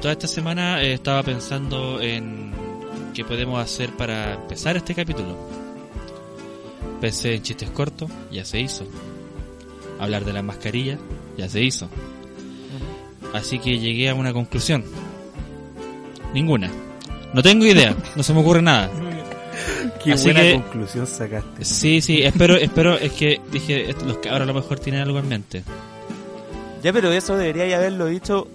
toda esta semana eh, estaba pensando en qué podemos hacer para empezar este capítulo. Pensé en chistes cortos, ya se hizo. Hablar de la mascarilla, ya se hizo. Así que llegué a una conclusión. Ninguna. No tengo idea, no se me ocurre nada. Qué Así buena que- conclusión sacaste. Sí, sí, espero, espero, es que dije, los cabros a lo mejor tienen algo en mente. Ya, pero eso debería haberlo dicho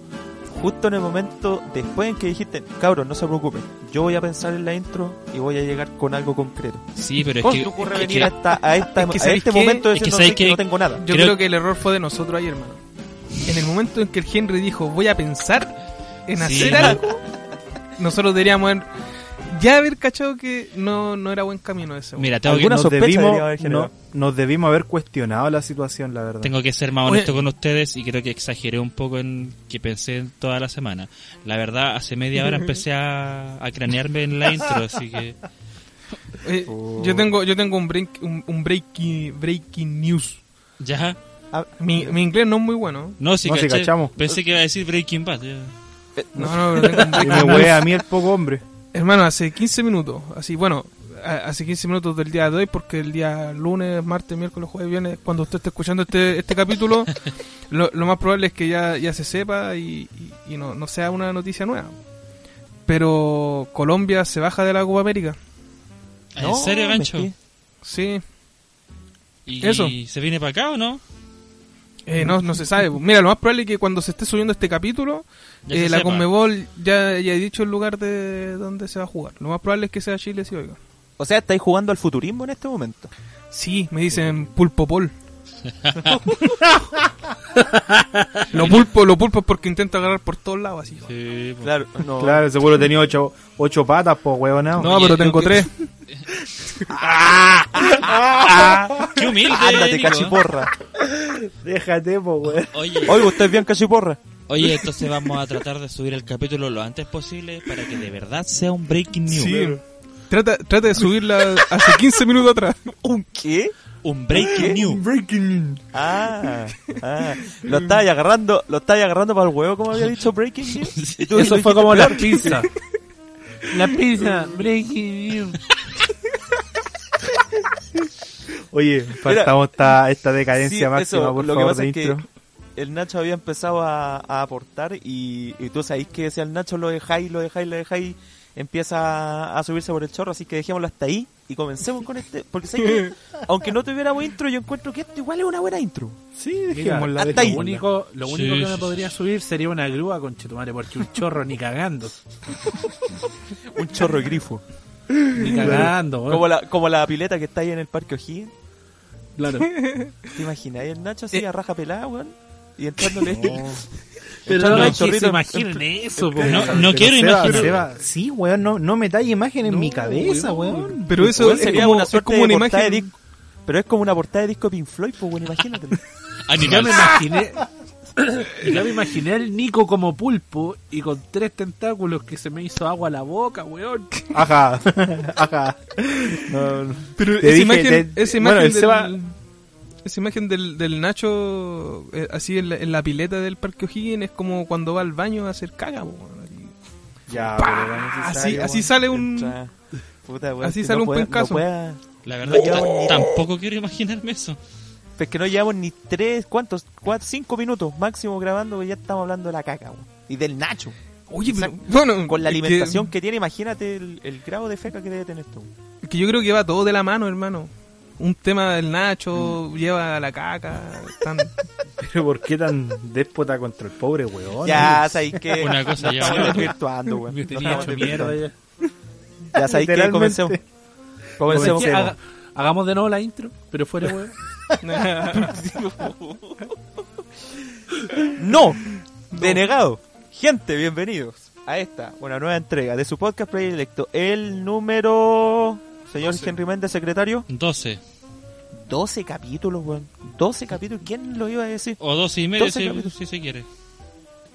justo en el momento después en que dijiste, cabros, no se preocupen, yo voy a pensar en la intro y voy a llegar con algo concreto. Sí, pero es ¿Cómo que, ocurre es venir que- a, esta- a, esta- Es que a ¿sabéis este qué? momento de Es que no, tengo nada? Yo Creo- creo... que el error fue de nosotros ayer, hermano. En el momento en que el Henry dijo, voy a pensar en Sí, hacer no. algo, nosotros deberíamos haber- ya haber cachado que no, no era buen camino ese. mira, tengo que, Nos sospecha debimos, no- nos debimos haber cuestionado la situación, la verdad. tengo que ser más Oye. honesto con ustedes y creo que exageré un poco en que pensé en toda la semana. La verdad, hace media hora empecé a, a cranearme en la intro, así que Eh, Oh. Yo tengo yo tengo un break, un, un breaking, breaking news. ya. Mi, mi inglés no es muy bueno. No, si No, si cachamos. Pensé que iba a decir Breaking Bad. ya. No, no, pero tengo un Y breaking me huele a mí el poco hombre. Hermano, hace 15 minutos, así, bueno, hace 15 minutos del día de hoy, porque el día lunes, martes, miércoles, jueves, viernes, cuando usted esté escuchando este, este capítulo, lo, lo más probable es que ya, ya se sepa y, y- y no, no sea una noticia nueva. Pero Colombia se baja de la Copa América. ¿En No, serio, gancho? Sí, ¿Y Eso. se viene para acá o no? Eh, no, no se sabe. Mira, lo más probable es que cuando se esté subiendo este capítulo, Ya eh, se la sepa. Conmebol ya, ya ha dicho el lugar de donde se va a jugar. Lo más probable es que sea Chile, sí, oiga. O sea, estáis jugando al futurismo en este momento. Sí, me dicen pulpopol. lo pulpo, lo pulpo es porque intento agarrar por todos lados así. Sí, po. Claro, no. Claro, seguro tenía ocho, ocho patas, pues, huevonao. No, Oye, pero tengo que- tres. ¡Qué humilde! Ándate, Nico. cachiporra. Déjate, pues, weón. Oye, Oiga, ¿usted es bien cachiporra? oye, entonces vamos a tratar de subir el capítulo lo antes posible para que de verdad sea un breaking news. Sí. Trata, trata de subirla hace 15 minutos atrás. ¿Un qué? Un breaking news. Breaking. Ah, ah. Lo estáis agarrando, lo estáis agarrando para el huevo, como había dicho Breaking News. Y tú Eso fue dijiste como la peor. pizza. La pizza, breaking news. Oye, faltamos esta, esta decadencia Sí, máxima, eso, por lo que favor, pasa de es que intro. el Nacho había empezado a, a aportar y, y tú sabéis que si al Nacho lo dejáis, lo dejáis, lo dejáis, empieza a subirse por el chorro, así que dejémoslo hasta ahí y comencemos con este, porque sé que aunque no tuviéramos intro, yo encuentro que esto igual es una buena intro. Sí, dejémosla, hasta ahí. lo único, lo Sí, único que me podría subir sería una grúa con chetumare, porque un chorro ni cagando. Un chorro grifo. Ni cagando. Como la, como la pileta que está ahí en el Parque O'Higgins. Claro. ¿Te imaginas? El Nacho así a raja pelada, weón. Y entrándole. Pero no el es que se imaginen eso, po. No, Pero no quiero imaginar. Sí, weón, no, no metáis imagen en No, mi cabeza, weón. weón. Pero eso Weón, es sería como, una es suerte como una de portada de imagen. disco. Pero es como una portada de disco de Pink Floyd, pues, weón, imagínate. Yo Animal. me imaginé. Yo me imaginé al Nico como pulpo y con tres tentáculos que se me hizo agua a la boca, weón. Ajá, ajá. No, no. Pero esa dije, imagen, te- esa bueno, imagen, el del, esa imagen del, del Nacho eh, así en la, en la pileta del Parque O'Higgins es como cuando va al baño a hacer caga. así. Ya, pero así, así weón. sale un... Puta, weón, Así que sale no un pueda- pencazo. No pueda- La verdad, ta- ni- tampoco quiero imaginarme eso. Es que no llevamos ni tres, ¿cuántos? Cuatro, cinco minutos máximo grabando y ya estamos hablando de la caca, weón. Y del Nacho. Oye, pero, bueno, Con la que- alimentación que, tiene, imagínate el, el grado de feca que debe tener esto. es que yo creo que va todo de la mano, hermano. Un tema del Nacho lleva a la caca. tan- Pero ¿por qué tan déspota contra el pobre weón? Ya sabéis que. Una cosa ya Estamos desvirtuando, weón. Ya. Ya sabéis que comencemos. Comencemos. Haga- hagamos de nuevo la intro, pero fuera, weón. No, denegado. Gente, bienvenidos a esta, una nueva entrega de su podcast predilecto, el número... Señor Henry Méndez, secretario. 12. 12 capítulos, weón. 12 capítulos. ¿Quién lo iba a decir? O 12 y medio 12 si, capítulos. si se quiere.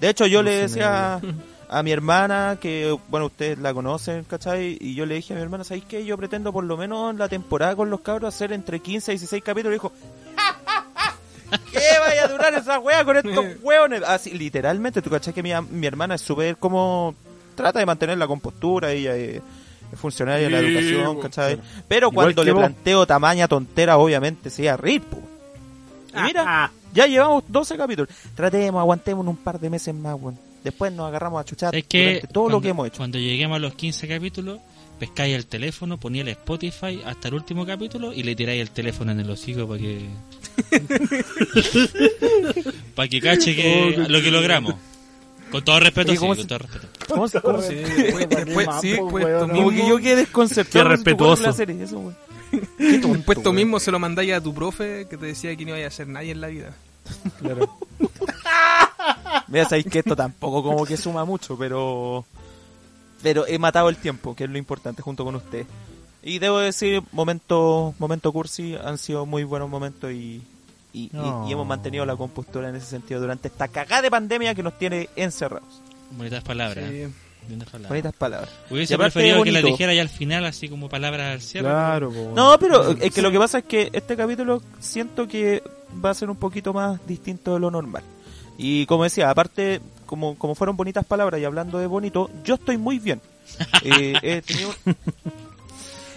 De hecho, yo le 12 decía a, a mi hermana, que, bueno, ustedes la conocen, ¿cachai? Y yo le dije a mi hermana, ¿sabéis qué? Yo pretendo por lo menos en la temporada con los cabros hacer entre 15 y 16 capítulos. Y dijo, "Ja, ja, ja, ¿qué vaya a durar esa wea con estos hueones. Así, literalmente, tú cachai que mi, mi hermana es súper como. Trata de mantener la compostura, ella es funcionaria de la educación, bo, ¿cachai? Pero cuando le vos. planteo tamaña tontera, obviamente se iba a reír, po. Y mira, Ah, ya llevamos 12 capítulos. Tratemos, aguantemos un par de meses más, weón. Después nos agarramos a chuchar Es que durante todo lo que hemos hecho. Cuando lleguemos a los 15 capítulos, pescáis el teléfono, poníais el Spotify hasta el último capítulo y le tiráis el teléfono en el hocico para que. para que cache que lo que logramos. Con todo respeto, sí, ¿cómo con todo respeto. ¿Cómo se- cómo se- Después, después, sí, después tú Como que yo quedé desconcertado. Qué respetuoso. después tú mismo se lo mandáis a tu profe que te decía que no iba a ser nadie en la vida. Claro. Mira, sabéis que esto tampoco como que suma mucho, pero. Pero he matado el tiempo, que es lo importante, junto con usted. Y debo decir, momento, momento cursi, han sido muy buenos momentos y, y, y- No. y hemos mantenido la compostura en ese sentido durante esta cagada de pandemia que nos tiene encerrados. Bonitas palabras. Sí. Bonitas palabras. Bonitas palabras. Hubiese preferido que bonito. dijera ya al final, así como palabras al cierre. Claro, po. No, pero es que lo que pasa es que este capítulo siento que va a ser un poquito más distinto de lo normal. Y como decía, aparte, como, como fueron bonitas palabras y hablando de bonito, yo estoy muy bien. Eh, he tenido,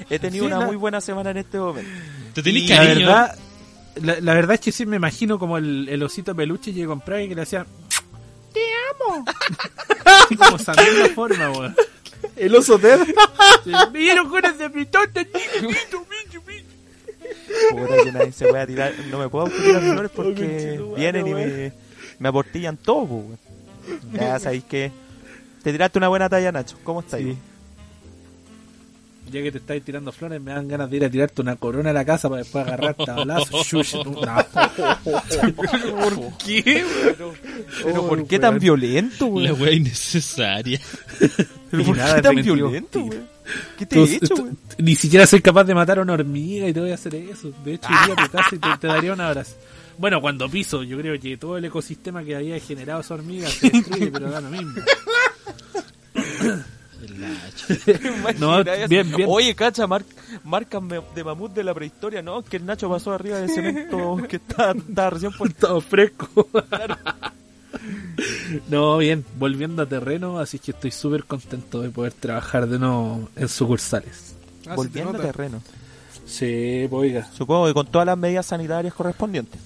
he tenido Sí, una la- muy buena semana en este momento. Te tenés Y La verdad, la, la verdad es que sí me imagino como el, el osito peluche que compraba y que le hacía ¡Te amo! Así como misma forma, weón. El oso Ted. Sí, Me dieron ganas de bicho. Puta que nadie se puede tirar. No me puedo tirar flores porque vienen y me, me aportillan todo, weón. Ya sabéis que te tiraste una buena talla, Nacho. ¿Cómo estás? Sí. Ya que te estáis tirando flores, me dan ganas de ir a tirarte una corona a la casa para después agarrarte a balazos. Shush, no. ¿Por qué? Pero ¿por qué tan violento, La weón? wea innecesaria. ¿Pero por qué tan violento, weón? ¿Qué te he hecho, weón? Ni siquiera soy capaz de matar a una hormiga y te voy a hacer eso. De hecho, iría a tu casa y te, te daría un abrazo. Bueno, cuando piso, yo creo que todo el ecosistema que había generado esa hormiga se destruye, pero da lo mismo. El Nacho. No, Imagina, bien, bien. Oye, cacha, mar- marcas de mamut de la prehistoria, ¿no? Que el Nacho pasó arriba del cemento que estaba, recién puesto. Fresco. No, bien, volviendo a terreno, así que estoy súper contento de poder trabajar de nuevo en sucursales. Ah, Volviendo a terreno. Sí, pues, oiga. Supongo que con todas las medidas sanitarias correspondientes.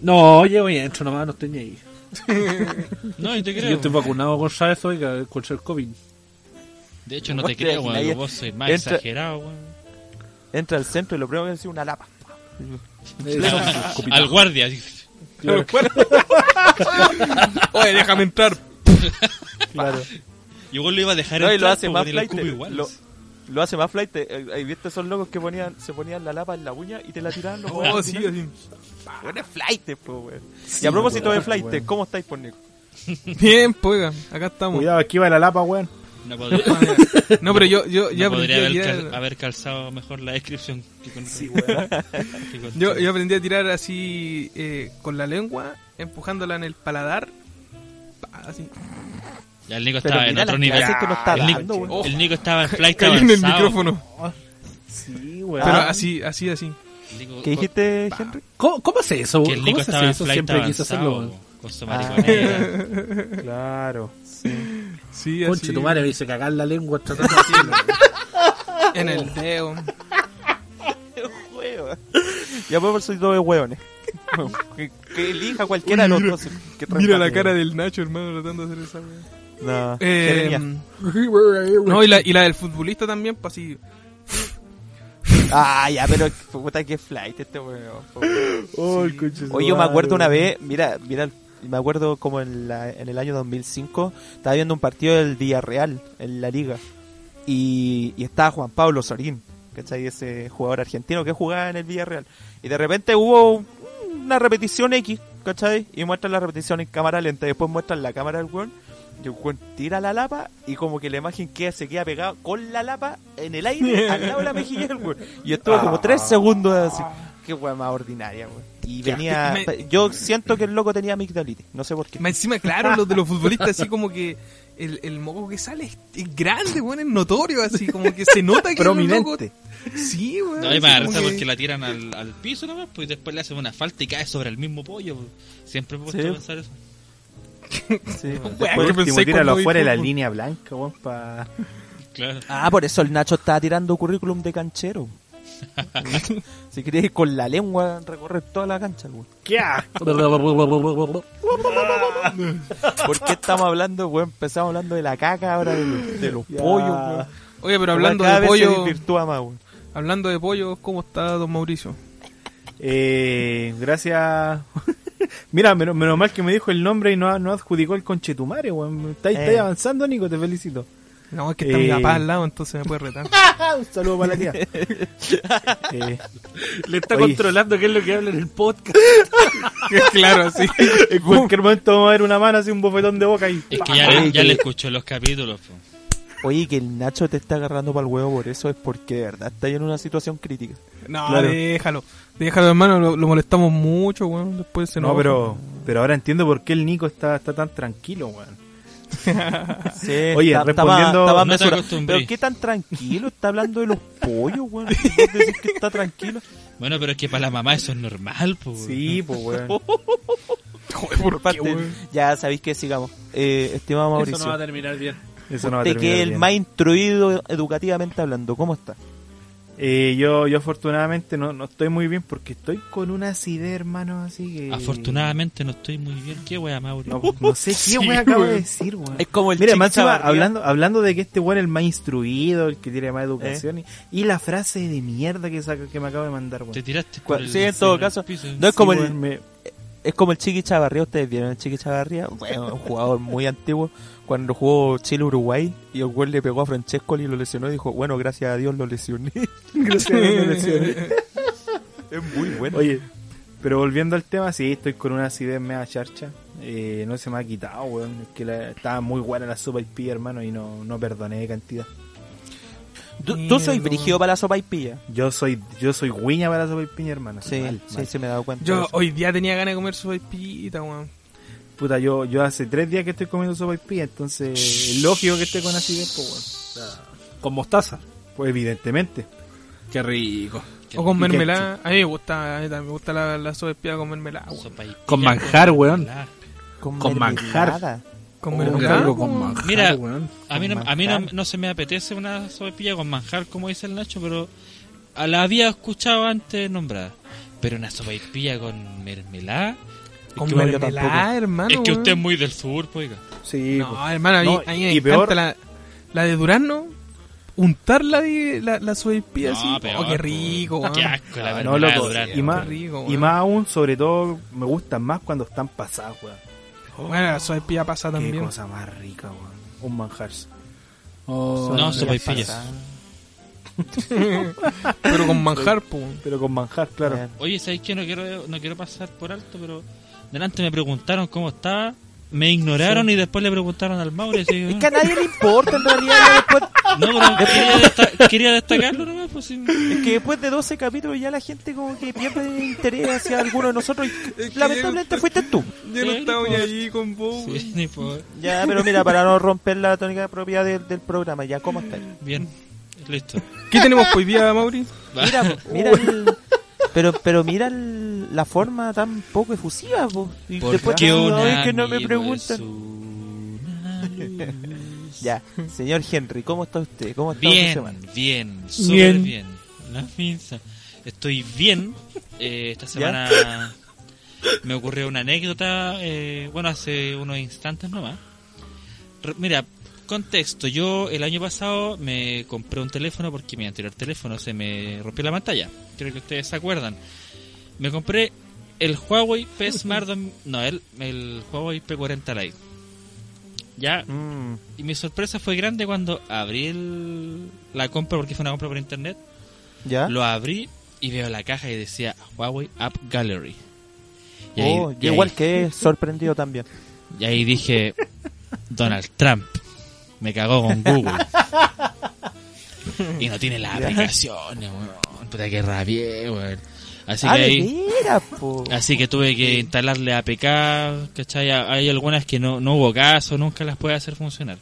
No, llevo y entro nomás, no estoy ni ahí. No, y te Si creo. yo estoy vacunado contra eso, oiga, contra el COVID. De hecho, no te creo, weón. Vos sois más entra- exagerado, weón. Entra al centro y lo primero que es una lapa. Al guardia. así. Oye, déjame entrar. Claro. Y vos lo iba a dejar No, y lo entrar, hace más flight. igual. Lo, lo hace más flight. Eh, eh, ¿Viste esos locos que ponían, se ponían la lapa en la uña y te la tiraban los Oh, sí, así. Bueno, es flight, po, weón. y a propósito de flight, ¿cómo estáis, por Nico? Bien, pues, acá estamos. Cuidado, aquí va la lapa, weón. No podría, Ah. No, pero yo, yo, yo no aprendí podría a haber, tirar. cal- haber calzado mejor la descripción que con que con- Yo, yo aprendí a tirar así eh, con la lengua, empujándola en el paladar. Pa, Así. Ya el Nico Pero estaba en otro nivel. está el, Nico, dando, weón. el Nico estaba en flight en el micrófono. Sí, weón. Pero así, así, así. Nico- ¿Qué dijiste, Henry? ¿Cómo, ¿Cómo hace eso? Que el ¿Cómo Nico estaba hace en eso? flight hacerlo. avanzado weón. con su Ah. mariconera. Claro. Sí, así. Conche, tu madre me hice cagar la lengua tratando. En el dedo. Ya por soy dos hueones. que, que elija cualquiera de los Mira- dos. Que Mira la cara del Nacho, hermano, tratando de hacer esa wea. No, Eh, no, y la, y la del futbolista también, pues así. Ah, ya, pero puta que flight este weón. Oh, Oye, yo me acuerdo una vez, mira, mira, me acuerdo como en, la, en el año 2005, estaba viendo un partido del Villarreal en la liga y, y estaba Juan Pablo Sorín, ¿cachai? Ese jugador argentino que jugaba en el Villarreal. Y de repente hubo un- una repetición X, ¿cachai? Y muestran la repetición en cámara lenta, y después muestran la cámara del weón. Y el weón tira la lapa y como que la imagen queda, se queda pegada con la lapa en el aire al lado de la mejilla del weón. Y estuvo como tres segundos así. Qué weón más ordinaria, weón. Y venía... Me- Yo siento que el loco tenía amigdalitis, no sé por qué. Encima, claro, los de los futbolistas así como que el, el moco que sale es, es grande, weón, es notorio, así como que se nota que Prominente. Sí, weón. No, risa que- porque la tiran al, al piso nomás, pues y después le hacen una falta y cae sobre el mismo pollo. pues. Siempre me he puesto Sí. a pensar eso. Sí. ¿qué último, tíralo afuera de la línea blanca, weón, pa... Claro. Ah, por eso el Nacho estaba tirando currículum de canchero. si quería ir con la lengua recorrer toda la cancha, güey. ¡Qué! ¿Por qué estamos hablando, güey? Empezamos hablando de la caca, ahora de, los- de los pollos. Oye, pero hablando Cada de pollo, más, hablando de pollo, ¿cómo está don Mauricio? Eh, gracias. Mira, menos, menos mal que me dijo el nombre y no, no adjudicó el conchetumare, weón. Estáis Eh. estáis avanzando, Nico, te felicito. No, es que está mi Eh. papá al lado, entonces me puede retar. Un saludo para la tía. Eh, Le está Oye. controlando qué es lo que habla en el podcast. claro, sí. en cualquier momento vamos a ver una mano así, un bofetón de boca y. Es que ya, Oye, le- ya que- le escuchó los capítulos. Oye, que el Nacho te está agarrando para el huevo por eso es porque de verdad está en una situación crítica. No, Claro. déjalo. Déjalo, hermano, lo, lo molestamos mucho, weón. Después se No, enoja. pero, pero ahora entiendo por qué el Nico está, está tan tranquilo, weón. Sí, Oye, está- respondiendo- más- está más No. Pero qué tan tranquilo está hablando de los pollos, güey. ¿Vos decís que está tranquilo? Bueno, pero es que para la mamá eso es normal. Pues. Sí, pues, weón. Joder, ¿por qué, Parte- weón? ya sabéis que sigamos. Eh, estimado Mauricio, Eso no va a terminar bien. Eso no va a terminar que es el bien. más instruido educativamente hablando, ¿cómo está? Eh, yo, yo afortunadamente no, no estoy muy bien porque estoy con una acidez, hermano, así que... Afortunadamente no estoy muy bien. ¿Qué wea, Mauri? No, no sé qué Sí, weón acabo de decir, weón. Es como el Mira, más hablando, hablando de que este weón es el más instruido, el que tiene más educación, Eh. y, y la frase de mierda que, saca, que me acaba de mandar, weón. Te tiraste por el, sí, en todo caso, piso. no es como Sí, el, me- es como el Chiqui Chavarría, ustedes vieron el Chiqui Chavarría, bueno, un jugador muy antiguo, cuando jugó Chile-Uruguay y el güey le pegó a Francesco y lo lesionó y dijo, bueno, gracias a Dios lo lesioné. Gracias a Dios me lesioné. es muy bueno. Oye, pero volviendo al tema, sí, estoy con una acidez media charcha. Eh, no se me ha quitado, weón. Es que la- estaba muy buena la sopa y pilla, hermano, y no, no perdoné de cantidad. ¿Tú, Mira, tú soy brígido para la sopa y pilla? Yo soy yo soy guiña para la sopa y piña, hermano. Sí, Mal, sí, mal. sí me he dado cuenta. Yo hoy día tenía ganas de comer sopa y pita, weón. Puta, yo, yo hace tres días que estoy comiendo sopa y pilla, entonces es lógico que esté con acidez, pues, weón. Con mostaza. Pues evidentemente. Qué rico. Qué O con ¿Y qué- mermelada. A mí me gusta, a mí también me gusta la, la sopa y pita con mermelada, weón. Con pilla manjar, weón. con manjar. Con Oh, mermelada. algo con manjar, Mira, weón. A mí, no, a mí no, manjar. no se me apetece una sopepilla con manjar, como dice el Nacho, pero a la había escuchado antes nombrada. Pero una sopepilla con mermelada. Con que yo mermelada, tampoco. hermano. es que weón. usted es muy del sur, pues. Sí, No, pues. hermano, a mí, No, a mí me y encanta peor- la, la de Durazno. Untar la, de- la, la sopaipilla No, así. peor, oh, qué po. rico, weón. Qué asco la No, mermelada loco, de Durazno. y más, rico, y más aún, sobre todo, me gustan más cuando están pasadas, weón. Bueno, la sopaipilla pasa Qué también. cosa más rica, weón. Un manjar. Oh, No, Ya sopa y pillas. pasa. Pero con manjar, weón. Pero con manjar, claro. Oye, ¿sabéis que no quiero, no quiero pasar por alto, pero delante me preguntaron cómo estaba, me ignoraron y después le preguntaron al Mauro Es que a nadie le importa en realidad. después, No, pero quería, desta- quería destacarlo nomás, pues sí. es que después de 12 capítulos ya la gente como que pierde interés hacia alguno de nosotros y Es que lamentablemente ya- fuiste tú. Ya no estamos pues. allí con vos, Sí, ni por- Ya, pero mira, para no romper la tónica propia del, del programa, ya, ¿cómo estás? Bien, listo. ¿Qué tenemos hoy día, Mauri? Mira, mira el- pero, pero mira el- la forma tan poco efusiva, po. Y ¿Por después, ay, un que no me preguntan. Ya, señor Henry, ¿cómo está usted? ¿Cómo está Bien, semana? bien, súper bien. Bien. La pinza. Estoy bien. Eh, esta semana me ocurrió una anécdota, eh, bueno, hace unos instantes nomás. Re- mira, contexto. Yo el año pasado me compré un teléfono porque mi anterior teléfono se me rompió la pantalla. Creo que ustedes se acuerdan. Me compré el Huawei P Smart, no, el, el Huawei P40 Lite. Ya, Mm, y mi sorpresa fue grande cuando abrí el- la compra, porque fue una compra por internet. ¿Ya? Lo abrí y veo la caja y decía Huawei App Gallery. Y ahí, Oh, y igual ahí- que sorprendido también. y ahí dije, Donald Trump me cagó con Google. y no tiene las aplicaciones, weón. Puta que rabié, weón. Así ah, que ahí, po. así que tuve que instalarle APK, ¿cachai? Hay algunas que no, no hubo caso, nunca las puede hacer funcionar.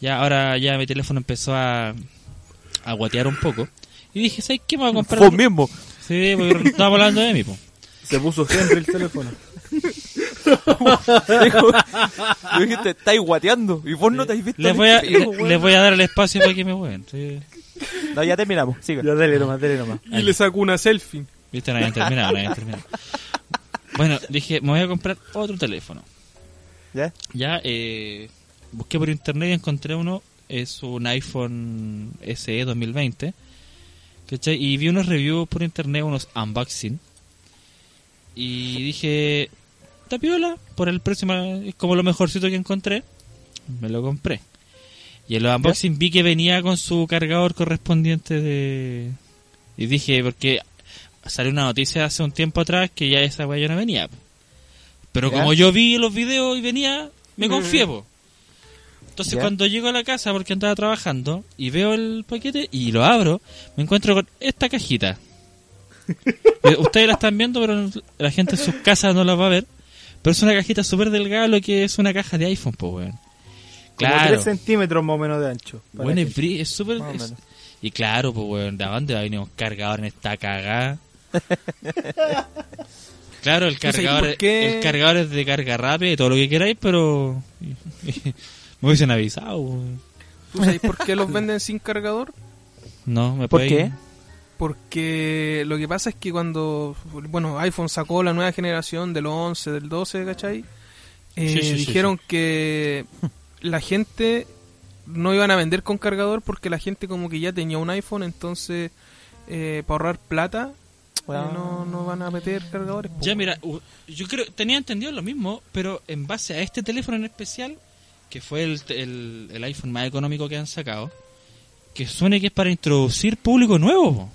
Ya, ahora ya mi teléfono empezó a, a guatear un poco. Y dije, ¿sabes qué me voy a comprar? Vos mismo. Sí, porque estamos hablando de mí, po. Se puso siempre el teléfono. Dijo, yo dijiste, estáis guateando. Y vos no te has visto. Les voy, a, espejo, le- weón. les voy a dar el espacio para que me jueguen. Sí. No, ya terminamos. Sigue. Ya dale nomás, dale nomás. Y le sacó una selfie. Viste, no habían terminado, no habían terminado. Bueno, dije, me voy a comprar otro teléfono. ¿Ya? Ya, eh, busqué por internet y encontré uno, es un iPhone SE 2020. ¿cachai? Y vi unos reviews por internet, unos unboxing. Y dije, tapiola, por el precio ma- es como lo mejorcito que encontré. Me lo compré. Y en los unboxing vi que venía con su cargador correspondiente de... Y dije, porque salió una noticia hace un tiempo atrás que ya esa weá ya no venía. Pero ¿Ya? como yo vi los videos y venía, me confié, po. Entonces ¿Ya? cuando llego a la casa, porque andaba trabajando, y veo el paquete y lo abro, me encuentro con esta cajita. Eh, Ustedes la están viendo, pero la gente en sus casas no la va a ver. Pero es una cajita súper delgada, lo que es una caja de iPhone, pues, weón. Como Claro. 3 centímetros más o menos de ancho. Bueno, que- es, súper... Es-. Y claro, pues, weón, ¿de dónde va a venir un cargador en esta cagada? claro, el sé, ¿y cargador, el cargador es de carga rápida y todo lo que queráis, pero... me hubiesen avisado, weón. ¿Tú sabes por qué los venden sin cargador? No, me ¿Por qué? Porque lo que pasa es que cuando, bueno, iPhone sacó la nueva generación del 11, del 12, ¿cachai? Eh, Sí, sí, sí, dijeron que la gente no iban a vender con cargador porque la gente como que ya tenía un iPhone, entonces eh, para ahorrar plata eh, Bueno. no, no van a meter cargadores. Ya, mira, yo creo, tenía entendido lo mismo, pero en base a este teléfono en especial, que fue el, el, el iPhone más económico que han sacado, que suene que es para introducir público nuevo.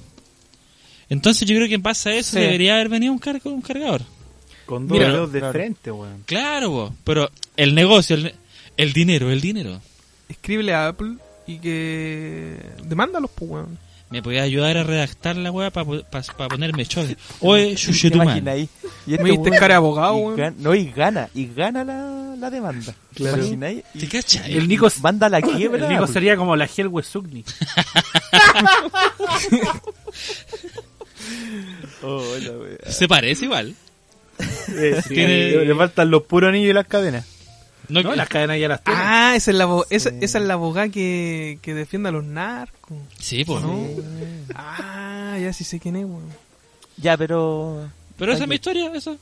Entonces yo creo que en base a eso Sí. debería haber venido un, car- un cargador. Con dos Mira, dedos de claro. frente, weón. Claro, po, pero el negocio, el, ne- el dinero, el dinero. Escríbele a Apple y que demándalos, pues, weón. Me podía ayudar a redactar la weá para ponerme choque. Oye, ¿Te chuchetuman. imaginas ahí? Y este Me diste weón- cara de abogado, weón. No, y gana, y gana la, la demanda. Claro. ¿Te imagináis? ¿Te cachai? El Nico, Manda la quiebra. el Nico sería como la Helwe Sugni. Oh. Se parece igual. Eh, sí, Tiene- le, faltan los puros anillos y las cadenas. No, No, las cadenas ya las tiene. Ah, esa es la, esa, Sí. esa es la abogada que, que defiende a los narcos. Sí, pues. ¿no? Ah, ya sí sé quién es, weón. Ya, pero. Pero esa es mi historia, eso.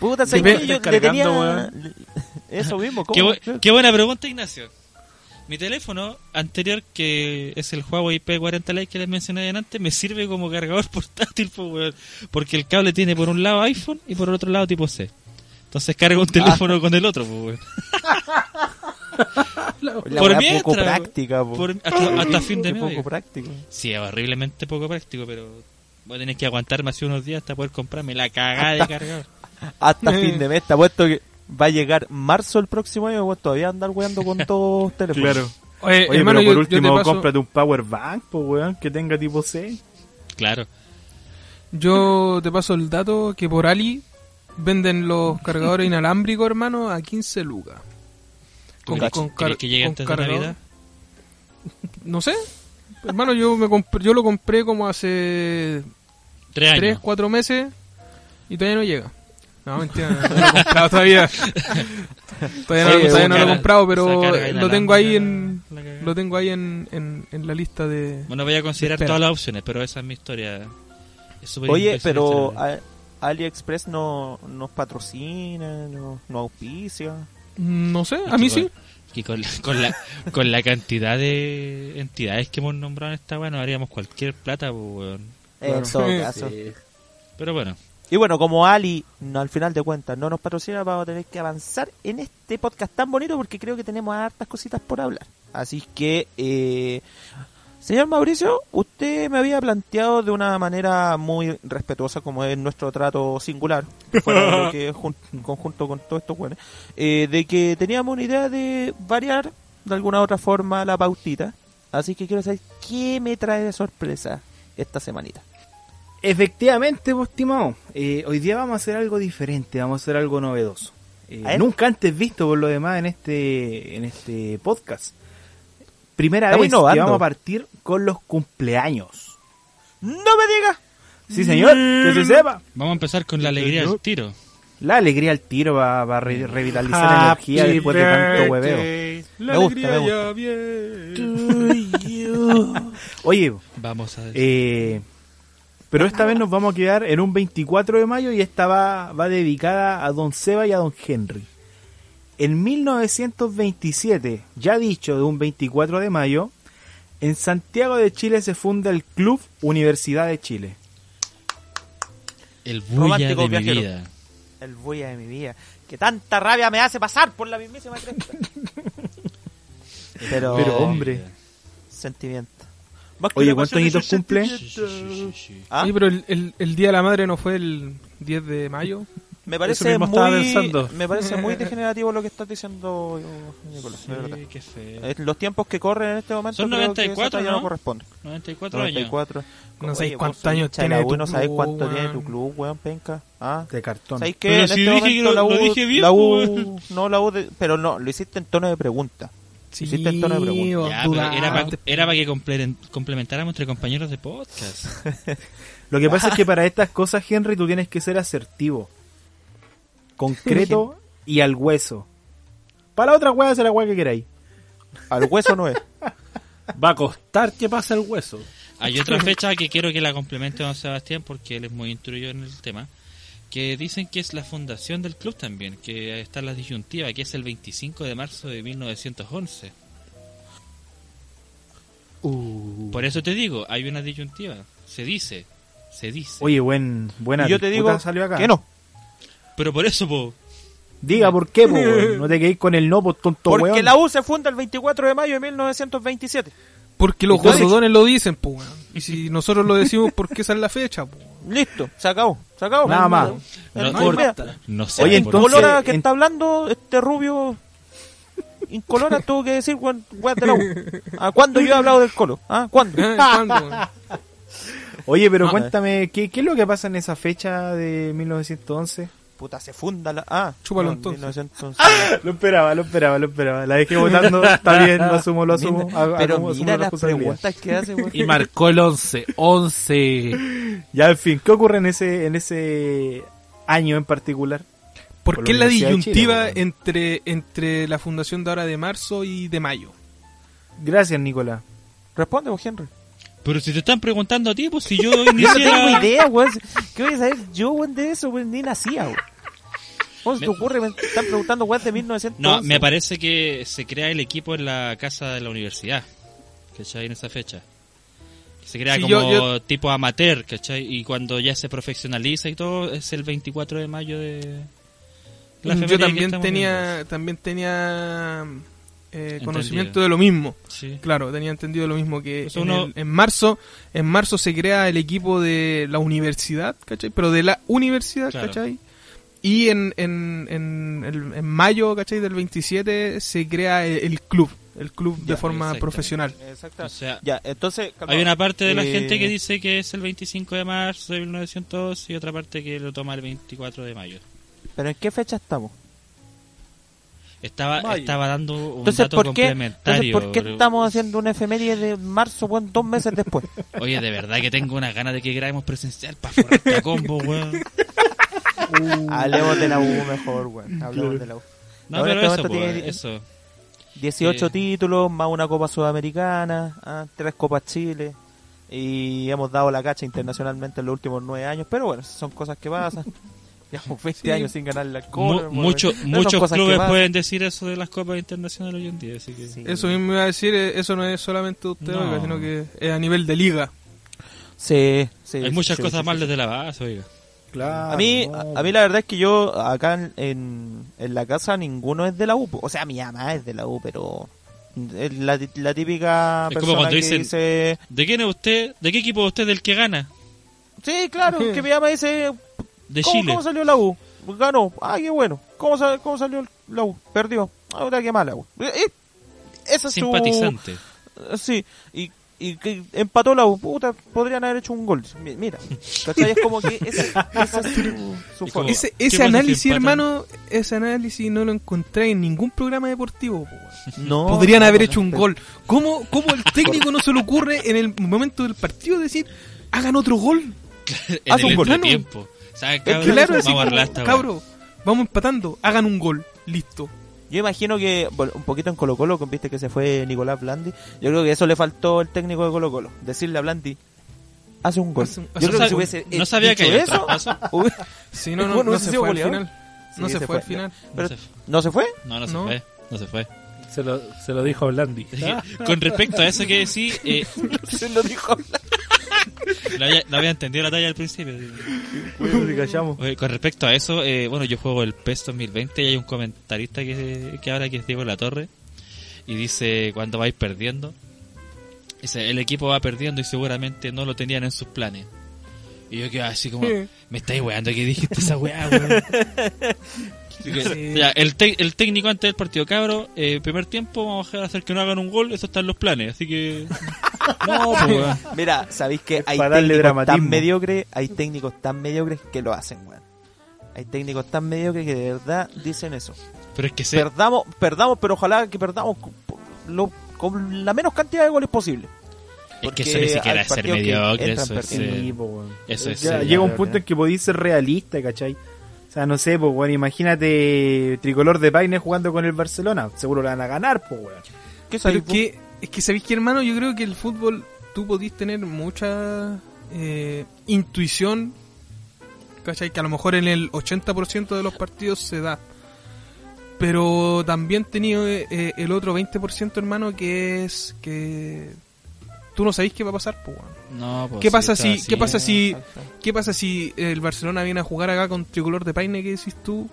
Puta, ¿sabes Debe- qué? Yo le tenía. Eso mismo, Qué, ¿cómo? bu- qué buena pregunta, Ignacio. Mi teléfono anterior, que es el Huawei P40 Lite que les mencioné delante, me sirve como cargador portátil, porque el cable tiene por un lado iPhone y por el otro lado tipo C. Entonces cargo un teléfono con el otro. La por mientras, poco práctica, po. Por- hasta, hasta fin de mes. poco práctico. Sí, es horriblemente poco práctico, pero voy a tener que aguantarme así unos días hasta poder comprarme la cagada de cargador. Hasta fin de mes, te apuesto que va a llegar marzo el próximo año, vos todavía andar weando con todos los teléfonos. Claro. Oye, Oye, hermano, pero por yo, yo te último, paso, cómprate un power bank, pues, weón, que tenga tipo C. Claro. yo te paso el dato que por Ali venden los cargadores inalámbricos, hermano, a 15 lucas. ¿Tú Con- con crees car- que llegue con antes de. Navidad? No sé. Hermano, yo me compré- yo lo compré como hace Tres años. 3, 4 meses y todavía no llega. No, mentira, no, lo he comprado todavía. todavía no, todavía no lo he comprado, pero lo tengo ahí en la lo tengo ahí en, en, en la lista de Bueno, voy a considerar todas las opciones, pero esa es mi historia. Es Oye, pero a- AliExpress no nos patrocina, no, no auspicia. no sé, a mí sí. con- Que con la, con, la, con la cantidad de entidades que hemos nombrado en esta, bueno, haríamos cualquier plata, pues. En todo Sí. caso. Pero bueno, Y bueno, como Ali no, al final de cuentas no nos patrocina, vamos a tener que avanzar en este podcast tan bonito porque creo que tenemos hartas cositas por hablar. Así que, eh, señor Mauricio, usted me había planteado de una manera muy respetuosa, como es nuestro trato singular, fuera de lo que es jun- conjunto con todos estos buenos, eh, de que teníamos una idea de variar de alguna otra forma la pautita. Así que quiero saber qué me trae de sorpresa esta semanita. Efectivamente, estimado. Eh, hoy día vamos a hacer algo diferente, vamos a hacer algo novedoso. Eh, nunca antes visto por lo demás en este en este podcast. Primera Estamos vez que vamos a partir con los cumpleaños. ¡No me digas! Sí, señor, que se sepa. Vamos a empezar con la alegría del tiro. La alegría al tiro va, va a re- revitalizar la energía después de tanto hueveo. Me gusta, me gusta. Oye, Vamos a ver. eh, pero esta vez nos vamos a quedar en un 24 de mayo y esta va, va dedicada a Don Seba y a Don Henry. En 1927, ya dicho de un 24 de mayo, en Santiago de Chile se funda el Club Universidad de Chile. el bulla romántico de mi viajero. vida. El bulla de mi vida. Que tanta rabia me hace pasar por la mismísima cresta. Pero, Pero, hombre. Sentimiento. Que Oye, la ¿cuántos añitos cumple? sentimiento. ¿Ah? Sí, pero el, el, el Día de la Madre no fue el 10 de mayo. Me parece muy me parece muy degenerativo lo que estás diciendo, Nicolás, de verdad. Sí, qué feo. Eh, Los tiempos que corren en este momento Son creo que 94, esa talla ¿no? no corresponde. 94 años. 94. No Oye, sabéis cuántos años tiene la tu U, no sabéis club, cuánto tiene weón. tu club, weón, penca. Ah. De cartón. ¿Sabéis que Pero en si este dije momento que la lo- U, lo dije bien, la U, no la U, de- pero no, lo hiciste en tono de pregunta. Sí, Hiciste en tono de pregunta. vos Ya, pero era para dudaste. era pa que complemen- complementáramos entre compañeros de podcast. Lo que pasa es que para estas cosas, Henry, tú tienes que ser asertivo, concreto y al hueso. Para la otra hueá, hacer la hueá que queráis. Al hueso no es. Va a costar que pase el hueso. Hay otra fecha que quiero que la complemente don Sebastián porque él es muy instruido en el tema. Que dicen que es la fundación del club también, que está la disyuntiva, que es el 25 de marzo de 1911. Por eso te digo, hay una disyuntiva. Se dice, se dice. Oye, buen, buena y yo te digo salió acá. que no. Pero por eso, po, Diga por qué, po. No te quedéis con el no, pues tonto Porque weón. la U se funda el 24 de mayo de 1927. Porque los guasodones lo dicen, pues. weón. Y si nosotros lo decimos, ¿por qué esa es la fecha, pues? Listo, se acabó, se acabó. Nada más. No, mira, no sé. Oye, entonces- Incolora que en- está hablando este rubio Incolora tuvo que decir weón weón de la U. ¿A cuándo yo he hablado del colo? ¿Ah? ¿Cuándo? Oye, pero Ah. cuéntame, ¿qué, ¿qué es lo que pasa en esa fecha de 1911? Puta, se funda la. Ah, Chúpalo no, entonces. 1911. Lo esperaba, lo esperaba, lo esperaba. La dejé votando, está bien, lo asumo, lo asumo. Mira, hago- Pero asumo- mira la las preguntas que hace. Y marcó el 11. 11. Ya, en fin, ¿qué ocurre en ese, en ese año en particular? ¿Por Por qué la Chile, disyuntiva entre, entre la fundación de ahora de marzo y de mayo? Gracias, Nicolás. Responde, vos, Henry. Pero si te están preguntando a ti, pues si yo Yo no tengo idea, weón. ¿Qué voy a saber yo, weón, de eso, weón? Ni nacía, weón. ¿Cómo se te Me- ocurre? Me están preguntando, weón, de 1911. No, me parece que se crea el equipo en la casa de la universidad. ¿Cachai? En esa fecha. Que se crea Sí, como yo- yo- tipo amateur, ¿cachai? Y cuando ya se profesionaliza y todo, es el 24 de mayo de... la Yo efeméride que también tenía, también tenía eh, conocimiento de lo mismo. Sí. Claro, tenía entendido lo mismo que Pues en, uno- el- en marzo, en marzo se crea el equipo de la universidad, ¿cachai? Pero de la universidad, Claro. ¿cachai? Y en, en, en, el- en mayo, ¿cachai? Del 27 se crea el, el club, el club de forma exactamente. profesional. Exacto. O sea, Ya, entonces. calma. hay una parte de la Eh, gente que dice que es el 25 de marzo de 1902 y otra parte que lo toma el 24 de mayo. ¿Pero en qué fecha estamos? Estaba, Mayo. estaba dando un Entonces, dato ¿por qué, entonces, complementario. ¿por qué pero- estamos haciendo una efeméride de marzo, weón, dos meses después? Oye, de verdad que tengo unas ganas de que grabemos presencial para forrar esta combo, weón. Hablemos de la U mejor, weón. Hablemos de la U. No, Ahora pero eso, este po, tiene- eso. 18 Sí. títulos, más una Copa Sudamericana, ah, tres Copas Chile. Y hemos dado la cacha internacionalmente en los últimos nueve años. Pero bueno, son cosas que pasan. Llevamos 20 Sí. años sin ganar la Mu- Copa. mucho- Son muchos clubes pueden decir eso de las copas internacionales hoy en día, así que... Sí. Eso mismo iba a decir, eh, eso no es solamente usted, No. oiga, sino que es a nivel de liga. Sí, sí, Hay muchas sí, cosas sí, mal sí. desde la base, oiga. Claro. A mí, no. a, a mí la verdad es que yo acá en, en, en la casa ninguno es de la U. O sea, mi mamá es de la U, pero es la, ti- la típica Es como persona cuando que dicen- dice... ¿De quién es usted? ¿De qué equipo es usted del que gana? Sí, claro, que mi mamá dice... De ¿Cómo, Chile. cómo salió la U? Ganó. Ah, qué bueno. ¿Cómo, sal- cómo salió la U? Perdió. Ahora qué mala U. Eh, eh, Esa es su... Simpatizante. Sí, y y que empató la U, puta, podrían haber hecho un gol. Mi- Mira, ¿cachai? Es como que ese, esa es su, su forma. Ese, ¿Qué ese análisis, hermano, ese análisis no lo encontré en ningún programa deportivo. No, Podrían no, haber no, hecho un gol. ¿Cómo, ¿Cómo el técnico no se le ocurre en el momento del partido decir, hagan otro gol? en Haz el un gol. entretiempo. ¿Sabes, Es cabrón? claro, así Vamos como, cabro, vamos empatando, hagan un gol, listo. Yo imagino que, bueno, un poquito en Colo Colo, con viste que se fue Nicolás Blandi, yo creo que eso le faltó al técnico de Colo Colo, decirle a Blandi, hace un gol. Hace un- yo hace creo un que si gol. hubiese No sabía que había eso, Si no, no, no hubiese se sido fue al final. Sí, No se, se fue al final. Pero- No se, ¿No se fue? no, no se No. fue. No se fue. Se lo, se lo dijo Blandi. Con respecto a eso que sí, eh, Se lo dijo no, había, no había entendido la talla al principio. Oye, con respecto a eso, eh, bueno, yo juego el PES 2020 y hay un comentarista que, que habla que es Diego La Torre y dice cuando vais perdiendo, dice el equipo va perdiendo y seguramente no lo tenían en sus planes. Y yo quedo así como, me estáis weando que dijiste esa weá, weón. Que, Sí. ya, el, el técnico antes del partido, cabro, eh, primer tiempo vamos a hacer que no hagan un gol, eso está en los planes, así que... No, pues, weón. Mira, ¿sabéis que hay técnicos tan mediocres, hay técnicos tan mediocres que lo hacen, weón? Hay técnicos tan mediocres que de verdad dicen eso. Pero es que se, Perdamos, perdamos, pero ojalá que perdamos con, lo- con la menos cantidad de goles posible. es que eso ni siquiera es ser mediocre, eso es... Eso es Ya ser- llega un punto en que podéis ser realista, ¿cachai? O sea, no sé, pues, weón, imagínate Tricolor de Paine jugando con el Barcelona. Seguro le van a ganar, pues, weón. ¿Qué Pero sabéis que, es que sabéis que, hermano, yo creo que el fútbol tú podís tener mucha eh, intuición, ¿cachai? Que a lo mejor en el 80% de los partidos se da. Pero también tenido eh, el otro 20%, hermano, que es que tú no sabéis qué va a pasar, pues. No, pues, ¿Qué sí, pasa si- así. qué pasa si-. ¿Qué pasa si el Barcelona viene a jugar acá con tricolor de Paine, que decís tú?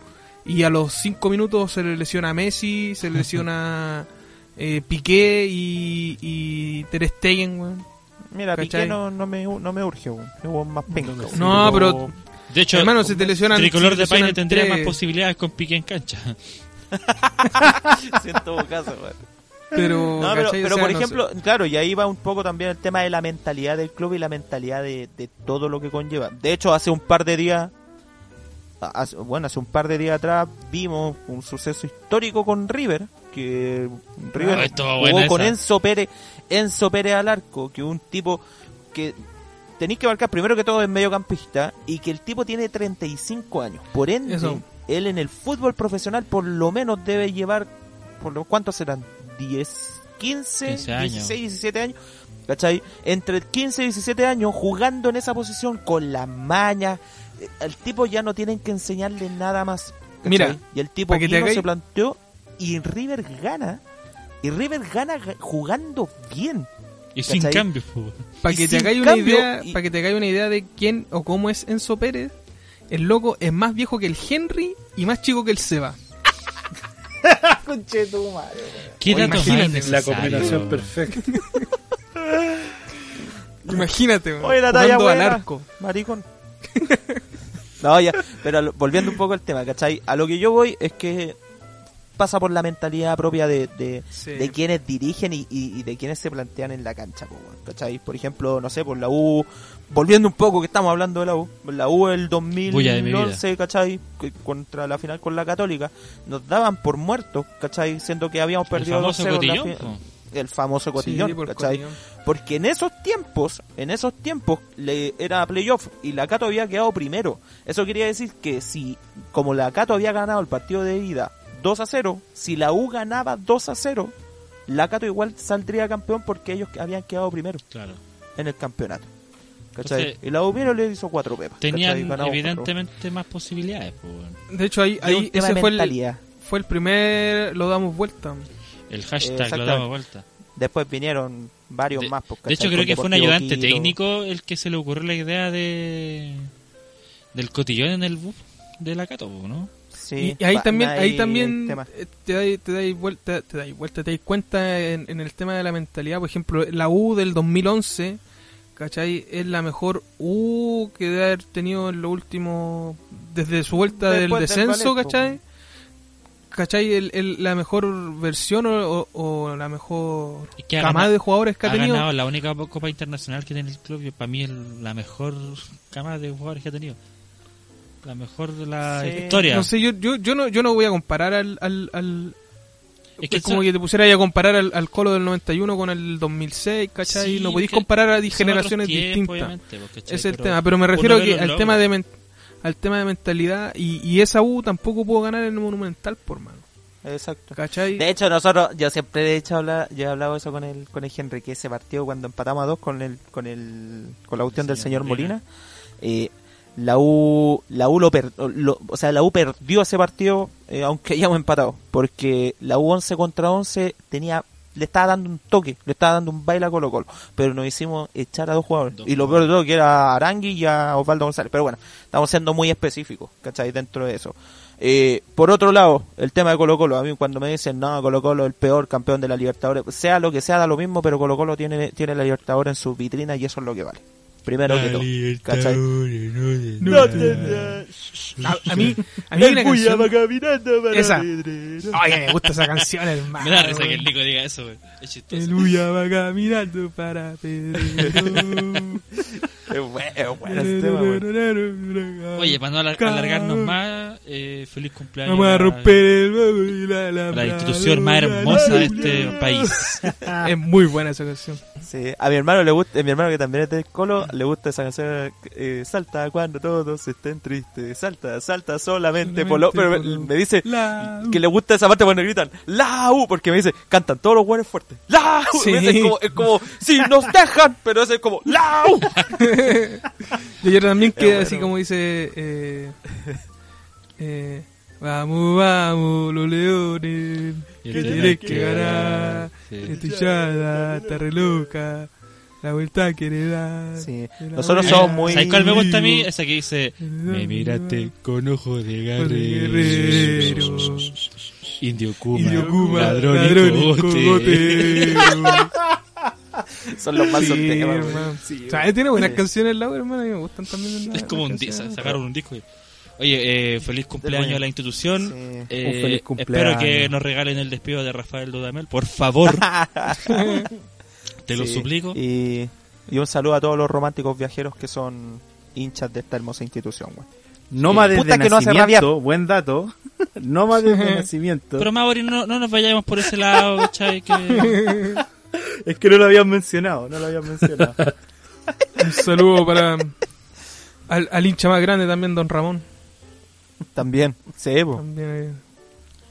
Y a los 5 minutos se le lesiona a Messi, se le lesiona eh, Piqué y, y Ter Stegen, weón. Mira, ¿Cachai? Piqué no, no, me, no me urge, weón. Es un más penca, weón. No, pero De hecho, hermano, se te lesionan. Tricolor se te de Paine tendría tres, más posibilidades con pique en cancha. Sí, en todo caso, weón. Pero, No, pero, por no ejemplo, claro, y ahí va un poco también el tema de la mentalidad del club y la mentalidad de, de todo lo que conlleva. De hecho, hace un par de días, hace- bueno, hace un par de días atrás vimos un suceso histórico con River, que River Ah, jugó con esa. Enzo Pérez, Enzo Pérez al arco, que un tipo que tenéis que marcar primero que todo es mediocampista y que el tipo tiene 35 años. Por ende, Eso. él en el fútbol profesional por lo menos debe llevar, por lo ¿cuántos serán? 10, 15, 15 años. 16, 17 años. ¿Cachai? Entre 15 y 17 años jugando en esa posición con las mañas. eh, Al tipo ya no tienen que enseñarle nada más. ¿cachai? Mira, y el tipo que se planteó y River gana. Y River gana ga- jugando bien. Y sin cambio. Para que te hagáis una idea, y- para que te hagáis una idea de quién o cómo es Enzo Pérez, el loco es más viejo que el Henry y más chico que el Seba. ¿Qué Oye, dato más imagínate, La combinación perfecta. Imagínate, Oye, la talla buena. arco. Maricón. no, ya, pero volviendo un poco al tema, ¿cachai? A lo que yo voy es que pasa por la mentalidad propia de, de, Sí. de quienes dirigen y, y- y de quienes se plantean en la cancha, po, weón, ¿cachai? Por ejemplo, no sé, por la U, volviendo un poco que estamos hablando de la U, la U vida. 2011, ¿cachai? Contra la final con la Católica, nos daban por muertos, ¿cachai? Siendo que habíamos El perdido famoso 2-0 en la cotillón, fi- po. el famoso cotillón, Sí, por ¿cachai? cotillón. Porque en esos tiempos, en esos tiempos le era playoff y la Cato había quedado primero. Eso quería decir que si, como la Cato había ganado el partido de ida 2 a 0, si la U ganaba 2 a 0, la Cato igual saldría campeón porque ellos habían quedado primero Claro. en el campeonato. ¿Cachai? Entonces, y la U vino le hizo cuatro pepas. Tenían evidentemente más posibilidades, pues. De hecho, ahí, ahí ese fue el, fue el primer lo damos vuelta. El hashtag lo damos vuelta. Después vinieron varios De, más. pues, de hecho, creo Con que fue un ayudante Quito. técnico el que se le ocurrió la idea de del cotillón en el bus de la Cato, ¿no? Sí, y, ahí va- también, ahí también eh, te dais te dais vuelta, te dais vuelta, te dais cuenta en, en el tema de la mentalidad. Por ejemplo, la U del 2011, ¿cachai? Es la mejor U que debe haber tenido en lo último, desde su vuelta del Después del descenso. ¿cachai? ¿cachai? El, el- la mejor versión o, o- la mejor Es que ha camada ganado- de jugadores que ha, ha tenido. ganado la única copa internacional que tiene el club y para mí es la mejor camada de jugadores que ha tenido. La mejor de la Sí. historia. No sé, yo, yo, yo, no, yo no voy a comparar al... al, al- Es que es como que te pusieras a comparar al, al Colo del 91 con el 2006, ¿cachai? Sí, no podéis comparar a generaciones tiempos, distintas. pues, ¿cachai? Es el Pero tema, pero me refiero que al tema de al tema de mentalidad y, y esa U tampoco pudo ganar en el Monumental, por mano. Exacto. ¿Cachai? De hecho, nosotros, yo siempre he hecho hablar, yo he hablado eso con el, con el Henry, que ese partido cuando empatamos a dos con el, con el, con la cuestión del señor señor Molina, eh, la U, la U lo, per- lo- o sea, la U perdió ese partido, eh, aunque hayamos empatado, porque la U 11 contra 11 tenía, le estaba dando un toque, le estaba dando un baile a Colo Colo, pero nos hicimos echar a dos jugadores, y lo peor de todo que era a Arangui y a Osvaldo González, pero bueno, estamos siendo muy específicos, ¿cachai? Dentro de eso. Eh, por otro lado, el tema de Colo Colo, a mí cuando me dicen, no, Colo Colo es el peor campeón de la Libertadores, sea lo que sea, da lo mismo, pero Colo Colo tiene, tiene la Libertadores en su vitrina y eso es lo que vale. Primero que todo. ¿Cachai? No te- a, a mí, a mí hay una canción... Esa. Oye, me gusta esa canción, hermano. Me da risa que el Nico diga eso, güey. Es chistoso. El Uya va caminando para Pedrero. Es bueno, es bueno ese tema, güey. Oye, para no alar- alargarnos más, eh, feliz cumpleaños Vamos a romper el huevo y la, la, a la institución más hermosa de este país. Es muy buena esa canción. Sí, a mi hermano le gusta, a mi hermano que también es del Colo, le gusta esa canción, eh, salta cuando todos estén tristes, salta, salta solamente por lo, pero me, por lo- me dice La... que le gusta esa parte cuando gritan, la U, porque me dice, cantan todos los buenos fuertes, la U, Sí. Me dice, es, como, es como, si nos dejan, pero ese es como, la U. Y ayer también que bueno. así como dice eh, eh, Vamos, vamos, los leones Que tienes que ganar Sí. Esta hinchada está re loca La vuelta quiere dar Sí. de la Nosotros somos muy- ¿Sabes cuál me gusta a mí? Esa que dice, me miraste con ojos de guerrero. Indio Kuma, Indio Kuma, ladrón, ladrón y y cogote. Son los más Sí, güey. hermano. O sea, tiene buenas canciones la hermano, y me gustan también. las Es como un canciones. sacaron un disco. Oye, eh, feliz cumpleaños a la institución. Sí. Eh, Un feliz Espero cumpleaños. que nos regalen el despido de Rafael Dudamel, por favor. Te lo Sí. suplico. Y, y un saludo a todos los románticos viajeros que son hinchas de esta hermosa institución, güey. Noma desde Puta que no hace nacimiento, buen dato. Noma desde nacimiento. Pero Mauri, no, no nos vayamos por ese lado, ¿cachai? Que... Es que no lo habían mencionado, no lo habían mencionado. Un saludo para al, al hincha más grande también, Don Ramón. También, sí, po. También eh,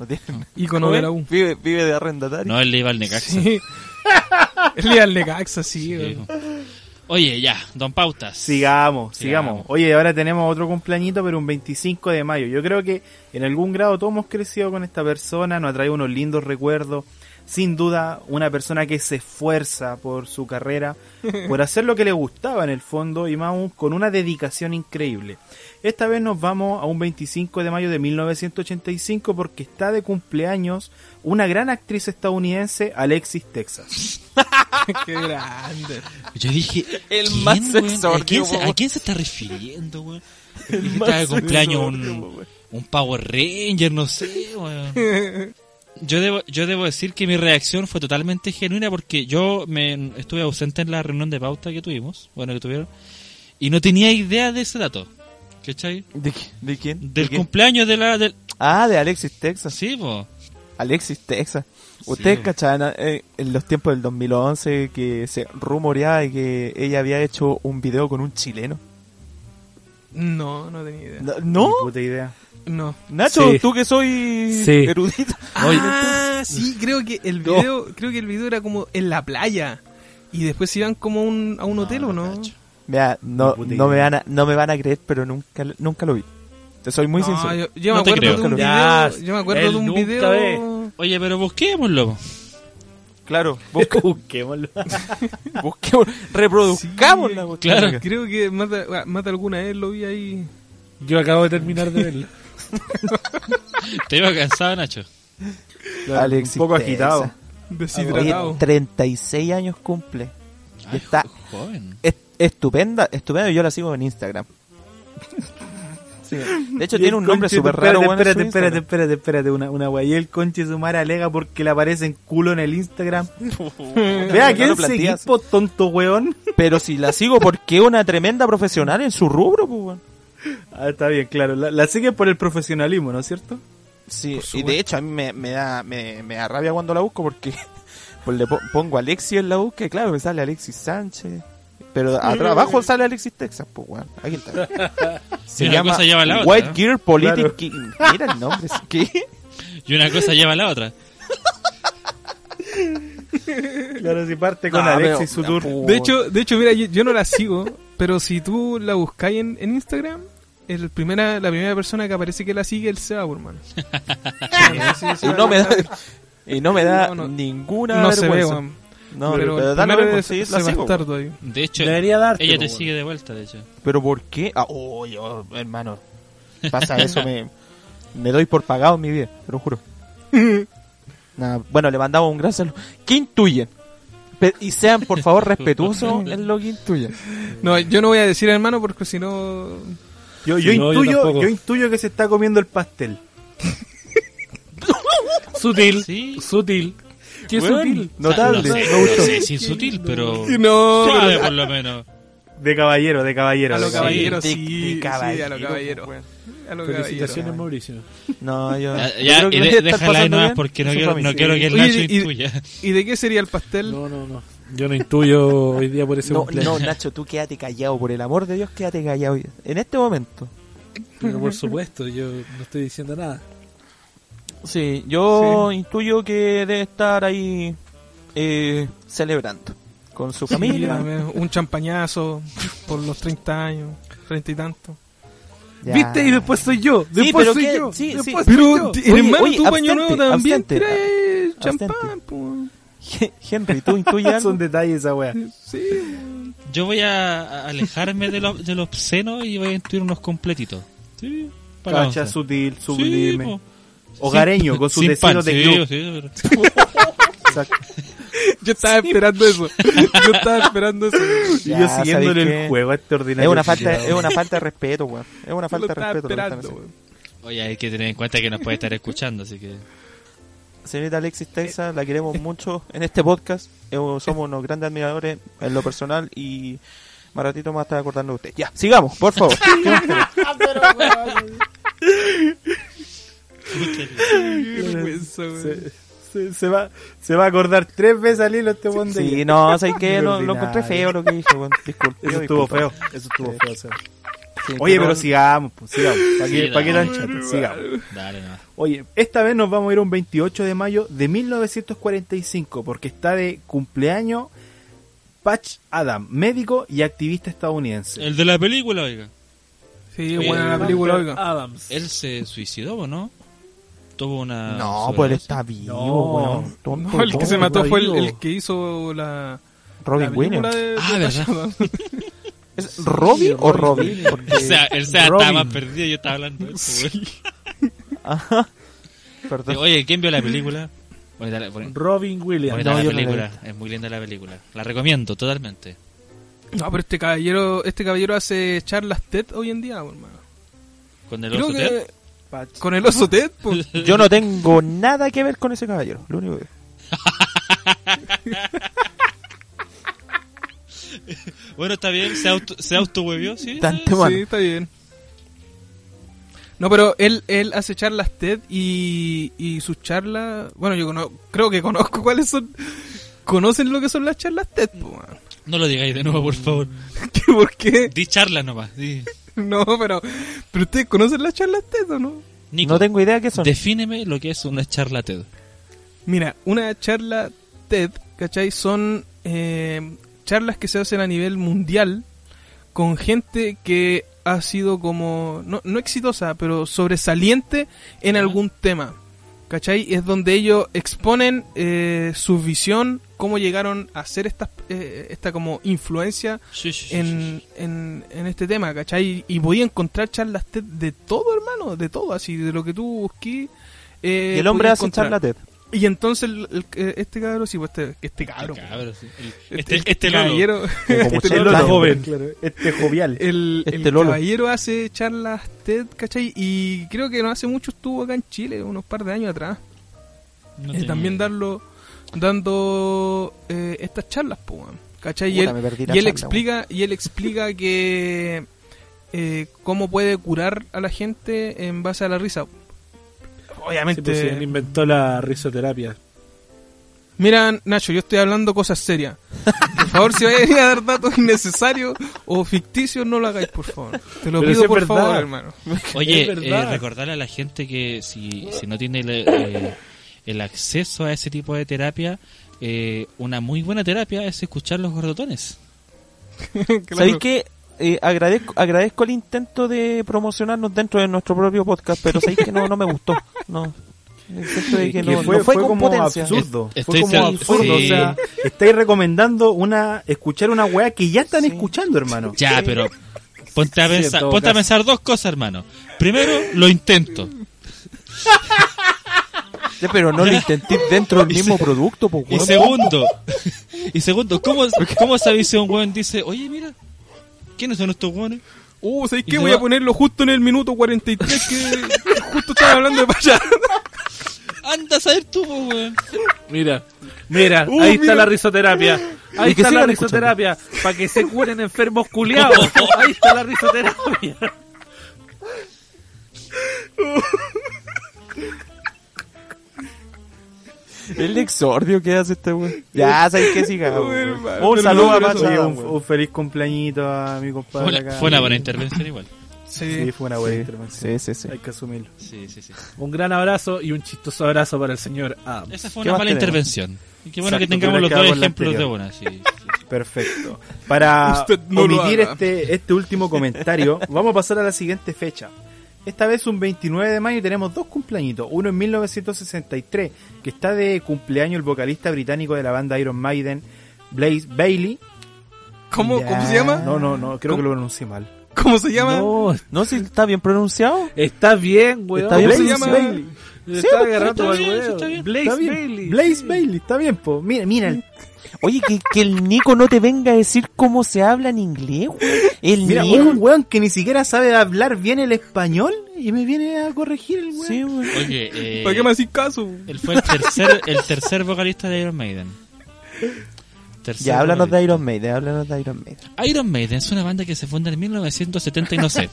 No tiene- ícono de la U. Vive, vive de arrendatario. No, él le iba al Necaxa. Sí. Él le al Necaxa, sí. Oye, ya, Don Pautas. Sigamos, Sigamos. sigamos. Oye, ahora tenemos otro cumpleañito, pero un 25 de mayo. Yo creo que en algún grado todos hemos crecido con esta persona, nos ha traído unos lindos recuerdos. Sin duda, una persona que se esfuerza por su carrera, por hacer lo que le gustaba en el fondo y más aún con una dedicación increíble. Esta vez nos vamos a un 25 de mayo de 1985 porque está de cumpleaños una gran actriz estadounidense, Alexis Texas. Qué grande. Yo dije, El ¿quién, más sexordio, ¿A quién, se, weón. ¿A quién se está refiriendo? Dije, Está de cumpleaños un, un Power Ranger, no sé, weón. Yo debo, yo debo decir que mi reacción fue totalmente genuina porque yo me estuve ausente en la reunión de pauta que tuvimos, bueno, que tuvieron, y no tenía idea de ese dato. ¿Cachai? ¿De, de quién? Del ¿De quién? cumpleaños de la... Del... Ah, de Alexis Texas. Sí, po. Alexis Texas. Ustedes Sí. cachaban eh, en los tiempos del 2011 que se rumoreaba de que ella había hecho un video con un chileno. No, no tenía idea. No, ¿no? Ni puta idea. No. Nacho, Sí. tú que soy Sí. erudito. Ah, sí, creo que el video, creo que el video era como en la playa y después se iban como a un, a un hotel o no. cacho. Mira, no, no, me van a, no me van a creer, pero nunca, nunca lo vi. Te soy muy No, sincero. Yo, yo No me te acuerdo de un video, yo me acuerdo él de un video. ve. Oye, pero busquémoslo. Claro, busca, Busquémoslo. la cuestión. claro. Creo que mata, mata alguna vez lo vi ahí. Yo acabo de terminar de verlo. Te iba cansado, Nacho. Alexis un poco agitado. Oye, Deshidratado. 36 años cumple. Ay, Está- jo- joven. Es- estupenda, estupenda. Yo la sigo en Instagram. Sí. De hecho, tiene un nombre súper raro, Espérate, espérate, Instagram. espérate, espérate, una, una wea. Y el conche su madre alega porque le aparecen culo en el Instagram. Vea, No ¿quién lo se planteas. equipo, tonto weón? Pero si la sigo porque es una tremenda profesional en su rubro, pues, weón. Ah, está bien, claro. La, la sigue por el profesionalismo, ¿no es cierto? Sí, y de hecho a mí me, me da me, me da rabia cuando la busco porque pues le po- pongo Alexis en la búsqueda y claro, me sale Alexis Sánchez. Pero atrás abajo sale Alexis Texas, pues weón. Aquí está. Se Y una llama cosa lleva a la otra, White ¿no? Gear Politic Claro. King. Mira el nombre. ¿Qué? Y una cosa lleva a la otra. Claro, si parte con No, Alexis pero- su tour. De hecho, de hecho, mira, yo, yo no la sigo, pero si tú la buscáis en, en Instagram, el primera, la primera persona que aparece que la sigue es el Seba, por mano. Sí, sí, sí, y no me da y no me da No, no. ninguna No se ve. No, pero, pero, el dale vergüenza, es la sigo, ahí. De hecho, Debería darte. ella te sigue de vuelta, de hecho. Pero ¿por qué? Ah, oh, yo, hermano. Pasa eso, me, me doy por pagado en mi vida, te lo juro. Nada, bueno, le mandamos un gran saludo. ¿Qué intuyen? Pe- y sean, por favor, respetuosos en lo que intuyen. No, yo no voy a decir hermano porque si no... Yo, yo, Sí, no, yo intuyo, yo intuyo que se está comiendo el pastel. Sutil. Sí. Sutil. Qué Bueno, sutil. Notable. No, sé, me gustó. no sé si es sutil, pero No, suave pero- por lo menos. De caballero, de caballero. A de lo caballero. caballero, de- sí, de sí, caballero, a lo caballero. A lo Felicitaciones, caballero. Mauricio. No, yo. Ya, yo ya, creo que y de- déjala ahí nomás porque no quiero, no quiero que el Nacho y- intuya. ¿Y de qué sería el pastel? No, no, no. Yo no intuyo hoy día por ese No, cumpleaños. no, Nacho, tú quédate callado, por el amor de Dios, quédate callado. En este momento. Pero por supuesto, yo no estoy diciendo nada. Sí, yo intuyo que debe estar ahí eh, celebrando con su Sí, familia. un champañazo por los 30 años, 30 y tanto. Ya. ¿Viste? Y después soy yo. Después soy que- yo. sí, sí. después Pero, yo. Oye, hermano, oye, tu paño abstente, nuevo también abstente, trae abstente. champán. Henry, ¿tú intuyes algo? Son detalles esa wea. Sí. Yo voy a alejarme de lo, de lo obsceno y voy a intuir unos completitos. Sí, para Cacha, once. sutil, sublime. Hogareño, con sus vecinos de sí, club. sí, pero- Exacto. Yo estaba esperando eso. Yo estaba esperando eso. Y yo siguiéndole ¿sabéis el qué? juego a este ordinario. Es una falta, es una falta de respeto, weón. Es una falta de respeto. Oye, hay que tener en cuenta que nos puede estar escuchando, así que... Señorita Alexis Texas, la queremos mucho en este podcast. Eh, Somos unos grandes admiradores en lo personal y más ratito más estar acordando de usted. Ya, sigamos, por favor. Weón. Se, se- se va, se va a acordar tres veces al hilo este buen sí, no, que Qué lo, lo encontré feo lo que dije, weón. Disculpe. Eso estuvo feo. Eso estuvo feo. Seba. Sí, Oye, pero- pero sigamos, pues, sigamos. ¿Para Sí, qué, pa' qué dale. tan chato? Sigamos. Dale, no. Oye, esta vez nos vamos a ir a un 28 de mayo de 1945 porque está de cumpleaños Patch Adam, médico y activista estadounidense. El de la película, oiga. Sí, Oye, buena la película, oiga. Adams. Él se suicidó, ¿o no? Tuvo una... No, pues él está vivo, No. weón. Tonto, No, el que ¿cómo se mató fue el, que hizo la, Robin la película Williams. de, Ah, de ¿verdad? ¿Es Robbie o Robin? Porque... O sea, él se estaba más perdido yo estaba hablando de eso, güey. Ajá. Perdón. Oye, ¿quién vio la película? Bonita la, boni- Robin Williams. bonita No, la yo no la película, es muy linda la película. La recomiendo totalmente. No, pero este caballero, este caballero hace charlas TED hoy en día, hermano. Con el Creo oso que Ted. Con el oso TED, pues. Yo no tengo nada que ver con ese caballero. Lo único que... Bueno, está bien, se auto, se autohuevió, ¿sí? Tan sí. temano. Sí, está bien. No, pero él, él hace charlas TED y, y sus charlas... Bueno, yo cono- creo que conozco cuáles son... ¿Conocen lo que son las charlas TED? po? No lo digáis de nuevo, por favor. ¿Qué, ¿Por qué? Di charla nomás. Di. No, pero... ¿Pero ustedes conocen las charlas TED o no? Nico, No tengo idea qué son. defíneme lo que es una charla TED. Mira, una charla TED, ¿cachai? Son eh, charlas que se hacen a nivel mundial con gente que ha sido como, no, no exitosa, pero sobresaliente en algún tema. ¿Cachai? Es donde ellos exponen eh, su visión, cómo llegaron a ser esta, eh, esta como influencia Sí, sí, sí, en, sí, en, en este tema, ¿cachai? Y podía encontrar charlas TED de todo, hermano, de todo, así, de lo que tú busquís. eh, Y el hombre hace encontrar. charla TED. Y entonces el- el- eh, este cabrón, sí, pues este, este sí. El- Este, Este, este caballero, como este Chelo Lolo Lolo. joven, claro, este jovial. el, Este el Lolo. caballero hace charlas TED, ¿cachai? Y creo que no hace mucho estuvo acá en Chile, unos par de años atrás. No Eh, también darlo, dando eh, estas charlas, pues, ¿cachai? Y él, y charla, explica, y él explica que eh, cómo puede curar a la gente en base a la risa. Sí, Obviamente. pues, sí, él inventó la risoterapia. Mira, Nacho, yo estoy hablando cosas serias. Por favor, si vais a dar datos innecesarios o ficticios, no lo hagáis, por favor. Te lo Pero pido, por verdad. favor, hermano. Oye, eh, recordarle a la gente que si, si no tiene el, eh, el acceso a ese tipo de terapia, eh, una muy buena terapia es escuchar los gordotones. Claro. ¿Sabéis qué? Eh, agradezco, agradezco el intento de promocionarnos dentro de nuestro propio podcast, pero sabéis que no, no me gustó. No. De que no, fue, no fue, fue con como potencia. absurdo. Fue estoy como absurdo. sí. O sea, estáis recomendando una escuchar una weá que ya están Sí. escuchando, hermano. Ya, pero ponte a pensar, ponte a pensar dos cosas, hermano. Primero, lo intento. Sí, pero no lo intenté dentro del mismo producto, pues, Y segundo, y segundo, ¿cómo, cómo sabéis si un weón dice, oye, mira, ¿quiénes son estos weones? Uh, ¿sabéis qué? Voy va- a ponerlo justo en el minuto 43 que justo estaba hablando de payas. Anda a saber tú, weón. Mira, mira, Uh, ahí mira. está la risoterapia. Ahí está la risoterapia. Para que se curen enfermos culiados. Ahí está la risoterapia. El exordio que hace este weón. Ya, sabéis que siga. Weón, Un pero saludo a Pacho. Oye, un, feliz cumpleañito a mi Fue compadre una, acá. fue una buena intervención igual. Sí, fue una buena Sí, intervención. sí, sí, sí. Hay que asumirlo. Sí, sí, sí. Un gran abrazo y un chistoso abrazo para el señor Adams. Esa fue ¿Qué una más mala tenemos? intervención. Y qué bueno Exacto, que tengamos los quedamos dos la ejemplos de anterior. una. Sí, sí, sí. Perfecto. Para Usted no lo omitir haga. este, este último comentario, vamos a pasar a la siguiente fecha. Esta vez un 29 de mayo tenemos dos cumpleañitos. Uno en 1963, que está de cumpleaños el vocalista británico de la banda Iron Maiden, Blaze Bailey. ¿Cómo, Ya. ¿Cómo se llama? No, no, no, creo ¿Cómo? que lo pronuncié mal. ¿Cómo se llama? No, No, si está bien pronunciado. está bien, weón. Está bien, ¿Cómo se llama? Bailey. Sí, está pues, agarrando está bien, está bien. Blaze Está bien. Bailey. Blaze sí. Bailey, está bien, po. Mira, mira, el- Oye, que, que el Nico no te venga a decir cómo se habla en inglés, weón. El mira, Nico. un weón que ni siquiera sabe hablar bien el español y me viene a corregir el weón. Sí, weón. Oye, eh, ¿Para qué me haces caso? él fue el tercer, el tercer vocalista de Iron Maiden. Tercer Ya, háblanos vocalista. de Iron Maiden, háblanos de Iron Maiden. Iron Maiden es una banda que se funda en 1970 y no sé.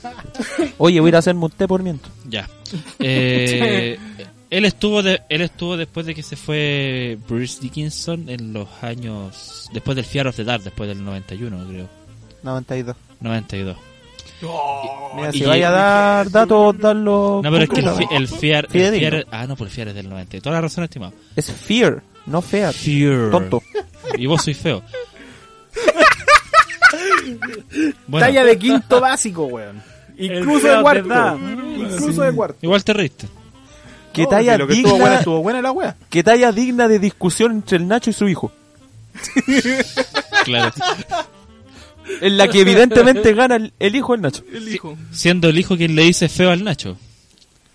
Oye, voy a ir a hacerme un té por mientras. Ya. Eh, él estuvo de, él estuvo después de que se fue Bruce Dickinson en los años después del Fear of the Dark, después del 91, creo. 92. 92. Mira, Y si que- vaya a dar datos, darlo. No, pero es que el, el Fear, el Fidedigno. Fear- ah, no, por el Fear es del 90. Toda la razón, estimado. Es fear, no fear. Fear. Tonto. Y vos sois feo. Bueno, Talla de quinto básico, weón. Incluso de cuarto. Incluso de cuarto. igual te reíste. Que No, talla si lo que estuvo digna, buena, estuvo buena la wea. que talla digna de discusión entre el Nacho y su hijo. Claro. En la que evidentemente gana el, el hijo del Nacho. El hijo. Siendo el hijo quien le dice feo al Nacho.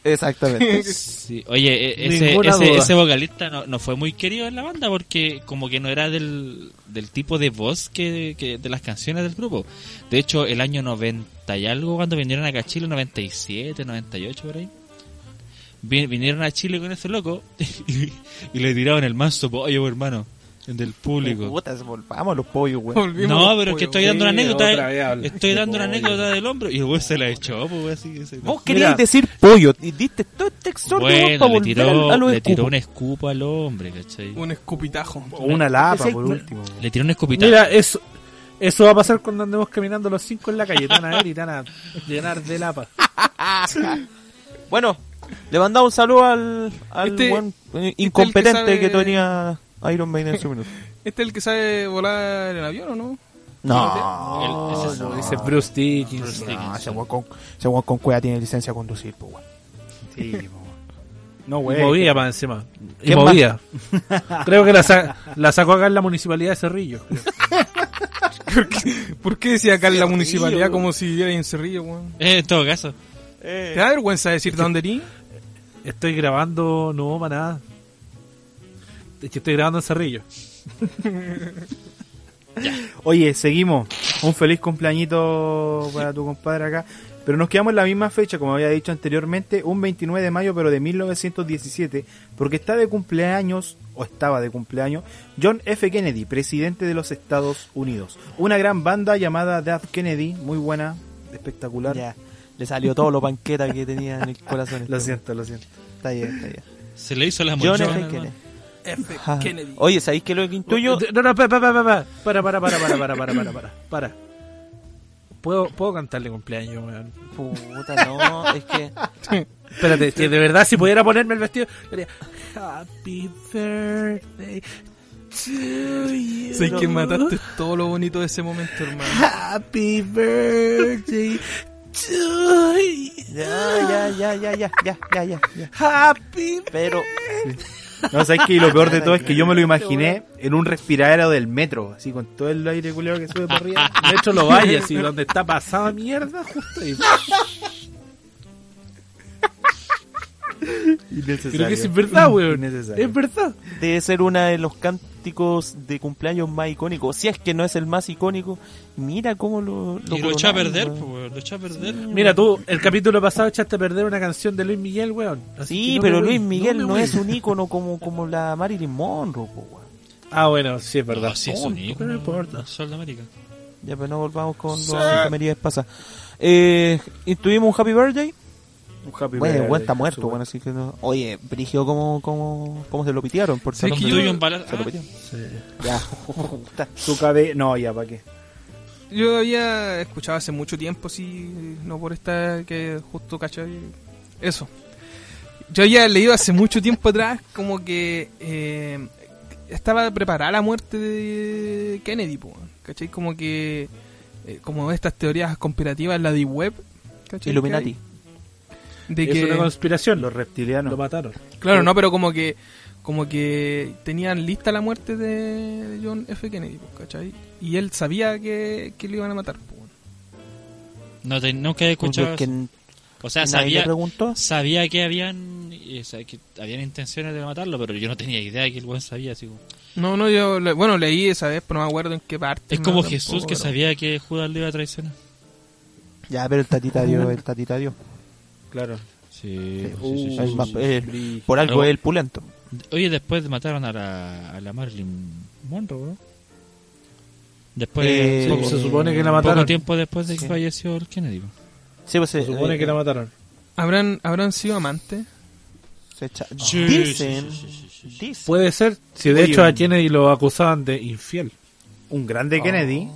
Exactamente. Sí. Oye, e- ese, Ninguna ese, duda. ese vocalista no, no fue muy querido en la banda porque como que no era del, del tipo de voz que, que de las canciones del grupo. De hecho, el año 90 y algo, cuando vinieron acá a Chile, 97, 98 por ahí, vinieron a Chile con ese loco y, le tiraban el manso pollo, hermano, del público. Puta, volvamos a los pollos, weón. No, pero es que estoy dando una anécdota. Estoy dando una anécdota del hombro y el güey se la echó, pues así que se- Vos querías decir pollo y diste todo este exordio weón, Bueno, para le volver tiró, a, a los le tiró un escupo al hombre, ¿cachai? Un escupitajo. O una lapa, por último. Le tiró un escupitazo. Mira, eso, eso va a pasar cuando andemos caminando los cinco en la calle. Te van a ver y te van a llenar de lapa. Bueno, le mandamos un saludo al, al Este- buen, eh, el que incompetente sabe- que, tenía Iron Maiden en su minuto. ¿Este es el que sabe volar en avión o no? No, El- ese es- No, dice Bruce Dickinson. Bruce no ese con, ese con cueva tiene licencia a conducir, pues weón. Sí. No, Y güey. movía más encima. Y ¿Quién movía. Creo que la, sa- la sacó acá en la municipalidad de Cerrillo. ¿Por qué decía acá en la municipalidad como si viviera en Cerrillo, weón? Eh, en todo caso. ¿Te da vergüenza decir de dónde eres? Estoy grabando, no, para nada. Es que estoy grabando en Cerrillo. Oye, seguimos. Un feliz cumpleañito para tu compadre acá. Pero nos quedamos en la misma fecha, como había dicho anteriormente, un 29 de mayo, pero de 1917, porque está de cumpleaños, o estaba de cumpleaños, John F. Kennedy, presidente de los Estados Unidos. Una gran banda llamada Death Kennedy, muy buena, espectacular. Ya. Le salió todo lo panqueta que tenía en el corazón. Lo siento, lo siento. Está bien, está bien. Se le hizo la John. F. Kennedy. F. Ah. Kennedy. Oye, ¿sabéis qué es lo que intuyo? No, no, para, para, para, para, para, para, para, para, para, para, para, para, para. ¿Puedo, puedo cantarle cumpleaños, weón? Puta, no, es que... Espérate, que de verdad si pudiera ponerme el vestido, diría Happy birthday to you. Sé que mataste todo lo bonito de ese momento, hermano. Happy birthday to you. Ya, ya, ya, ya, ya, ya, ya, ya. ya. Happy. Pero. No, sabes que lo peor de todo es que yo me lo imaginé en un respiradero del metro, así con todo el aire culero que sube por arriba. De hecho lo vaya, así donde está pasada mierda, justo. Creo que es verdad, weón. Es verdad. debe ser una de los cánticos de cumpleaños más icónicos. Si es que no es el más icónico, mira cómo lo. Y lo echó a perder, weón. pues, weón, lo echó a perder. Mira tú, el capítulo pasado echaste a perder una canción de Luis Miguel, weón. Así Sí, no pero Luis Miguel no, voy. es un ícono como, como la Marilyn Monroe, weón. Ah, bueno, sí es verdad. No, sí, es un ícono, no importa. Sol de América. Ya, pero no volvamos con las efemérides pasadas. Eh, ¿Intuvimos un Happy Birthday? Un happy Bueno, birthday, bueno, está muerto, bueno, así que no. Oye, Brigio, ¿cómo, cómo, cómo se lo pitearon? Por ¿Sabes ser que un bala- Se lo ah, pitearon. Sí. Ya. Su cabe... No, ya, ¿para qué? Yo había escuchado hace mucho tiempo, sí, no por esta que justo cachai. Eso. Yo había leído hace mucho tiempo atrás como que eh, estaba preparada la muerte de Kennedy, po, ¿cachai? Como que, eh, como estas teorías conspirativas, la de web, ¿cachai? Illuminati. Que De Es que, una conspiración. Los reptilianos. Lo mataron. claro, no, pero como que como que tenían lista la muerte de John F. Kennedy, po, ¿cachai? Y él sabía que, que lo iban a matar, po. No te- nunca he escuchado. Porque eso. O sea, sabía, preguntó. sabía que habían eh, o sea, que habían intenciones de matarlo, pero yo no tenía idea de que el buen sabía. Así como- No, no, yo, le- bueno, leí esa vez, pero no me acuerdo en qué parte. Es como tampoco, Jesús que pero- sabía que Judas le iba a traicionar. Ya, pero el tatita dio, el tatita dio. Claro. Sí, más- por algo es el pulento. Oye, después mataron a la, a la Marilyn Monroe, ¿no? Después, Eh, poco, se supone que la poco mataron. tiempo después de que Sí. falleció el Kennedy. pues, Se eh, supone eh, que la mataron. ¿Habrán, ¿Habrán sido amantes? se echa- Sí, Dicen, sí, sí, sí, sí, sí. dicen. Puede ser. Si de Oye, hecho a Kennedy lo acusaban de infiel. Un grande Kennedy.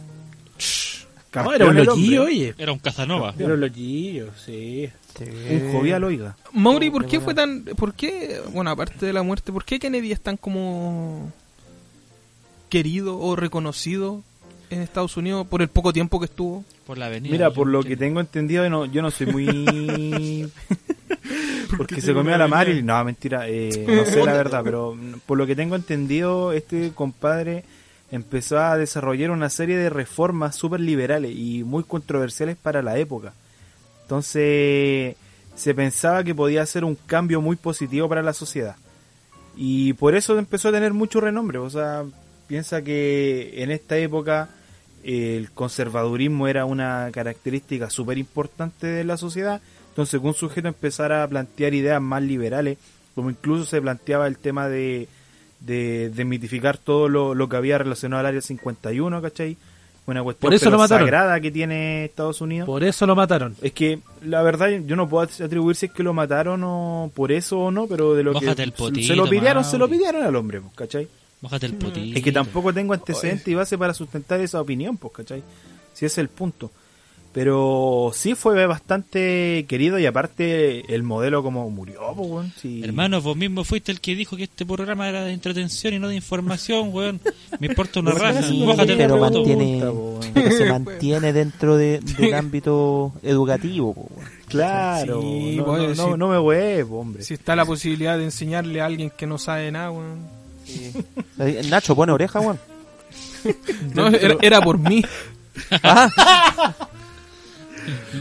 No, era un loquillo, oye. Era un Casanova. Era un loquillo, sí. Sí. Un jovial, oiga. Mauri, ¿por qué qué fue tan... ¿Por qué, bueno, aparte de la muerte, ¿por qué Kennedy es tan como querido o reconocido en Estados Unidos por el poco tiempo que estuvo? Por la avenida. Mira, por lo que tengo entendido, no, yo no soy muy... Porque se comió a la Marilyn. No, mentira. eh, no sé la verdad, pero por lo que tengo entendido, este compadre empezó a desarrollar una serie de reformas súper liberales y muy controversiales para la época. Entonces, se pensaba que podía ser un cambio muy positivo para la sociedad. Y por eso empezó a tener mucho renombre. O sea, piensa que en esta época el conservadurismo era una característica súper importante de la sociedad. Entonces, un sujeto empezara a plantear ideas más liberales, como incluso se planteaba el tema de, de desmitificar todo lo, lo que había relacionado al área 51, ¿cachai? Una cuestión Por eso lo mataron. sagrada que tiene Estados Unidos. Por eso lo mataron. Es que la verdad yo no puedo atribuir si es que lo mataron o por eso o no, pero de lo Mójate que el se potito, lo pidieron, se lo pidieron al hombre, pues, ¿cachai? Bájate el potito. Es que tampoco tengo antecedentes y base para sustentar esa opinión, pues, ¿cachai? Si ese es el punto. Pero sí fue bastante querido y aparte el modelo como murió, pues, weón. Sí. Hermano, vos mismo fuiste el que dijo que este programa era de entretención y no de información, weón. Me importa una raja. Sí, pero mantiene, pero se mantiene dentro de, del ámbito educativo. weón. Claro, Sí, no, no, no, me huevo, hombre. Si está la posibilidad de enseñarle a alguien que no sabe nada, weón. Eh, Nacho, pone oreja, weón. No, era, era por mí.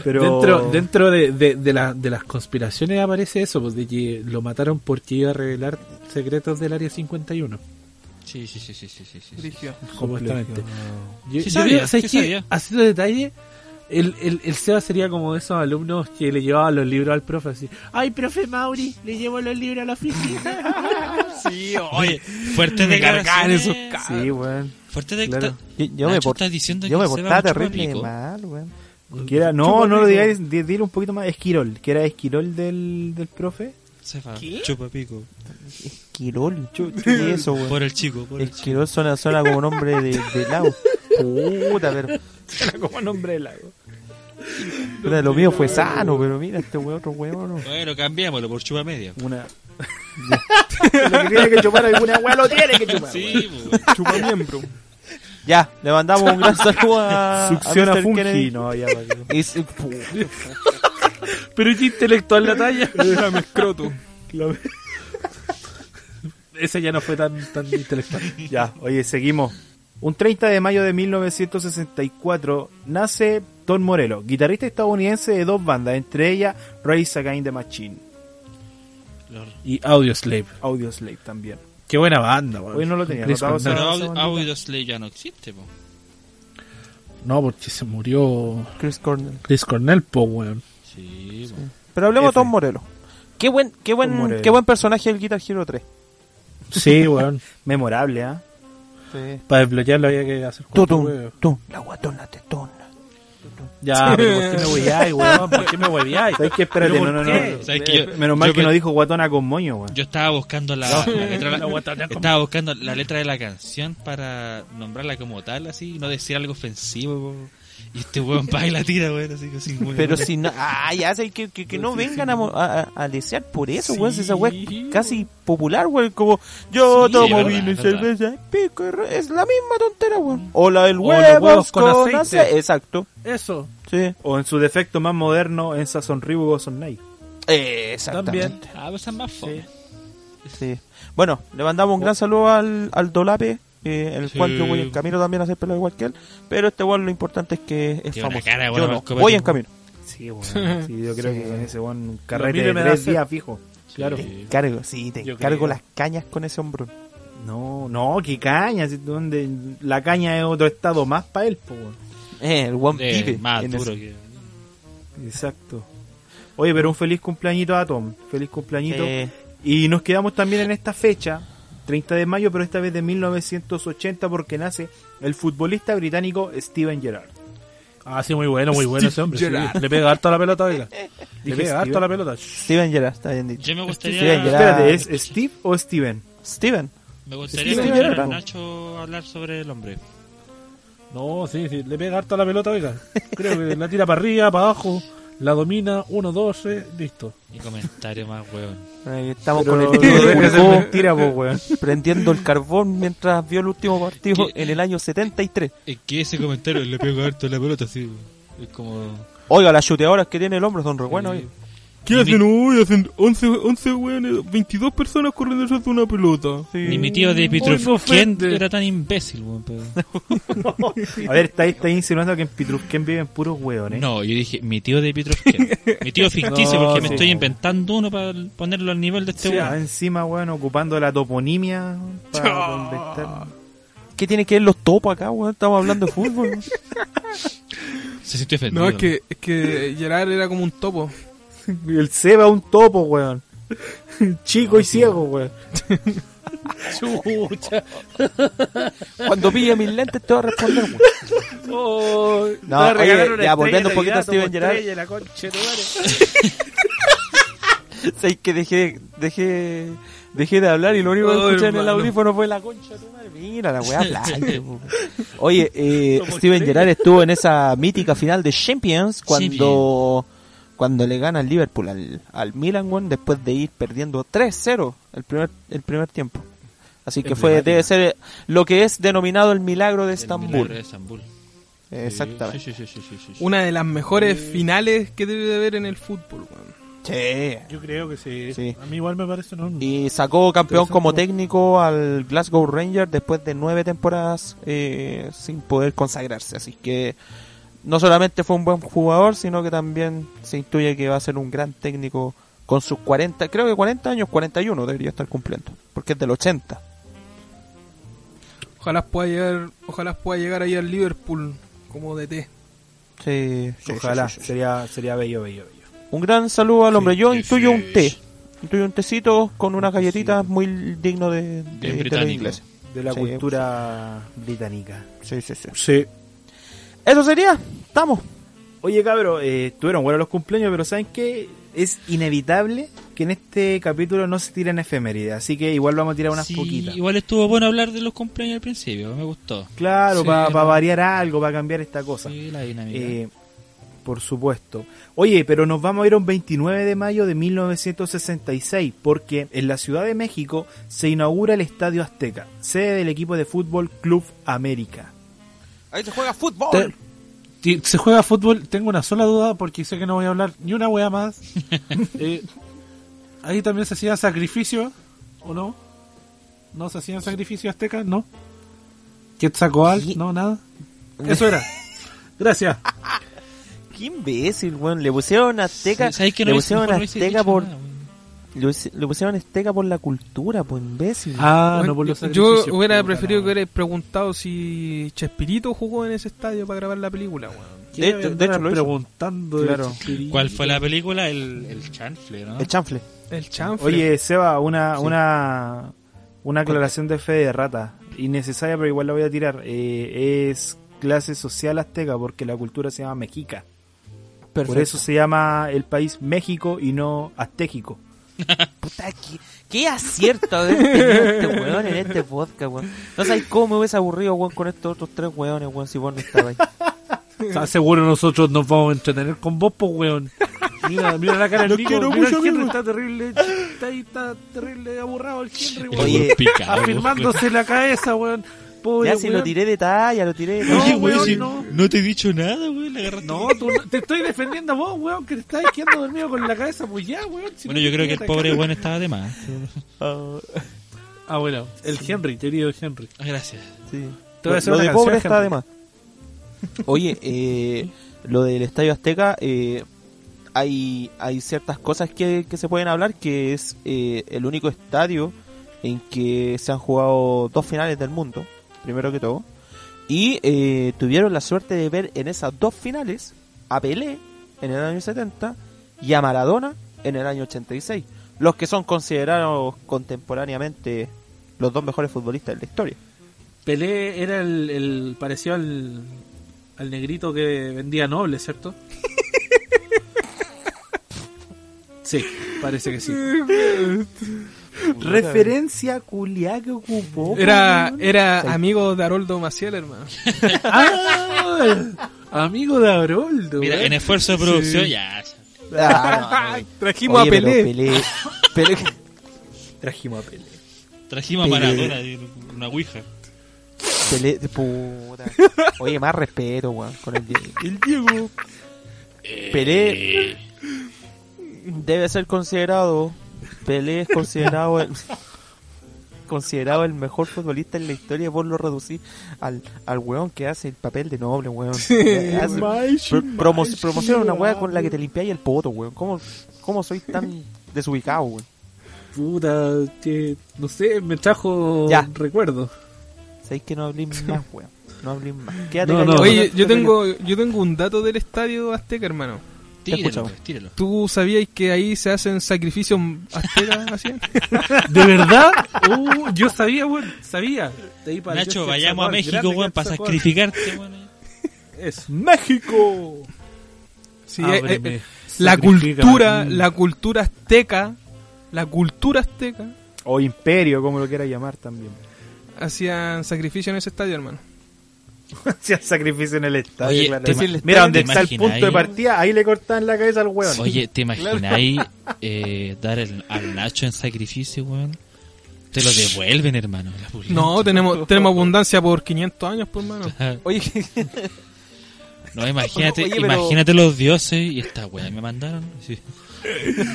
Pero Dentro, dentro de, de, de, la- de las conspiraciones aparece eso, pues de que lo mataron porque iba a revelar secretos del área 51. Sí, sí, sí, sí, sí, sí, sí. Yo, yo sabía, ¿sabes sí sabía. Haciendo detalle, el, el, el Seba sería como esos alumnos que le llevaban los libros al profe así. Ay, profe Mauri, le llevo los libros a la oficina. Sí, oye, fuerte cargaban declaraciones. esos ca- Sí, weón. Fuerte de Claro. Yo, yo me, Nacho, por- estás diciendo yo que me el Seba portaba terrible mal, weón. Que era, no, no lo digáis, di- dile un poquito más. Esquirol, que era Esquirol del, del profe. Seba, ¿Qué? chupa pico. Esquirol. ¿Qué es eso, weón? Por el chico, por el chico. Esquirol suena, suena como nombre de, de lago. Puta, pero como nombre del lago. puta, lo mío fue sano, pero mira este weón, otro weón. no. Bueno, cambiémoslo por chupa media. Una. lo que tiene que chupar alguna weá lo tiene que chupar. Sí, pues. Chupa miembro. Ya, le mandamos un gran saludo a, a Succiona Mr. fungi. Kennedy. No, ya, para que- Pero es intelectual la talla. Déjame escroto. Lo- Ese ya no fue tan, tan intelectual. Ya, oye, seguimos. Un 30 de mayo de 1964 nace Tom Morello, guitarrista estadounidense de dos bandas, entre ellas Rise Against the Machine, Y Audio Slave. Audioslave también. Qué buena banda, weón. Hoy no lo tenía Cornell. Pero. Audioslave ya no existe, po. No, porque se murió Chris Cornell. Chris Cornell, po, weón. Sí, po. Pero hablemos de. Tom Morello. Qué buen, qué buen, Morello. qué buen personaje el Guitar Hero 3. Sí, weón. Memorable, ¿ah? Sí. Para desbloquearlo había que hacer Tú, tú, tú. La guatona tetona. Ya, pero ¿por qué me hueveáis, weón? ¿Por qué me hueveáis? ¿Sabes qué? Espérate, ¿Pero no, no, no. ¿Sabes que yo- Menos mal yo que no dijo guatona con moño, weón. Yo estaba buscando la, la letra, La estaba buscando la letra de la canción para nombrarla como tal, así, y no decir algo ofensivo. Y este weón va y la tira, weón, así, así muy Pero si no, ah, ya sé que, que, que no vengan a, a, a- a desear por eso, weón. Si esa es casi popular, weón. Como yo Sí, tomo vino y cerveza, pico y re- es la misma tontera, weón. O la del O los huevos, huevos con con, aceite. aceite. Exacto, Eso. sí. O en su defecto más moderno, en Sazon Ribu o Son Night. Exactamente. Ah, pues es más fome. Sí. Bueno, le mandamos un gran saludo al, al Dolape, eh, el Sí. cual yo voy en camino también a hacer pelo igual que él. Pero este weón lo importante es que es Tiene famoso. cara yo no, voy en camino. Sí, weón. Sí, yo creo que con ese weón un carrete de tres días fijo. Claro. Sí. Cargo, sí, te Yo cargo creo. las cañas con ese hombrón. No, no, qué caña. donde la caña es otro estado más para él, po. Eh, el one Eh, vive más en duro ese- que... Exacto. Oye, pero un feliz cumpleañito a Tom. Feliz cumpleañito. Eh, Y nos quedamos también en esta fecha, 30 de mayo, pero esta vez de 1980, porque nace el futbolista británico Steven Gerrard. Ah, sí, muy bueno, muy bueno ese hombre. sí. Le pega harto a la pelota, oiga. Le pega harto a la pelota. Steven Gerrard, está bien dicho. Yo me gustaría... Espérate, ¿es Steve o Steven? Steven. Me gustaría Steven escuchar Gerrard. a Nacho hablar sobre el hombre. No, sí, sí, le pega harto a la pelota, oiga. Creo que la tira para arriba, para abajo, la domina, uno, dos, tres, listo. Mi comentario más, weón. Eh, estamos Pero con el tío no mentira, po, weón. prendiendo el carbón mientras vio el último partido ¿Qué? en el año 73. Es que ese comentario le pega harto la pelota, así. Es como... Oiga, las chuteadoras que tiene el hombre son re buenas. oye. ¿Qué hacen hoy? Hacen 11, 11 weones, 22 personas corriendo detrás de una pelota. Ni mi tío de ofende. era tan imbécil, weón. pero- A ver, ¿estáis está insinuando que en Pitrusquén viven puros hueones? No, yo dije mi tío de Petrov Mi tío ficticio, No, porque me sí. estoy inventando uno para ponerlo al nivel de este Sí, weón. encima, weón, ocupando la toponimia para. ¿Qué tiene que ver los topos acá, weón? Estamos hablando de fútbol. Se sintió ofendido. No, es que, es que Gerard era como un topo. El Seba un topo, weón. Chico y ciego, weón. Chucha. Cuando pille mis lentes te voy a responder, weón. Oh, No, oye, ya, estrella volviendo un poquito a Steven Gerrard. estrella, la concha de tu madre. Sé que dejé, dejé, dejé de hablar y lo único que Oh, escuché en el audífono fue la concha de tu madre. Mira la weá blanca. Oye, eh, Steven. Gerrard estuvo en esa mítica final de Champions cuando, cuando le gana el Liverpool al, al Milan, weón, después de ir perdiendo 3-0 el primer, el primer tiempo. Así que fue, debe ser lo que es denominado el milagro de El Estambul. milagro de Estambul. Exactamente. Sí, sí, sí, sí, sí, sí. Una de las mejores finales que debe de haber en el fútbol, weón. Sí. Yo creo que sí. Sí. A mí igual me parece, ¿no? Y sacó campeón como técnico al Glasgow Rangers después de nueve temporadas eh, sin poder consagrarse. Así que no solamente fue un buen jugador, sino que también se intuye que va a ser un gran técnico con sus 40, creo que 40 años, 41 debería estar cumpliendo, porque es del 80. Ojalá pueda llegar, ojalá pueda llegar ahí al Liverpool como DT. Sí, sí, Ojalá, sí, sí, sí. sería sería bello, bello, bello. Un gran saludo al hombre. Sí, Yo intuyo sí. un té. Intuyo un tecito con unas galletitas muy digno de, de, Bien de los británico. ingleses. De la Sí, cultura británica. Sí, sí, sí. Sí. Eso sería. Estamos. Oye, cabro, eh, tuvieron buenos los cumpleaños, pero ¿saben qué? Es inevitable que en este capítulo no se tiren efemérides, así que igual vamos a tirar unas Sí, poquitas. Igual estuvo bueno hablar de los cumpleaños al principio, me gustó. Claro, Sí, para variar algo, para cambiar esta cosa. Sí, la dinámica. Eh, por supuesto. Oye, pero nos vamos a ir a un 29 de mayo de 1966, porque en la Ciudad de México se inaugura el Estadio Azteca, sede del equipo de fútbol Club América. Ahí se juega fútbol. Te- se juega fútbol, tengo una sola duda porque sé que no voy a hablar ni una wea más. Eh, ahí también se hacían sacrificios, ¿o no? ¿No se hacían sacrificios aztecas? ¿No? ¿Quetzalcoatl? ¿Qué? No, nada. Eso era. Gracias. Qué imbécil, weón. Le pusieron azteca. ¿Sabes que no le pusieron azteca por. nada? Le pusieron azteca por la cultura, pues imbécil. Ah, Bueno, no por los yo hubiera preferido que hubiera preguntado si Chespirito jugó en ese estadio para grabar la película, weón. ¿Qué De hecho- de andar hecho lo preguntando de Claro. ¿Cuál fue la película? El, el chanfle, ¿no? El chanfle. El chanfle. Oye, Seba, una, Sí. una, una aclaración de fe de rata. Innecesaria, pero igual la voy a tirar. Eh, es clase social azteca porque la cultura se llama mexica. Por eso se llama el país México y no aztéquico. Puta, qué, qué acierto haber tenido este weón en este podcast, weón. No sabes cómo me hubiese aburrido, weón, con estos otros tres weones, weón, si vos no estabas ahí. ¿Estás seguro nosotros nos vamos a entretener con vos, pues, weón? Mira, mira la cara del Nico, quiero mira el mucho, Henry, amigo. está terrible, está ahí, está terrible aburrado el Henry, El weón. Oye, afirmándose la cabeza, weón. Pobre ya si lo tiré de talla, lo tiré de No, Oye, weón, si no. no te he dicho nada, weón. No, tú te estoy defendiendo a vos, weón, que te estás quedando dormido con la cabeza, pues ya, weón. si Bueno, no yo creo que el pobre weón estaba de más. Ah, Ah, bueno, el Henry, querido Henry. Gracias. sí. Te voy a hacer lo una de canción, pobre está de más. Oye, eh, lo del Estadio Azteca, eh, hay, hay ciertas cosas que, que se pueden hablar, que es eh, el único estadio en que se han jugado dos finales del mundo, primero que todo. Y eh, tuvieron la suerte de ver en esas dos finales a Pelé en el año 70 y a Maradona en el año 86. Los que son considerados contemporáneamente los dos mejores futbolistas de la historia. Pelé era el, el parecido al, al negrito que vendía nobles, ¿cierto? Sí, parece que sí. Referencia culiá que ocupó. Era, era amigo de Haroldo Maciel, hermano. ¡Ah! Amigo de Haroldo. Mira, en esfuerzo de producción, ya. Ah, no, no. Trajimos Oye, a pero Pelé. Pelé, Pelé- Trajimos a Pelé. Trajimos a Pero- Maradona de una ouija. Pelé, de puta. Oye, más respeto, weón, con el Diego. El Diego. Pelé debe ser considerado. Pelé es considerado el, considerado el mejor futbolista en la historia. Vos lo reducís al, al weón que hace el papel de noble, weón. Hace- pro- promo- promociona una weá con la que te limpiáis el poto, weón. ¿Cómo, cómo soy tan desubicado, weón? Puta, que no sé, me trajo Ya. recuerdos. Sabéis que no habléis más, weón. No habléis más. Quédate No, no. Oye, yo tengo, yo tengo un dato del estadio Azteca, hermano. Pues. ¿Tú sabías que ahí se hacen sacrificios aztecas así? ¿De verdad? Uh, yo sabía, weón, sabía. De ahí para el Nacho, vayamos a México, weón, para sacrificarte, weón. Eso. ¡México! Sí, eh, eh, la cultura, Mm. la cultura azteca, la cultura azteca, O imperio, como lo quiera llamar también. hacían sacrificio en ese estadio, hermano. Hacía sacrificio en el estadio, Oye, claro. te Mira, Mira donde ¿te está el punto de partida, ahí le cortan la cabeza al weón. Oye, ¿te imagináis eh, dar el, al Nacho en sacrificio, weón? Te lo devuelven, hermano. No, tenemos, tenemos abundancia por 500 años, por hermano. Oye, No, imagínate, Oye, pero- imagínate los dioses y esta weá me mandaron. Sí.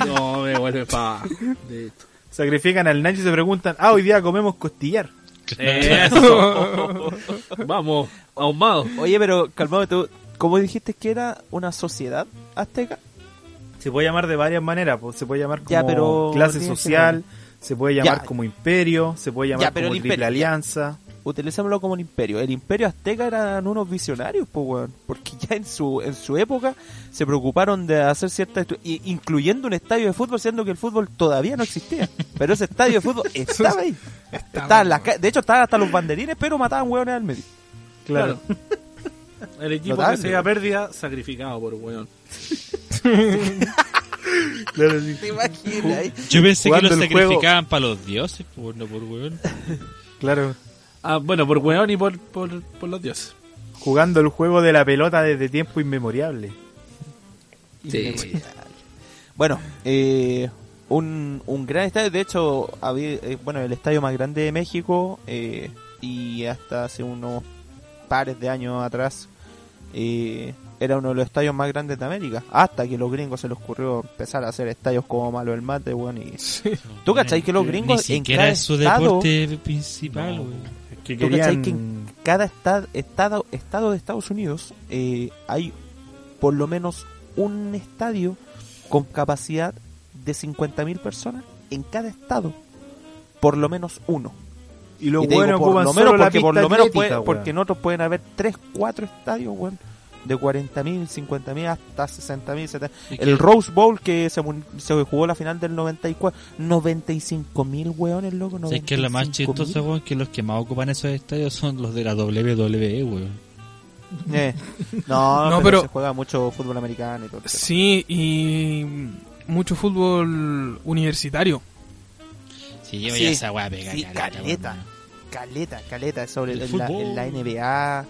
No, me vuelve pa. De esto. Sacrifican al Nacho y se preguntan, ah, hoy día comemos costillar. Eso. Vamos, ahumado. oye, pero calmado, tú, ¿cómo dijiste que era una sociedad azteca? Se puede llamar de varias maneras, pues, se puede llamar como Ya, pero clase social, se puede llamar Ya. como imperio, se puede llamar Ya, pero como triple imperio, ya. alianza. Utilicémoslo como el imperio. El imperio azteca eran unos visionarios, pues, weón. Porque ya en su, en su época se preocuparon de hacer ciertas... incluyendo un estadio de fútbol, siendo que el fútbol todavía no existía. Pero ese estadio de fútbol estaba ahí. Estaba en las ca- de hecho, estaban hasta los banderines, pero mataban hueones al medio. Claro. El equipo que se pérdida, sacrificado por weón. ¿Te imaginas? Yo pensé que lo sacrificaban para los dioses, por, no por weón. Claro. Ah, bueno, por weón y por, por, por los dioses. Jugando el juego de la pelota desde tiempo inmemoriable. Bueno, eh, un, un gran estadio. De hecho, había, eh, bueno, el estadio más grande de México eh, y hasta hace unos pares de años atrás eh, era uno de los estadios más grandes de América. Hasta que los gringos se les ocurrió empezar a hacer estadios como Malo el Mate, weón. Y... ¿Tú cachai que los Ni gringos en siquiera cada es su estado, deporte principal, weón. Que ¿Tú querían... que en cada estado, estado, estado de Estados Unidos eh, hay por lo menos un estadio con capacidad de 50.000 personas en cada estado? Por lo menos uno. Y los Y te digo, por lo menos porque por lo menos puede- porque en otros pueden haber 3, 4 estadios, weón, de 40.000, 50.000 hasta 60.000, 70.000. ¿Y El? Rose Bowl que se, se jugó la final del 94, 95.000 weones, loco, ¿Sabes qué es lo más 95.000. chistoso, weón? Que los que más ocupan esos estadios son los de la WWE, weón. Eh, No, No, pero, pero- se juega mucho fútbol americano y todo. Sí, y mucho fútbol universitario. Si lleva Sí, ya esa weá pega sí, caleta, caleta. Caleta, caleta, sobre El en la, fútbol. en la NBA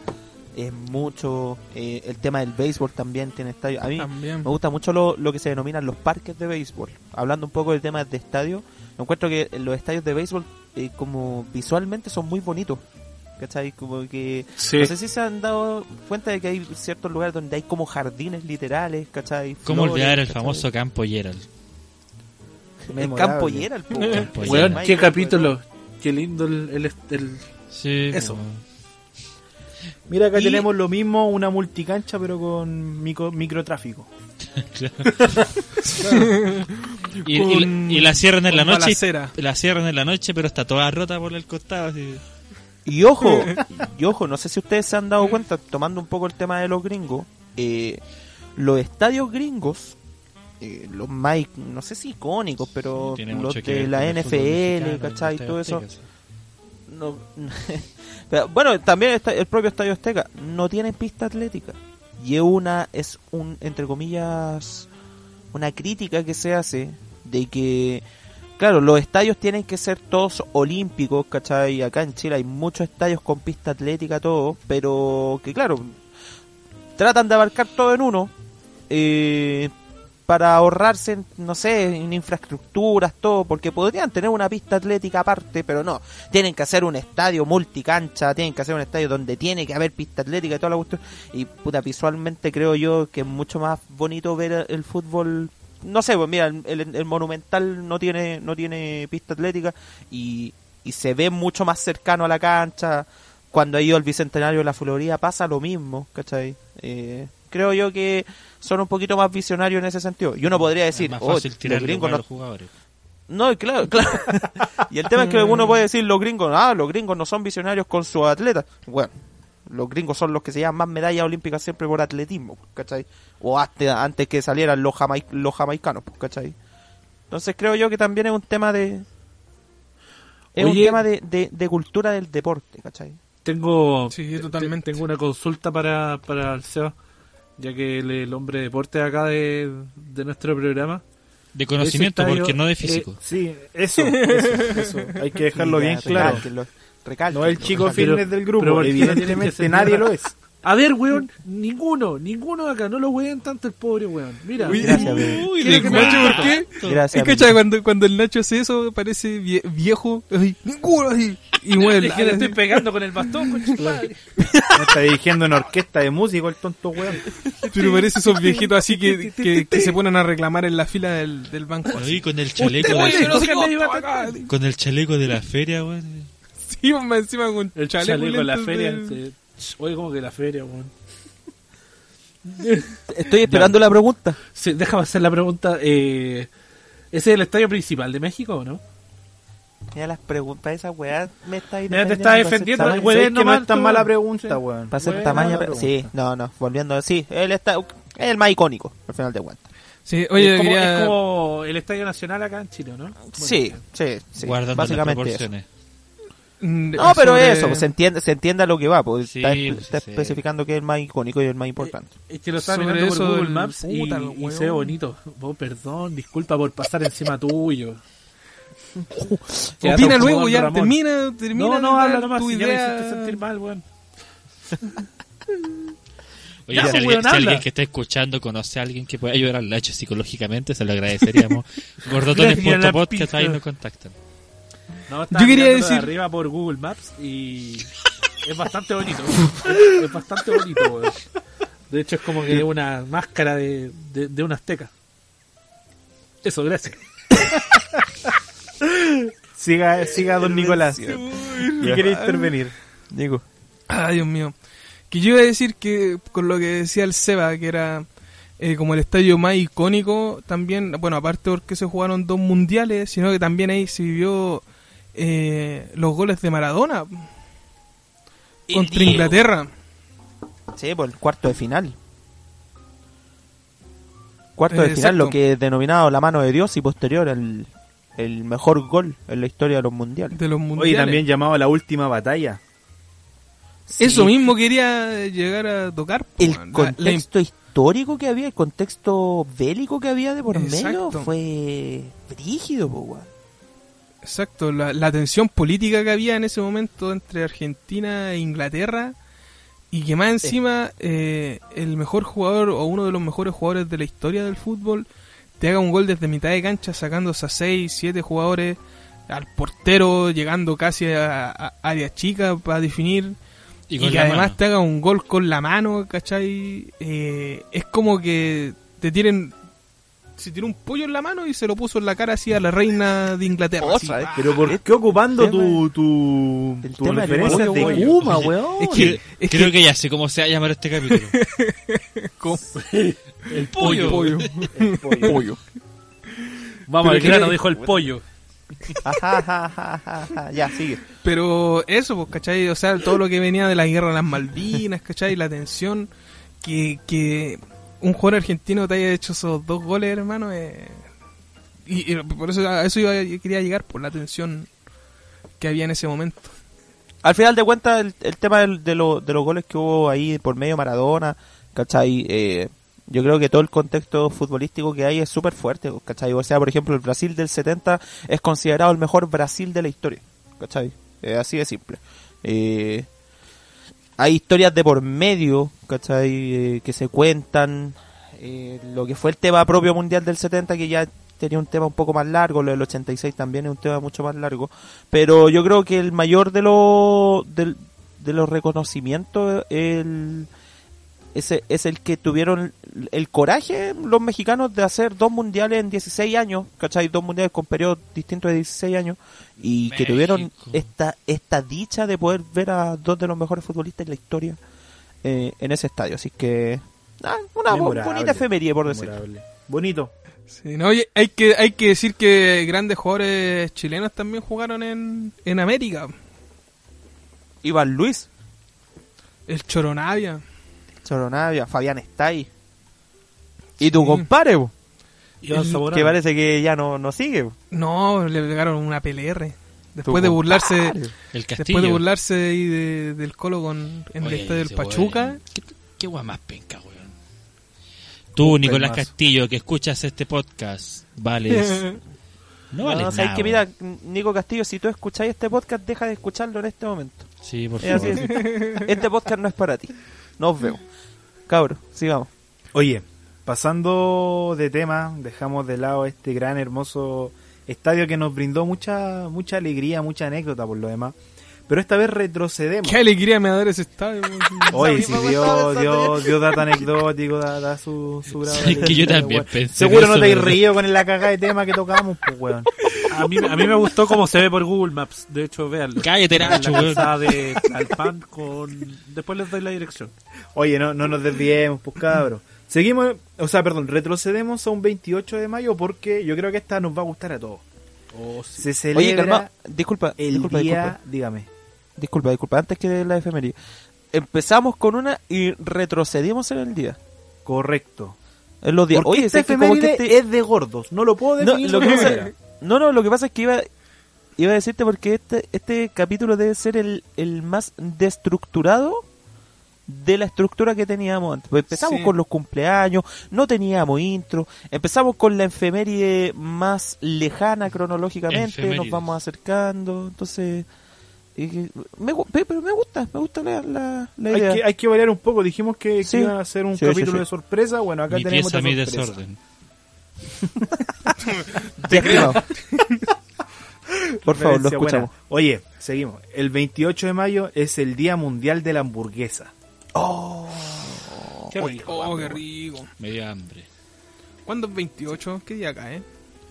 es mucho, eh, el tema del béisbol también tiene estadio. A mí También. me gusta mucho lo, lo que se denominan los parques de béisbol. Hablando un poco del tema de estadio, me encuentro que los estadios de béisbol eh, como visualmente son muy bonitos. ¿Cachai? Como que... Sí. No sé si se han dado cuenta de que hay ciertos lugares donde hay como jardines literales, ¿cachai? ¿Cómo Flores, olvidar el ¿cachai? famoso campo Gerald? El campo Michael, qué capítulo. Qué lindo el, el, el- Sí, Eso. Mira, acá Y- tenemos lo mismo, una multicancha, pero con micro, microtráfico. Y, Con- y la- y la cierran en la noche. balacera. y- La cierran en la noche, pero está toda rota por el costado. Así. Y ojo, y ojo, no sé si ustedes se han dado cuenta, tomando un poco el tema de los gringos, eh, los estadios gringos, eh, los más, no sé si icónicos, pero los de la NFL, ¿cachai? el Todo eso. No- Pero, bueno, también está el propio Estadio Azteca no tiene pista atlética. Y es una, es un, entre comillas, una crítica que se hace de que, claro, los estadios tienen que ser todos olímpicos, ¿cachai? Acá en Chile hay muchos estadios con pista atlética, todo, pero que, claro, tratan de abarcar todo en uno. Eh, para ahorrarse, no sé, en infraestructuras, todo, porque podrían tener una pista atlética aparte, pero no. Tienen que hacer un estadio multicancha, tienen que hacer un estadio donde tiene que haber pista atlética y toda la cuestión. Y puta, visualmente creo yo que es mucho más bonito ver el fútbol. No sé, pues mira, el, el- el Monumental no tiene no tiene pista atlética y, y se ve mucho más cercano a la cancha. Cuando ha ido al Bicentenario de la Florida pasa lo mismo, ¿cachai? Eh, creo yo que son un poquito más visionarios en ese sentido. Y uno podría decir, es más oh, fácil los tirar gringos a no, los jugadores. no, claro, claro. y el tema es que uno puede decir los gringos, ah, los gringos no son visionarios con sus atletas. Bueno, los gringos son los que se llevan más medallas olímpicas siempre por atletismo, ¿cachai? O hasta antes que salieran los, jamai- los jamaicanos, ¿cachai? Entonces creo yo que también es un tema de... Es un Oye. tema de, de, de cultura del deporte, ¿cachai? Tengo, Sí, totalmente. te- tengo una consulta para, para el Seba, ya que el, el hombre de deporte acá de, de nuestro programa. De conocimiento, estadio, porque no de eh, físico. Sí, eso, eso, eso. Hay que dejarlo Sí, bien claro. recálquenlo, No el chico fitness del grupo, pero ¿por qué no tiene que evidentemente nadie lo es. A ver, weón, ninguno, ninguno acá, no lo weón tanto el pobre weón. Mira, Uy, Gracias. Uy, de que Nacho, ¿por qué? Gracias, Es que, cuando, cuando el Nacho hace eso, parece vie- viejo. Así, ninguno así. Y mueve es que le estoy pegando con el bastón. No está dirigiendo una orquesta de músico el tonto weón. Pero parece esos viejitos así que, que, que se ponen a reclamar en la fila del, del banco. Oye, así. con el chaleco, de, con el chaleco de la feria, weón. Sí, más encima con El chaleco, chaleco de la feria. de- Oye, como que la feria, weón. Estoy esperando la pregunta. Sí, déjame hacer la pregunta. Eh, ¿Ese es el estadio principal de México o no? Mira las preguntas, esa weá me está Mira, te está defendiendo, Para güey. ¿Sabes que no es tan mala pregunta, Sí. weón. ser Buena tamaño. pregunta. Sí, no, no, volviendo. Sí, él está. Es el más icónico, al final de cuentas. Sí, oye, es, como, quería- es como el Estadio Nacional acá en Chile, ¿no? Sí, sí, sí. guardando las básicamente eso. proporciones. mm, No, pero sobre- eso, pues, se entiende, se entiende a lo que va, pues Sí, está, pues, está sí. especificando que es el más icónico y el más importante. Es que lo estaba Sobre mirando por eso Google Maps y, puta, y se ve bonito. Oh, perdón, disculpa por pasar encima tuyo. Opina luego, ya, Ramón. termina, termina No, no, habla nomás, tu si ya me idea. hiciste sentir mal, weón. Oye, Ya, si, pues, alguien, si alguien que está escuchando conoce a alguien que pueda ayudar al Lacho psicológicamente, se lo agradeceríamos. Gordotones.podcast, ahí nos contactan. No, estaba Yo quería de decir- arriba por Google Maps y es bastante bonito. es bastante bonito. De hecho, es como que una máscara de, de, de un azteca. Eso, gracias. Siga, siga don Nicolás. ¿Qué quiere intervenir? Digo, Ay, Dios mío. Que yo iba a decir que con lo que decía el Seba, que era eh, como el estadio más icónico, también, bueno, aparte porque se jugaron dos mundiales, sino que también ahí se vivió eh, los goles de Maradona contra Inglaterra. sí, por el cuarto de final. Cuarto Eh, de final, lo que es denominado la mano de Dios y posterior el, el mejor gol en la historia de los mundiales. De los mundiales. Oye, también llamado la última batalla. Eso mismo quería llegar a tocar. po, El la- la- contexto histórico que había, el contexto bélico que había de por medio fue brígido, po, weón. Exacto, la, la tensión política que había en ese momento entre Argentina e Inglaterra y que más encima eh, el mejor jugador o uno de los mejores jugadores de la historia del fútbol te haga un gol desde mitad de cancha sacándose a 6, 7 jugadores al portero llegando casi a, a área chica para definir Y que además mano. te haga un gol con la mano, ¿cachai? Eh, es como que te tiren se tiró un pollo en la mano y se lo puso en la cara así a la reina de Inglaterra. así. Otra vez. Pero ¿por El qué ocupando tu, tu, el tu referencia de weón. Kuma, weón? Es que, es Creo que- que ya sé cómo se va a llamar este capítulo. ¿cómo? El pollo. pollo. Pollo. Vamos Pero al grano, dijo el pollo. Ajá, ajá, ajá, ajá, ajá. Ya, sigue. Pero eso, pues, ¿cachai? O sea, todo lo que venía de la guerra de las Malvinas, ¿cachai? La tensión, que, que un jugador argentino te haya hecho esos dos goles, hermano, eh, y, por eso a eso yo quería llegar, por la tensión que había en ese momento. Al final de cuentas, el, el tema del- de, lo- de los goles que hubo ahí por medio de Maradona, ¿cachai? Eh, yo creo que todo el contexto futbolístico que hay es súper fuerte, ¿cachai? O sea, por ejemplo, el Brasil del 70 es considerado el mejor Brasil de la historia, ¿cachai? Así de simple. Eh, hay historias de por medio, ¿cachai? Eh, que se cuentan. eh, lo que fue el tema propio mundial del 70, que ya tenía un tema un poco más largo, lo del 86 también es un tema mucho más largo. Pero yo creo que el mayor de los, del- de los reconocimientos el, ese, es el que tuvieron el coraje los mexicanos de hacer dos mundiales en 16 años, ¿cachai? Dos mundiales con periodos distintos de 16 años y que tuvieron esta, esta dicha de poder ver a dos de los mejores futbolistas de la historia eh, en ese estadio. Así que, ah, una Memorable. bonita efemería, por decir. Memorable. Bonito. Sí, no, oye, hay que, hay que decir que grandes jugadores chilenos también jugaron en, en América. Iván Luis, El Choronavia. Choronavia, Fabián Estay. Y tu Sí. compadre, El- que parece que ya no, no sigue. No, le pegaron una PLR. Después de burlarse. El castillo. después de burlarse ahí de- del Colo con, en el Oye, estadio del Pachuca. ¿Qué, qué guay más penca, weón. Tú, Nicolás. Castillo, que escuchas este podcast, vales. No vales No, sabes nada. que mira. Nico Castillo, si tú escucháis este podcast, deja de escucharlo en este momento. Sí, por Es así favor. Este podcast no es para ti. Nos vemos. Cabros, sigamos. Oye, pasando de tema, dejamos de lado este gran, hermoso estadio que nos brindó mucha mucha alegría, mucha anécdota por lo demás. Pero esta vez retrocedemos. Qué alegría me va a dar ese estadio. Oye, si misma dio, estaba dio, pensando dio dato anecdótico, da, da su, su grado. Sí, de que yo alegría, también weón. pensé Seguro no te has reído con la cagada de tema que tocamos, pues, weón. A mí, a mí me gustó cómo se ve por Google Maps. De hecho, véanlo. Cállate, La Nacho, weón. calzada de Alpan con... Después les doy la dirección. Oye, no, no nos desviemos, pues cabros. Seguimos, o sea, perdón, retrocedemos a un 28 de mayo porque yo creo que esta nos va a gustar a todos. Oh, sí. Se celebra Oye, calma, disculpa, el disculpa, día, disculpa, dígame. Disculpa, disculpa, antes que la efeméride. Empezamos con una y retrocedimos en el día. Correcto. En los días. Porque Oye, esta ¿sabes que como que efeméride este- es de gordos. No lo puedo No, definir lo de que otra pasa- manera. no, no, lo que pasa es que iba, iba a decirte porque este, este capítulo debe ser el, el más destructurado de la estructura que teníamos antes. Pues empezamos Sí. con los cumpleaños, no teníamos intro, empezamos con la efeméride más lejana cronológicamente, nos vamos acercando, entonces... eh, me, pero me gusta, me gusta la, la, la Hay idea. que, hay que variar un poco. Dijimos que, que Sí. iban a hacer un Sí, capítulo sí. de sorpresa. Bueno, acá Mi tenemos pieza, mi desorden. Ya, estimado. Por favor, lo escuchamos. buena. Oye, seguimos. El 28 de mayo es el Día Mundial de la Hamburguesa. Qué rico. Oh, qué rico. Me dio hambre. ¿Cuándo es 28? ¿Qué día cae?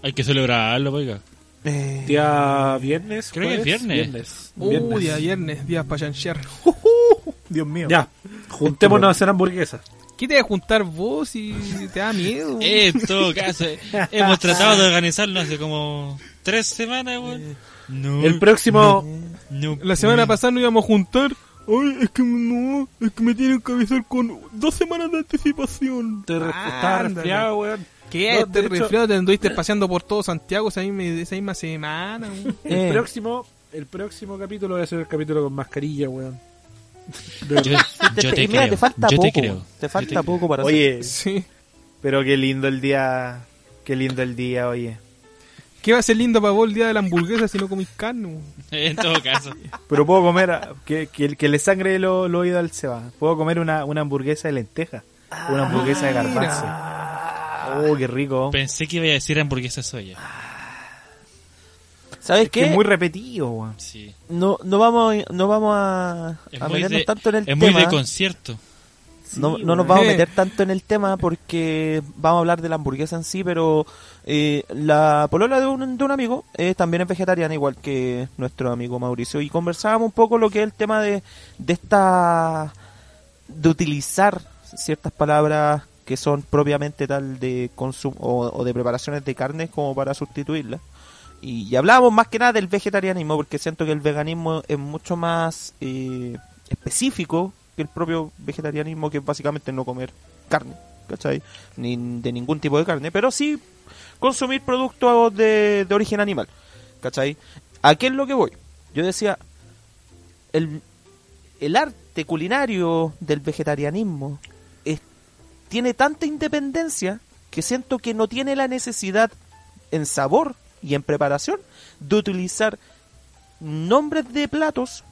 Hay que celebrarlo, oiga. Eh, Día viernes. Creo que es viernes. Viernes. Uh, Viernes. día viernes, día para chanchear. Dios mío. Ya, juntémonos a hacer hamburguesas. ¿Qué te vas a juntar vos si te da miedo? Eh, en todo caso, eh, hemos tratado de organizarlo hace como tres semanas, weón. No, El próximo, no La semana pasada nos íbamos a juntar. Ay, es que no, es que me tienen que avisar con dos semanas de anticipación. te estaba Ándale. resfriado, weón. ¿Qué? No, este resfriado te anduviste paseando por todo Santiago esa misma, esa misma semana. El Eh. próximo, el próximo capítulo va a ser el capítulo con mascarilla, weón. Yo, yo te, te y mira, creo. te falta yo poco. te creo. Te falta creo. poco para Oye, Sí. pero qué lindo el día. Qué lindo el día, oye. ¿Qué va a ser lindo para vos el día de la hamburguesa si no comís carne? weón? En todo caso. Pero puedo comer. ah, Que, que, que le sangre lo, lo oído al Seba. Puedo comer una, una hamburguesa de lenteja. Una hamburguesa de garbanzo. Oh, qué rico. Pensé que iba a decir hamburguesa soya. ¿Sabes Es que qué? es muy repetido, weón. Sí. No, no vamos, no vamos a, meternos de, tanto en el es muy tema. de concierto. no, Sí, no nos vamos a Eh. meter tanto en el tema porque vamos a hablar de la hamburguesa en sí, pero eh, la polola de un, de un amigo eh, también es vegetariana, igual que nuestro amigo Mauricio, y conversábamos un poco lo que es el tema de, de esta de utilizar ciertas palabras que son propiamente tal de consumo o, de preparaciones de carne como para sustituirlas. Y, y hablábamos más que nada del vegetarianismo, porque siento que el veganismo es mucho más eh, específico que el propio vegetarianismo, que es básicamente no comer carne, ¿cachai? Ni de ningún tipo de carne, pero sí consumir productos de, de origen animal, ¿cachai? ¿A qué es lo que voy? Yo decía, el, el arte culinario del vegetarianismo tiene tanta independencia que siento que no tiene la necesidad en sabor y en preparación de utilizar nombres de platos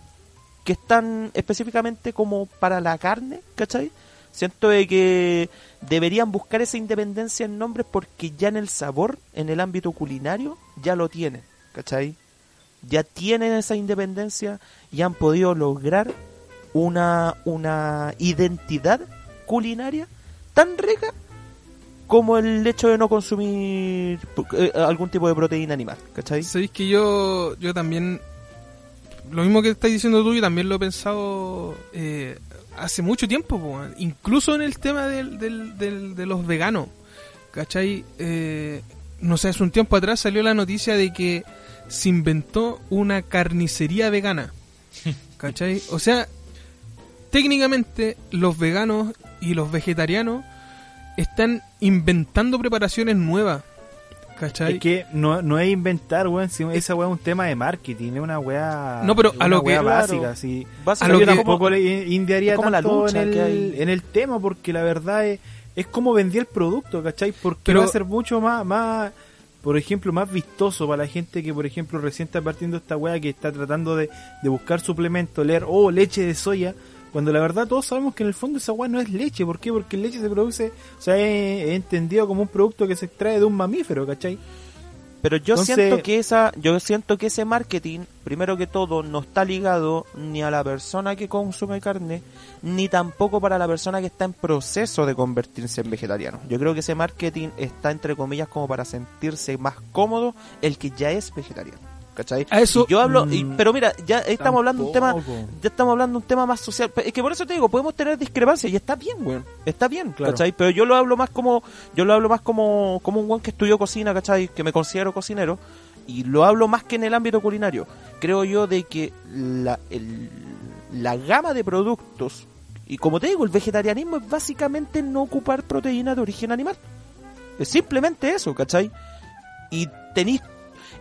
que están específicamente como para la carne, ¿cachai? Siento de que deberían buscar esa independencia en nombres porque ya en el sabor, en el ámbito culinario, ya lo tienen, ¿cachai? Ya tienen esa independencia y han podido lograr una, una identidad culinaria tan rica como el hecho de no consumir eh, algún tipo de proteína animal, ¿cachai? Sabéis que yo, yo también, lo mismo que estáis diciendo tú, yo también lo he pensado eh, hace mucho tiempo, po, incluso en el tema del, del, del- de los veganos, ¿cachai? Eh, no sé, hace un tiempo atrás salió la noticia de que se inventó una carnicería vegana, ¿cachai? O sea, técnicamente los veganos y los vegetarianos están inventando preparaciones nuevas, ¿cachai? Es que no, no es inventar, weón. si esa weá es un tema de marketing. Es una weá. No, pero a lo que- claro. básica. Sí. Básicamente lo que- tampoco le indiaría como la lucha en, que el, hay. en el tema porque la verdad es, es como vendía el producto, ¿cachai? Porque Pero- va a ser mucho más, más, por ejemplo, más vistoso para la gente que, por ejemplo, recién está partiendo esta weá que está tratando de, de buscar suplemento, leer, oh, leche de soya, cuando la verdad todos sabemos que en el fondo esa weá no es leche. ¿Por qué? Porque leche se produce, o sea, es, es entendido como un producto que se extrae de un mamífero, ¿cachai? Pero yo Entonces- siento que esa, yo siento que ese marketing, primero que todo, no está ligado ni a la persona que consume carne, ni tampoco para la persona que está en proceso de convertirse en vegetariano. Yo creo que ese marketing está entre comillas como para sentirse más cómodo el que ya es vegetariano. ¿Cachai? A eso- Y yo hablo, y- Mm, pero mira, ya estamos hablando de un tema, Tampoco. ya estamos hablando un tema más social. Es que por eso te digo, podemos tener discrepancias y está bien, weón. Está bien, Claro. ¿cachai? Pero yo lo hablo más como, yo lo hablo más como, como un weón que estudió cocina, ¿cachai? Que me considero cocinero. y lo hablo más que en el ámbito culinario, creo yo de que la, el- la gama de productos, y como te digo, el vegetarianismo es básicamente no ocupar proteína de origen animal. Es simplemente eso, ¿cachai? Y tenéis,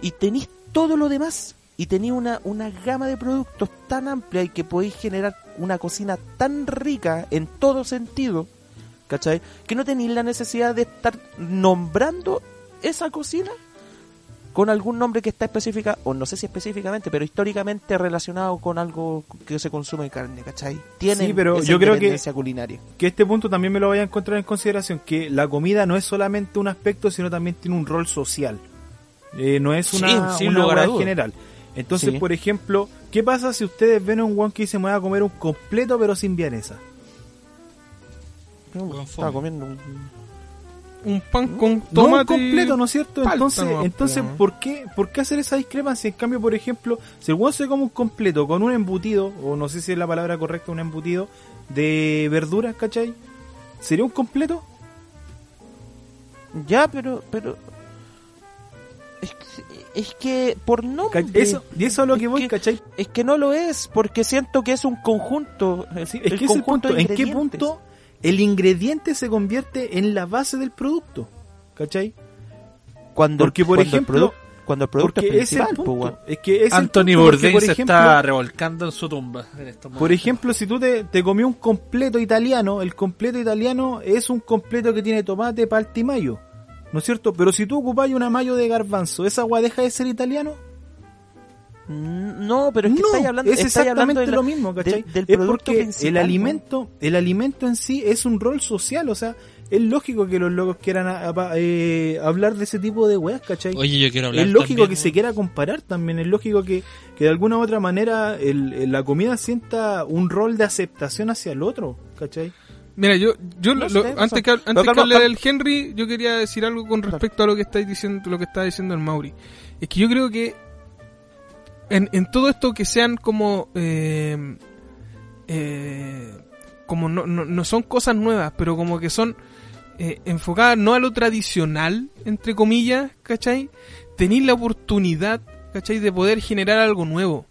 y tenéis todo lo demás. Y tenéis una, una gama de productos tan amplia y que podéis generar una cocina tan rica en todo sentido, ¿cachai? Que no tenéis la necesidad de estar nombrando esa cocina con algún nombre que está específica, o no sé si específicamente, pero históricamente relacionado con algo que se consume carne, ¿cachai? Tienen Sí, pero esa yo creo que- culinaria. que este punto también me lo vaya a encontrar en consideración, que la comida no es solamente un aspecto, sino también tiene un rol social. Eh, no es una, Sí, una general. Entonces, Sí. por ejemplo, ¿qué pasa si ustedes ven a un guan que dice me voy a comer un completo pero sin vianesa? Estaba comiendo un... Un pan con No un tomate. completo, ¿no es cierto? Entonces, entonces po. ¿por qué, ¿por qué hacer esa discrepancia? En cambio, por ejemplo, si el guan se come un completo con un embutido, o no sé si es la palabra correcta, un embutido de verduras, ¿cachai? ¿Sería un completo? Ya, pero... pero es que por nombre... Eso, y eso es a lo Es que voy, que- ¿cachai? Es que no lo es, porque siento que es un conjunto. el- el es que ese conjunto punto, de ¿en qué punto el ingrediente se convierte en la base del producto? ¿Cachai? Cuando, Porque, por cuando ejemplo, el cuando el producto Porque es es el principal, punto. es que es el Anthony Bourdain por se ejemplo, está revolcando en su tumba. En estos Por ejemplo, si tú te, te comí un completo italiano, el completo italiano es un completo que tiene tomate, palta y mayo. ¿No es cierto? Pero si tú ocupáis una mayo de garbanzo, ¿esa agua deja de ser italiano? Mm, No, pero es que no, estáis hablando, es hablando exactamente la- lo mismo, ¿cachai? del- del es porque principal, el alimento, el alimento en sí es un rol social, o sea, es lógico que los locos quieran a- a- eh, hablar de ese tipo de weas, ¿cachai? Oye, yo quiero hablar es lógico también, que se quiera comparar también, es lógico que, que de alguna u otra manera el- el- la comida sienta un rol de aceptación hacia el otro, ¿cachai? Mira, yo, yo No lo- sé, no antes que, antes que calma, hable calma. del Henry, yo quería decir algo con respecto a lo que estáis diciendo, lo que está diciendo el Mauri. Es que yo creo que en, en todo esto que sean como eh, eh, como no, no, no son cosas nuevas, pero como que son eh, enfocadas no a lo tradicional, entre comillas, ¿cachai? Tenéis la oportunidad, ¿cachai? De poder generar algo nuevo.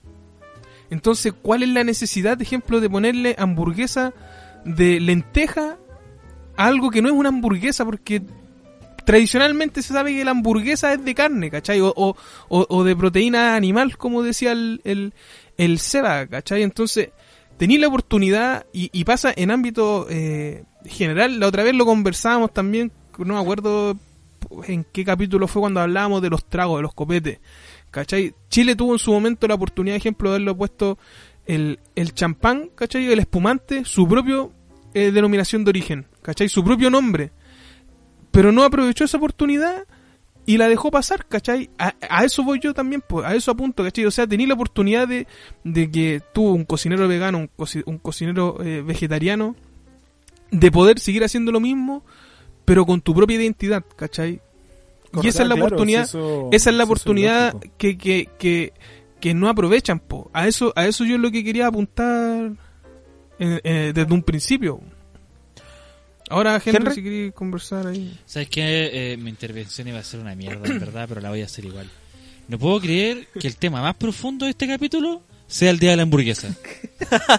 Entonces, ¿cuál es la necesidad, de ejemplo, de ponerle hamburguesa de lenteja a algo que no es una hamburguesa? Porque tradicionalmente se sabe que la hamburguesa es de carne, ¿cachai? O, o, de proteína animal, como decía el, el, el Seba, ¿cachai? Entonces, tenéis la oportunidad y, y pasa en ámbito eh, general. La otra vez lo conversábamos también, no me acuerdo en qué capítulo fue cuando hablábamos de los tragos, de los copetes. ¿Cachai? Chile tuvo en su momento la oportunidad, ejemplo, de haberlo puesto el, el champán, ¿cachai? El espumante, su propio eh, denominación de origen, ¿cachai? Su propio nombre. Pero no aprovechó esa oportunidad y la dejó pasar, ¿cachai? A, a eso voy yo también, pues, a eso apunto, ¿cachai? O sea, tenía la oportunidad de, de que tú, un cocinero vegano, un, un cocinero eh, vegetariano, de poder seguir haciendo lo mismo, pero con tu propia identidad, ¿cachai? y esa es la Claro, oportunidad, si eso- esa es la si oportunidad que, que, que no aprovechan, po. A eso, a eso yo es lo que quería apuntar eh, eh, desde un principio. Ahora, Henry, Henry. si queréis conversar ahí. ¿Sabes qué? Eh, mi intervención iba a ser una mierda, en verdad, pero la voy a hacer igual. No puedo creer que el tema más profundo de este capítulo sea el día de la hamburguesa.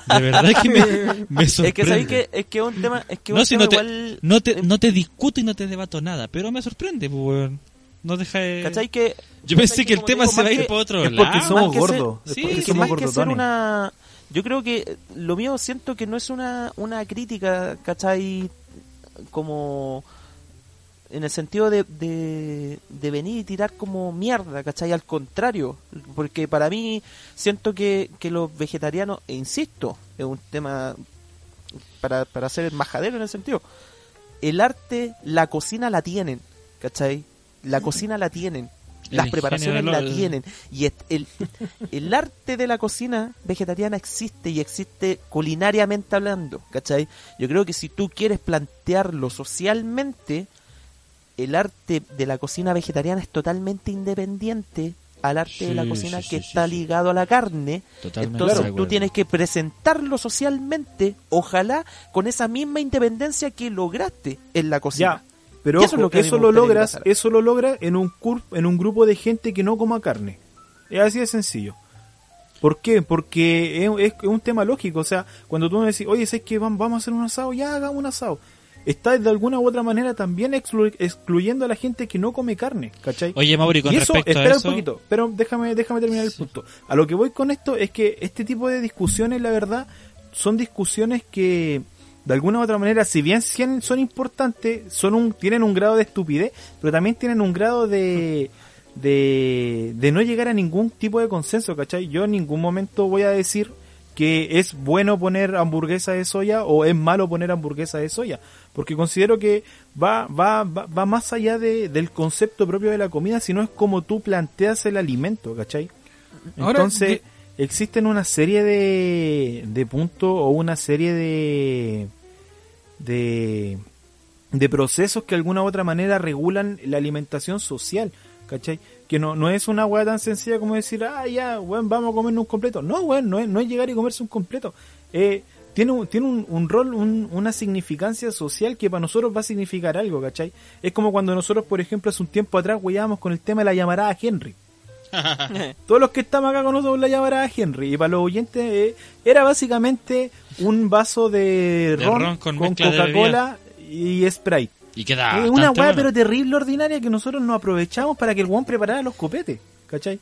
De verdad que me, me Es que sabéis sorprende. que es que es un tema, es que No, un si tema no te, igual no, te, no te discuto y no te debato nada, pero me sorprende, pues. No deja de... ¿Cachai que Yo pensé ¿cachai que el tema digo, se va a ir por otro Es porque lado. somos gordos, sí, porque somos una yo creo que lo mío siento que no es una una crítica ¿cachai? como en el sentido de, de, de venir y tirar como mierda, ¿cachai? Al contrario, porque para mí siento que, que los vegetarianos, e insisto, es un tema para, para ser majadero en el sentido, el arte, la cocina la tienen, ¿cachai? La cocina la tienen, El las preparaciones la tienen, y el, el arte de la cocina vegetariana existe y existe culinariamente hablando, ¿cachai? Yo creo que si tú quieres plantearlo socialmente, el arte de la cocina vegetariana es totalmente independiente al arte de la cocina sí, que sí, está sí, sí. ligado a la carne. Totalmente Entonces de tú tienes que presentarlo socialmente, ojalá con esa misma independencia que lograste en la cocina. Ya, Pero ojo, eso es lo eso que a lo, logras, eso lo logra en un cur- en un grupo de gente que no coma carne. Es así de sencillo. ¿Por qué? Porque es, es- es un tema lógico. O sea, cuando tú me decís, oye, ¿sabes que vamos a hacer un asado? Ya hagamos un asado. Estás de alguna u otra manera también exclu- excluyendo a la gente que no come carne, ¿cachai? Oye, Mauri, con y eso, respecto a espera eso... un poquito, pero déjame, déjame terminar el punto. A lo que voy con esto es que este tipo de discusiones, la verdad, son discusiones que, de alguna u otra manera, si bien son importantes, son un, tienen un grado de estupidez, pero también tienen un grado de, de, de no llegar a ningún tipo de consenso, ¿cachai? Yo en ningún momento voy a decir que es bueno poner hamburguesa de soya o es malo poner hamburguesa de soya, porque considero que va, va, va, va más allá de, del concepto propio de la comida, sino es como tú planteas el alimento, ¿cachai? Ahora, Entonces, existen una serie de, de puntos o una serie de, de, de procesos que de alguna u otra manera regulan la alimentación social, ¿cachai? Que no, no es una weá tan sencilla como decir, ah, ya, weón, vamos a comernos un completo. No, weón, no es, no es llegar y comerse un completo. Eh, tiene un, tiene un, rol, un- una significancia social que para nosotros va a significar algo, ¿cachai? Es como cuando nosotros, por ejemplo, hace un tiempo atrás, weábamos con el tema de la llamarada Henry. Todos los que estamos acá conocemos la llamarada Henry. Y para los oyentes eh, era básicamente un vaso de, De ron, ron con con, Coca-Cola y Sprite. Y queda una bueno. pero terrible, ordinaria, que nosotros nos aprovechamos para que el weón preparara los copetes. ¿Cachai?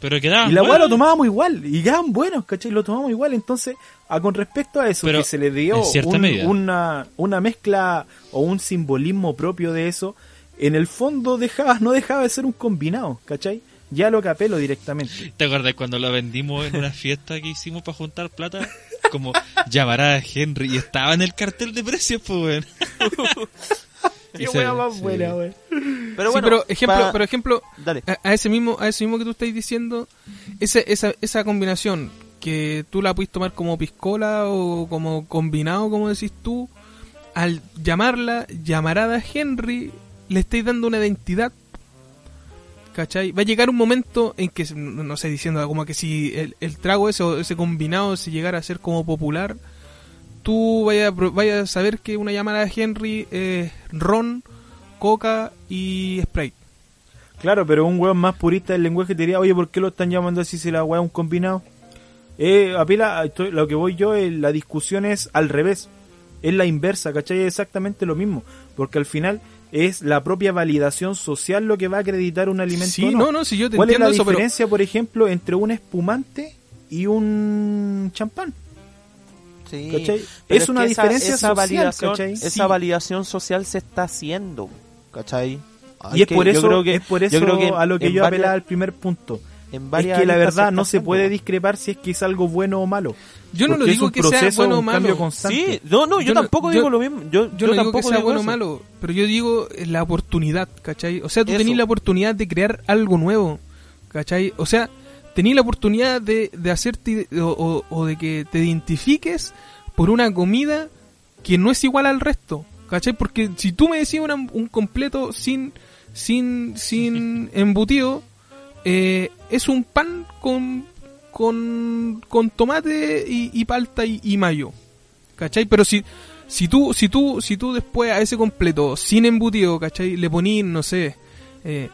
Pero quedaba y la weá bueno. lo tomábamos igual. Y quedaban buenos, ¿cachai? Lo tomamos igual. Entonces, a, con respecto a eso, Pero que se le dio un- una, una mezcla o un simbolismo propio de eso, en el fondo dejaba, no dejaba de ser un combinado, ¿cachai? Ya lo capelo directamente. ¿Te acuerdas cuando lo vendimos en una fiesta que hicimos para juntar plata? Como llamará a Henry y estaba en el cartel de precios, pues, weón. Qué weá más sí. buena, weón. Pero Sí, bueno, pero ejemplo, pa- pero ejemplo, Dale. a, a ese mismo, a ese mismo que tú estás diciendo, esa, esa, esa combinación que tú la puedes tomar como piscola o como combinado, como decís tú, al llamarla llamarada Henry, le estáis dando una identidad. ¿Cachai? Va a llegar un momento en que, no no sé, diciendo como que si el, el trago ese o ese combinado se llegara a ser como popular, tú vayas a, pro- vayas a saber que una llamada Henry es ron, coca y Sprite. Claro, pero un weón más purista del lenguaje te diría, oye, ¿por qué lo están llamando así si la weá es un combinado? Eh, estoy- lo que voy yo, la discusión es al revés. Es la inversa, ¿cachai? Es exactamente lo mismo. Porque al final es la propia validación social lo que va a acreditar un alimento. Sí, o no, no, si yo te ¿Cuál es entiendo la eso, pero diferencia, por ejemplo, entre un espumante y un champán? Sí, ¿Cachai? pero Es una que esa- diferencia esa social, validación, ¿cachai? Esa Sí. validación social se está haciendo, ¿cachai? Hay y es que- por yo eso, creo que- es por yo eso creo que a lo que yo varias- apelaba al primer punto. En Es varias que la verdad no se puede haciendo. discrepar si es que es algo bueno o malo. yo no lo es digo un que sea bueno o un cambio malo. constante. Sí, no, no, yo, Yo no- tampoco yo- digo lo mismo. Yo, Yo no digo tampoco que sea bueno o malo, pero yo digo eh, la oportunidad, ¿cachai? O sea, tú tenés la oportunidad de crear algo nuevo, ¿cachai? O sea, tenés la oportunidad de, de hacerte o, o- o de que te identifiques por una comida que no es igual al resto, ¿cachai? Porque si tú me decís una- un completo sin sin sin embutido, eh, es un pan con con, con tomate y, y palta y, y mayo, ¿cachai? Pero si si tú, si tú, si tú después a ese completo, sin embutido, ¿cachai? Le ponís, no sé, eh,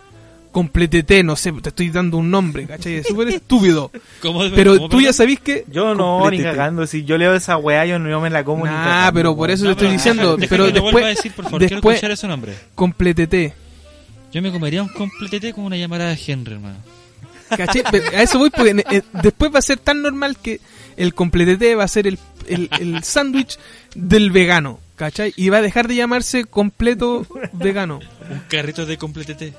completete, no sé, te estoy dando un nombre, ¿cachai? Es súper estúpido. ¿Cómo- Pero cómo, tú ya sabís que... Yo no, ni completete. cagando. Si yo leo esa weá, yo no me la como ni Nah, cagando, pero por eso No, te estoy diciendo, pero a después, decir, por favor, quiero después, escuchar ese nombre. completete. Yo me comería un completete con una llamada de Henry, hermano. ¿Cachai? Pero a eso voy porque eh, después va a ser tan normal que el completete va a ser el, el, el sándwich del vegano, ¿cachai? Y va a dejar de llamarse completo vegano. Un carrito de completete.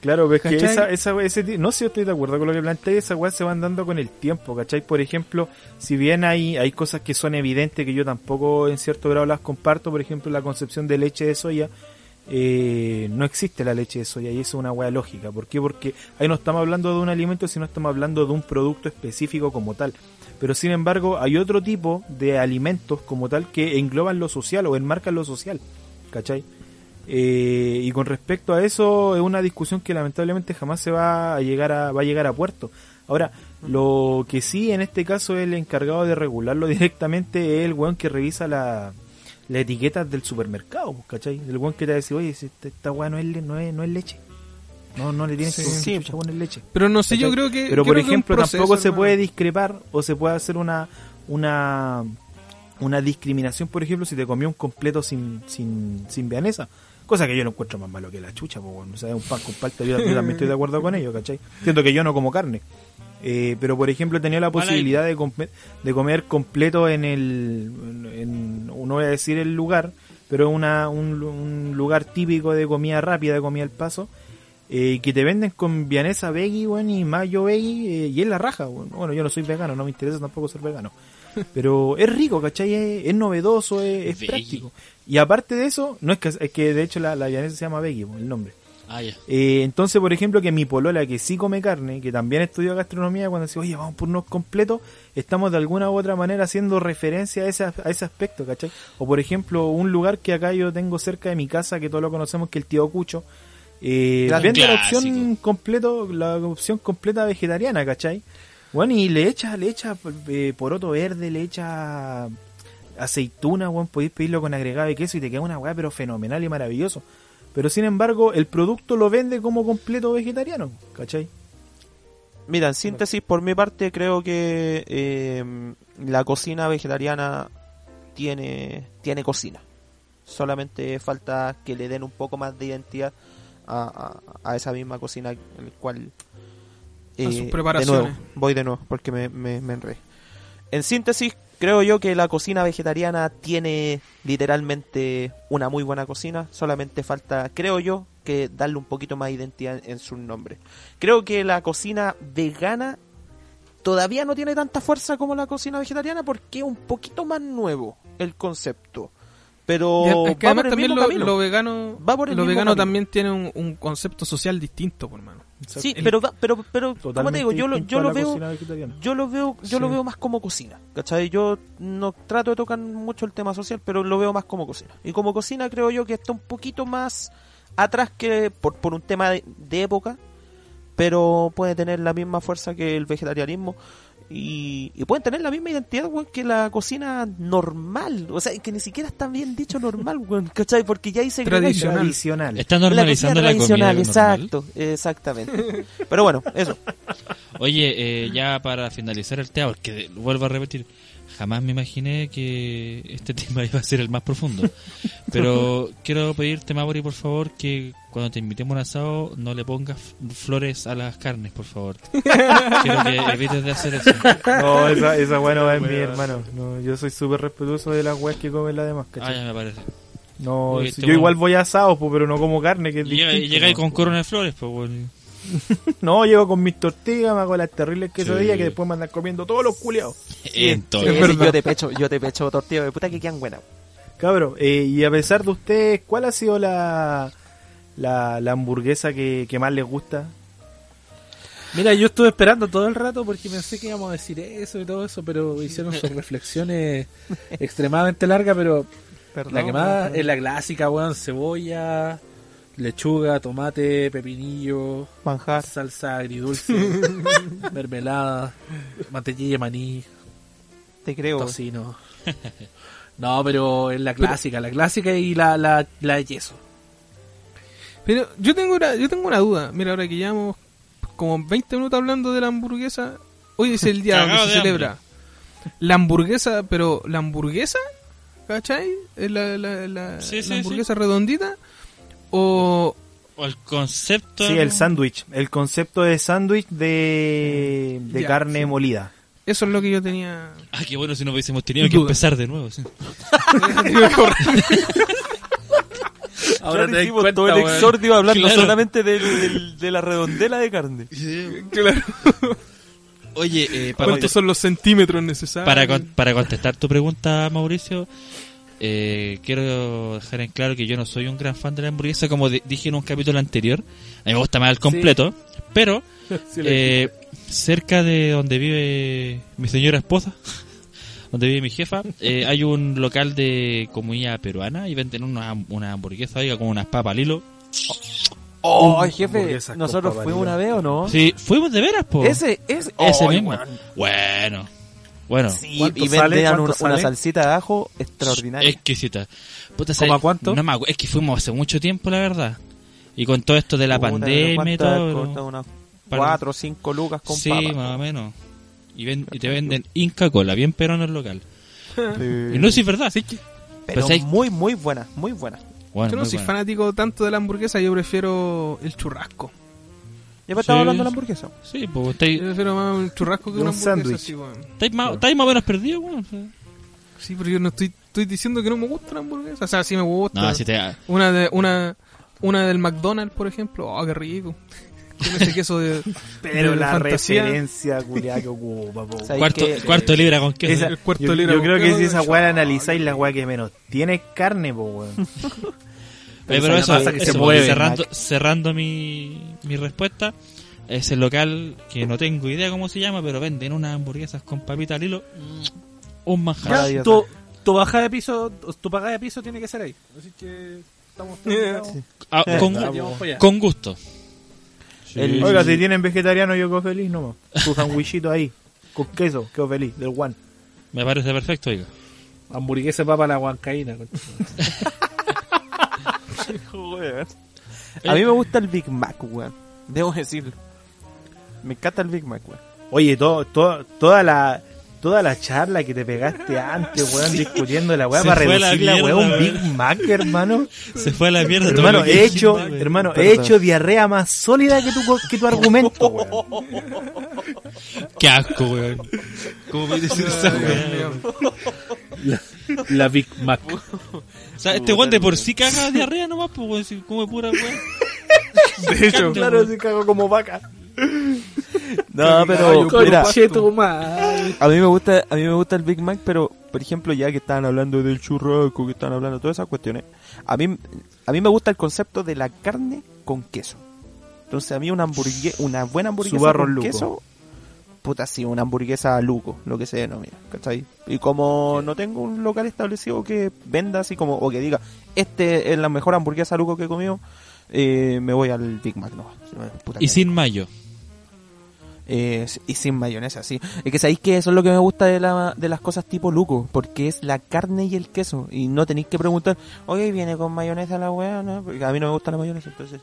Claro, pero es que esa, esa, ese, no sé si yo estoy de acuerdo con lo que planteé, esas weas se van dando con el tiempo, ¿cachai? Por ejemplo, si bien hay, hay cosas que son evidentes que yo tampoco en cierto grado las comparto, por ejemplo, la concepción de leche de soya, eh, no existe la leche de soya y eso es una wea lógica. ¿Por qué? Porque ahí no estamos hablando de un alimento, sino estamos hablando de un producto específico como tal. Pero sin embargo, hay otro tipo de alimentos como tal que engloban lo social o enmarcan lo social, ¿cachai? Eh, y con respecto a eso es una discusión que lamentablemente jamás se va a llegar a va a llegar a puerto. Ahora, lo que sí en este caso el encargado de regularlo directamente es el weón que revisa la, las etiquetas del supermercado, pues, ¿cachai? El weón que te va a decir, oye, esta, esta weá no es, le- no, es, no es leche. No, no le tienes Sí. que Sí, chucha poner leche. Pero no sé, yo creo que. Pero creo por ejemplo, proceso, tampoco se puede discrepar o se puede hacer una una una discriminación, por ejemplo, si te comió un completo sin sin sin vianesa. Cosa que yo no encuentro más malo que la chucha, pues bueno, o sea, un pan con palta, yo, yo también estoy de acuerdo con ello, ¿cachai? Siento que yo no como carne. Eh, pero por ejemplo he tenido la posibilidad de, come- de comer completo en el en, no voy a decir el lugar pero una, un, un lugar típico de comida rápida de comida al paso eh, que te venden con vianesa veggie weón, y mayo veggie eh, y es la raja weón. bueno yo no soy vegano no me interesa tampoco ser vegano. Pero es rico ¿cachai? es, es novedoso es, práctico. Y aparte de eso no es que es que de hecho la, la vianesa se llama veggie weón, el nombre Ah, eh, entonces, por ejemplo, que mi polola, que sí come carne, que también estudió gastronomía, cuando dice, oye, vamos por unos completos, estamos de alguna u otra manera haciendo referencia a ese, a ese aspecto, ¿cachai? O, por ejemplo, un lugar que acá yo tengo cerca de mi casa, que todos lo conocemos, que es el tío Cucho, eh, vende la opción completo, la opción completa vegetariana, ¿cachai? Bueno, y le echa, le echa eh, poroto verde, le echa aceituna, weón, podéis pedirlo con agregado de queso y te queda una weá, pero fenomenal y maravilloso. Pero sin embargo, el producto lo vende como completo vegetariano, ¿cachai? Mira, en síntesis, por mi parte, creo que eh, la cocina vegetariana tiene, tiene cocina. Solamente falta que le den un poco más de identidad a, a- a esa misma cocina en el cual... eh, A sus de preparaciones. nuevo, voy de nuevo, porque me, me, me enredé. En síntesis, creo yo que la cocina vegetariana tiene literalmente una muy buena cocina. Solamente falta, creo yo, que darle un poquito más de identidad en su nombre. Creo que la cocina vegana todavía no tiene tanta fuerza como la cocina vegetariana porque es un poquito más nuevo el concepto. Pero es que va además por el también mismo lo, vegano, Va por el lo mismo vegano camino. también tiene un, un concepto social distinto, por mano. Sí, pero, pero, pero como te digo, yo lo, yo lo veo yo lo veo yo lo veo más como cocina ¿cachai? yo no trato de tocar mucho el tema social pero lo veo más como cocina. Y como cocina creo yo que está un poquito más atrás que por, por un tema de, de época pero puede tener la misma fuerza que el vegetarianismo y, y pueden tener la misma identidad weón, que la cocina normal o sea que ni siquiera está bien dicho normal weón, ¿cachai? porque ya dice Tradicional. Tradicional. Está normalizando la, comida normal. exacto exactamente pero bueno eso Oye, eh, ya para finalizar el tema, porque vuelvo a repetir, jamás me imaginé que este tema iba a ser el más profundo. Pero quiero pedirte, Mauri, por favor, que cuando te invitemos a un asado no le pongas flores a las carnes, por favor. Quiero que evites de hacer eso. No, esa, esa weá no va en mí, hermano. No, yo soy súper respetuoso de las weas que comen las demás, Ah, ¿cachai? ya me parece. No, Oye, yo igual voy a asados, pues, pero no como carne, que es Y llega- y distinto, llegáis ¿no? con corona de flores, pues, bueno. No, llego con mis tortillas, me hago las terribles quesadillas Sí. que después me andan comiendo todos los culiados. Entonces, Sí, yo te pecho yo te pecho tortilla de puta que quedan buenas Cabro, eh, y a pesar de ustedes, ¿cuál ha sido la, la, la hamburguesa que, que más les gusta? Mira, yo estuve esperando todo el rato porque pensé que íbamos a decir eso y todo eso, pero hicieron sus reflexiones extremadamente largas, pero la que más es la clásica, weón, cebolla, lechuga, tomate, pepinillo, manjar salsa agridulce, mermelada, mantequilla de maní, te creo tocino. No, pero es la clásica, la clásica y la, la, la de yeso. Pero yo tengo una, yo tengo una duda. Mira, ahora que llevamos como 20 minutos hablando de la hamburguesa, hoy es el día donde se celebra la hamburguesa, pero la hamburguesa, ¿cachai? Es La, la, la, Sí, la sí, hamburguesa redondita o o el concepto... Sí, el sándwich. El concepto de sándwich de, de Ya, carne sí. molida. eso es lo que yo tenía. Ah, qué bueno si no hubiésemos tenido que Duda. empezar de nuevo. sí. Ahora te hicimos cuenta, todo el weón. exordio hablando Claro. solamente del- de la redondela de carne. Claro. Oye, eh, para, ¿Cuántos son los centímetros necesarios? para, con- para contestar tu pregunta, Mauricio, eh, quiero dejar en claro que yo no soy un gran fan de la hamburguesa, como di- dije en un capítulo anterior. A mí me gusta más el completo, pero Sí, eh, cerca de donde vive mi señora esposa, donde vive mi jefa, eh, hay un local de comida peruana y venden una, una hamburguesa, oiga, con unas papas al hilo. Oh, jefe, nosotros fuimos una vez o no? Sí, fuimos de veras, po. Ese, ese, Ese oh, mismo. weón. Bueno, Bueno, Sí, ¿Cuánto y sale? vendían ¿Cuánto una, salsita de ajo extraordinaria. exquisita. Puta, ¿Cómo a cuánto? No me acu- es que fuimos hace mucho tiempo, la verdad. Y con todo esto de la Puta, pandemia y ¿cuánto todo. Unas para- cuatro o cinco lucas con sí, papas. más o menos. Y, ven- y te venden Inca Cola, bien perón el local. Sí. Y no, sí es verdad. Pero Pues hay- muy, muy buena, muy buena. Bueno, Yo no soy fanático tanto de la hamburguesa, yo prefiero el churrasco. Ya me Sí. estaba hablando de la hamburguesa. Sí, pues Yo estáis, prefiero más un churrasco que De una un hamburguesa. sándwich. Sí, weón. estáis más, estáis más o menos perdidos, weón. Sí, pero yo no estoy, estoy diciendo que no me gusta la hamburguesa. O sea, sí me gusta. No, si te... Una de una una del McDonald's, por ejemplo. Oh, qué rico. Tiene ese queso de Pero de la fantasía. referencia culiada que ocupa, po. ¿Sabes Cuarto, qué? cuarto de libra con queso. Esa- el cuarto yo, libra yo con creo que queso, si esa yo- weá la analizáis, la weá que menos tiene es carne, po, weón. Pero eso, masa que eso, se mueve, cerrando, cerrando mi, mi respuesta, es el local que no tengo idea cómo se llama, pero venden unas hamburguesas con papita al hilo. Un manjar. Ya, tu, tu baja de piso, tu paga de piso tiene que ser ahí. Así que estamos todos Sí. Ah, Eh, con, para allá. con gusto. El- Oiga, si tienen vegetariano, yo quedo feliz nomás. Su sandwichito ahí, con queso, quedo feliz, del one. Me parece perfecto, oiga. Hamburguesa papa la huancaína. Joder. A mí me gusta el Big Mac, weón. Debo decirlo. Me encanta el Big Mac, weón. Oye, todo, todo, toda la toda la charla que te pegaste antes, weón, discutiendo la weá para fue la reducir la weá a un Big weón. Mac, hermano. Se fue a la mierda. todo hermano, he dijiste, hecho, weón. hermano, he hecho diarrea más sólida que tu, co- que tu argumento, weón. Qué asco, weón. ¿Cómo puedes decir esa weón? La Big Mac. O sea, este weón de por sí caga diarrea nomás, pues weón, si come pura weón. De hecho, Claro, se cago como vaca. No, pero mira, a mí me gusta, a mí me gusta el Big Mac, pero por ejemplo, ya que estaban hablando del churrasco, que estaban hablando de todas esas cuestiones, a mí a mí me gusta el concepto de la carne con queso. Entonces, a mí una hamburguesa, una buena hamburguesa Su barro con luco. queso, puta sí, una hamburguesa luco, lo que se denomina, ¿cachai? Y como no tengo un local establecido que venda así como o que diga, este es la mejor hamburguesa luco que he comido, eh, me voy al Big Mac, no. Puta Y sin mayo. eh, y sin mayonesa, sí. Es que sabéis que eso es lo que me gusta de, la, de las cosas tipo luco, porque es la carne y el queso. Y no tenéis que preguntar, oye, ¿viene con mayonesa la weá? No, porque a mí no me gusta la mayonesa, entonces...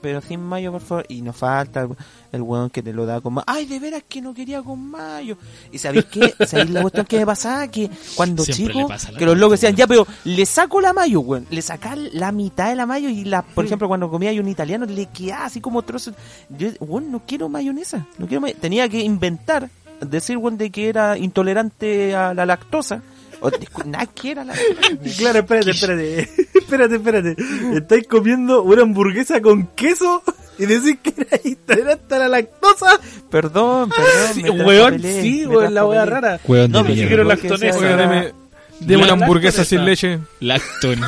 Pero sin mayo, por favor. Y nos falta el, weón que te lo da con mayo. Ay, de veras que no quería con mayo. Y sabéis qué? ¿Sabéis la cuestión que me pasaba? Que cuando Siempre chico, que los locos decían, ya, pero le saco la mayo, weón. Le saca la mitad de la mayo y la, por ejemplo, cuando comía yo un italiano, le quedaba así como trozos. Yo, weón, no quiero mayonesa. No quiero may- Tenía que inventar, decir, weón, de que era intolerante a la lactosa. O, nada que era la Claro, espérate, espérate. espérate, espérate. Estáis comiendo una hamburguesa con queso y decís que era intolerante a la lactosa. Perdón, perdón. Sí, me weón, traspapelé, sí, me weón, la traspapelé. rara. Weón No, mierda. quiero lactonesa. deme, deme una hamburguesa lactonesa. sin leche. Lacton.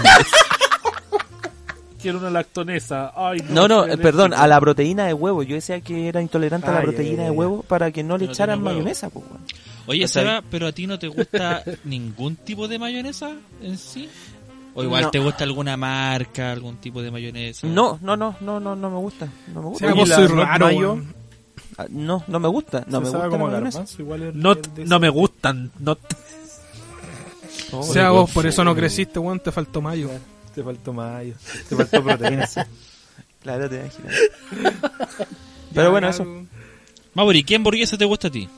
Quiero una lactonesa. Ay, No, no, soy eh, perdón, a la proteína de huevo. Yo decía que era intolerante a la Ay, proteína ay, de ay, huevo para que no le No echaran mayonesa, pues, weón. Oye, Seba, pero a ti no te gusta ningún tipo de mayonesa en sí? ¿O igual No. te gusta alguna marca, algún tipo de mayonesa? No, no, no, no, no, no me gusta. No me gusta. Oye, soy Not raro, Mayo. Ah, No, no me gusta. No me gusta como la mayonesa. garbanzo, igual es- No, me gustan. No, Oh, O sea, vos por eso no creciste, weón, te faltó mayo. Te faltó mayo, te faltó proteína. Claro, te imaginas. Pero bueno, eso. Mauri, ¿qué hamburguesa te gusta a ti?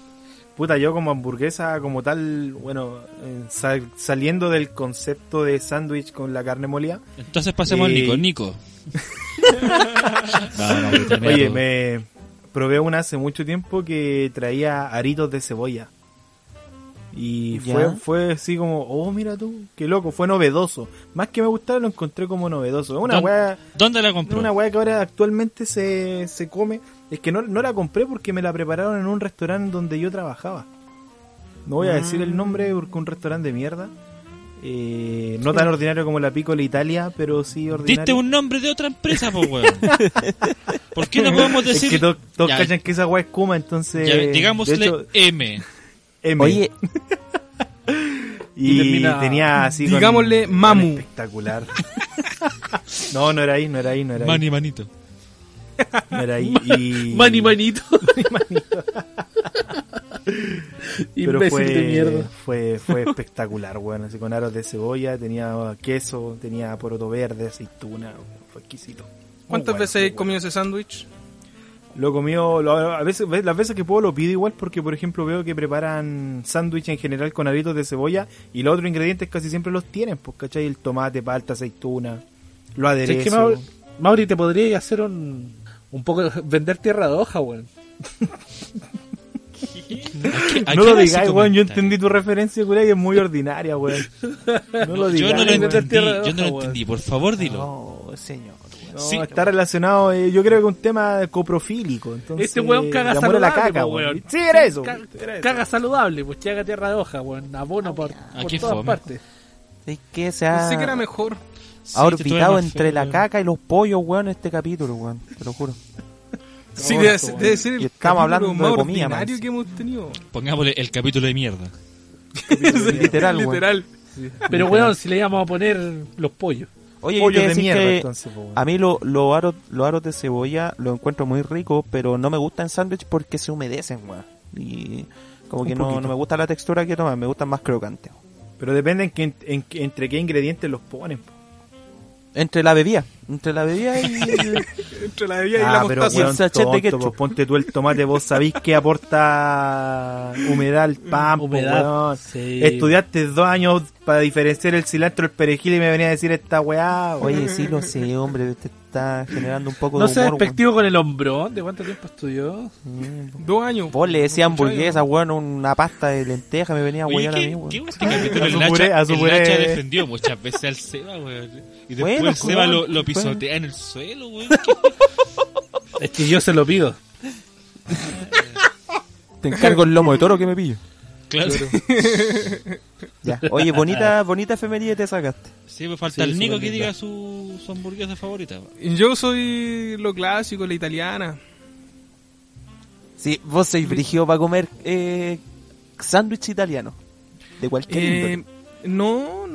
Puta, yo como hamburguesa, como tal, bueno, eh, sal- saliendo del concepto de sándwich con la carne molida, Entonces pasemos Eh, al Nico. Nico. no, no, termina Oye, todo. me probé una hace mucho tiempo que traía aritos de cebolla. Y Ya. fue, fue así como, oh, mira tú, qué loco, fue novedoso. Más que me gustaba, lo encontré como novedoso. Es una ¿Dónde- weá, ¿Dónde la compró? una weá que ahora actualmente se, se come. Es que no, no la compré porque me la prepararon en un restaurante donde yo trabajaba. No voy a decir el nombre porque un restaurante de mierda. Eh, no tan ordinario como la Piccola Italia, pero sí ordinario. Diste un nombre de otra empresa, pues, weón. ¿Por qué no podemos Es decir... que todos Ya, cachan que esa weá es Kuma, entonces. ya, digámosle hecho, M. M. Oye, y, y termina- tenía así. Digámosle con Mamu. Espectacular. no, no era ahí, no era ahí, no era ahí. Mani manito. Y... Mani manito. Pero Imbécil fue, de mierda. fue, fue espectacular, weón. Así con aros de cebolla, tenía queso, tenía poroto verde, aceituna, weón, fue exquisito. ¿Cuántas bueno, veces he comido ese sándwich? Lo comió, lo- a veces, ve- las veces que puedo lo pido igual porque, por ejemplo, veo que preparan sándwich en general con aritos de cebolla y los otros ingredientes casi siempre los tienen, pues, ¿cachai? El tomate, palta, aceituna, lo es que aderezo. Mauri, Mauri, te podría hacer un, un poco de- vender tierra de hoja, weón. ¿A No lo ese weón, yo entendí tu referencia, culiao, y es muy ordinaria, weón. No lo Yo digas. no lo entendí, de yo no hoja, lo entendí, por favor dilo. No, señor. weón. No, Sí. está relacionado, eh, yo creo que un tema coprofílico. Entonces, Este weón caga de amor a la saludable, caca, po, weón. Sí, era eso. Ca- era eso. Caga saludable, pues que haga tierra de hoja, weón. Abono por, por qué todas fome. partes. Es que se ha, Pensé que era mejor. Ha orbitado más entre fe, la weón. caca y los pollos, weón, este capítulo, weón. Te lo juro. Sí, No, debe, esto, debe ser el Y estamos hablando capítulo de más comida, ordinario man. que hemos tenido. Pongámosle el capítulo de mierda. Literal, weón. Literal. Pero weón, si le íbamos a poner los pollos. Oye, yo Pollo te de decir mierda, que entonces, a mí lo- los aros, los aros de cebolla los encuentro muy ricos, pero no me gustan en sándwich porque se humedecen, weón. Y como que no, no me gusta la textura que toman, me gustan más crocantes. Pero depende en qué- entre qué ingredientes los ponen. po. Entre la bebida, entre la bebida y... Entre la bebida y Ah, la pero mostaza. El weón, tonto, pues, ponte tú el tomate, vos sabís que aporta humedad al pan, po, Humedad. weón. Sí. Estudiaste dos años para diferenciar el cilantro del perejil y me venía a decir esta weá. weón. Oye, sí lo sé, hombre, te está generando un poco No de seas humor, despectivo con el hombrón. ¿De cuánto tiempo estudió? weón. Sí. Dos años. Vos le decías hamburguesa, weón, una pasta de lenteja, me venía a huear a ¿qué, mí, weón. qué este capítulo? A El su Nacha, puré, a su el puré. Nacha defendió muchas veces al Seba, weón. Y después Bueno, Seba lo, weón, lo bueno. pisotea en el suelo, weón. Es que yo se lo pido. Te encargo el lomo de toro que me pillo. Claro. Ya. Oye, bonita, bonita efeméride te sacaste. Sí, me falta Sí, el Nico que diga su, su hamburguesa favorita. Yo soy lo clásico, la italiana. Sí, vos sois brígido para comer eh, sándwich italiano. De cualquier Eh, índole. no,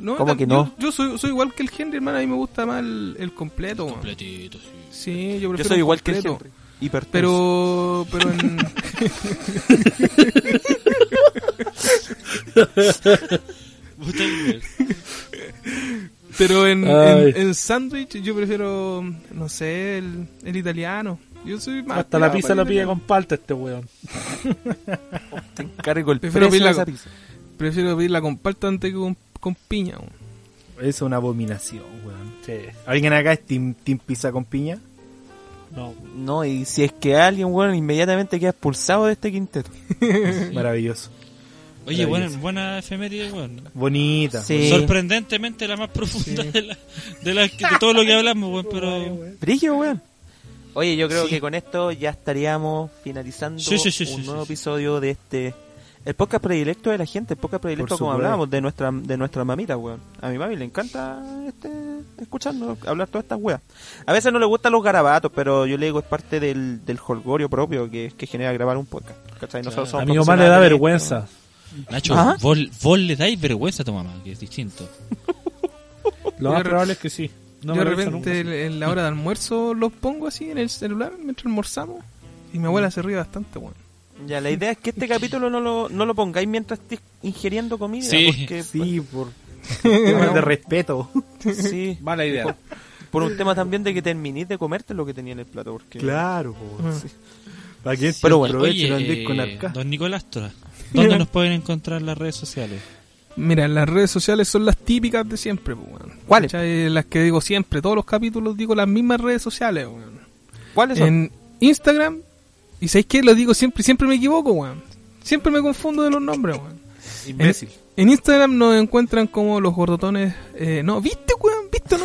no. ¿Cómo la- que no? Yo, yo soy, soy igual que el Henry, hermano. A mí me gusta más el, el completo. Completito, sí. Sí, yo Yo prefiero soy igual que el. Henry. Hipertenso. Pero, pero en, pero en, en, en sándwich yo prefiero, no sé, el, el italiano. Yo soy más. Hasta la pizza el pide con palta este weón. te encargo el Prefiero precio de esa pizza. Prefiero pedirla con palta antes que con, con piña. weón. Es una abominación, weón. Sí. ¿Alguien acá es team, team pizza con piña? No. No, y si es que alguien, weón, inmediatamente queda expulsado de este quinteto. Maravilloso. Oye, buena, buena efeméride, weón. Bonita. Sí. Sorprendentemente la más profunda de, la, de, la- de todo lo que hablamos, weón, pero... Brillo, weón. Oye, yo creo Sí. que con esto ya estaríamos finalizando Sí, sí, sí, sí, un sí, nuevo sí. episodio de este el podcast predilecto de la gente, el podcast predilecto como hablábamos de nuestra de nuestra mamita, weón. A mi mami le encanta este escucharnos hablar todas estas weas. A veces no le gustan los garabatos, pero yo le digo es parte del, del holgorio propio que, que genera grabar un podcast. ¿cachai? Nosotros Claro. somos A mi mamá le da vergüenza. Nacho, Ajá. vos, vos le dais vergüenza a tu mamá, que es distinto. Lo más probable es que sí. No yo me de repente nunca. en la hora de almuerzo los pongo así en el celular mientras almorzamos. Y mi abuela se ríe bastante, weón. Ya, la idea es que este capítulo no lo, no lo pongáis mientras estés ingiriendo comida. Sí. porque, Sí, por temas de respeto. pues, sí. Mala idea. Por un tema también de que terminís de comerte lo que tenía en el plato. Porque... Claro, po. Mm. ¿Para qué Pero bueno, aproveche y no Oye, con arca? don Nicolás Tora, ¿dónde nos pueden encontrar en las redes sociales? Mira, las redes sociales son las típicas de siempre, pues. ¿Cuáles? Las que digo siempre, todos los capítulos digo las mismas redes sociales, weón. ¿Cuáles son? En Instagram, y ¿sabéis qué? Lo digo siempre y siempre me equivoco, weón. Siempre me confundo de los nombres, weón. Imbécil. En Instagram nos encuentran como los gordotones. Eh, no, ¿viste, weón? ¿Viste, no?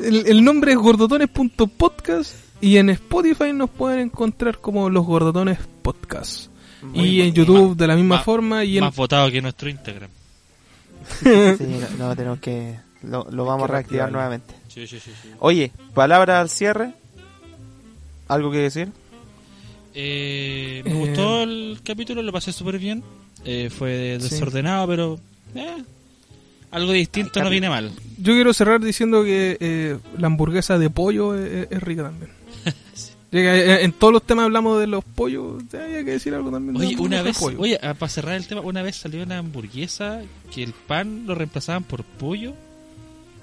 el, el nombre es gordotones.podcast y en Spotify nos pueden encontrar como los gordotones podcast. y en YouTube de la misma Más- forma y en Más votado que nuestro Instagram. Sí, no, no, tenemos que... Lo, lo vamos que a reactivar nuevamente. Sí, sí, sí. sí. Oye, palabra al cierre. ¿Algo que decir? Eh, me Eh. gustó el capítulo, lo pasé súper bien. Eh, fue Sí. desordenado, pero eh, algo distinto no viene mal. Yo quiero cerrar diciendo que eh, la hamburguesa de pollo es, es rica también. Eh, En todos los temas hablamos de los pollos. Hay que decir algo también. Oye, una vez, oye, ah, para cerrar el tema, una vez salió una hamburguesa que el pan lo reemplazaban por pollo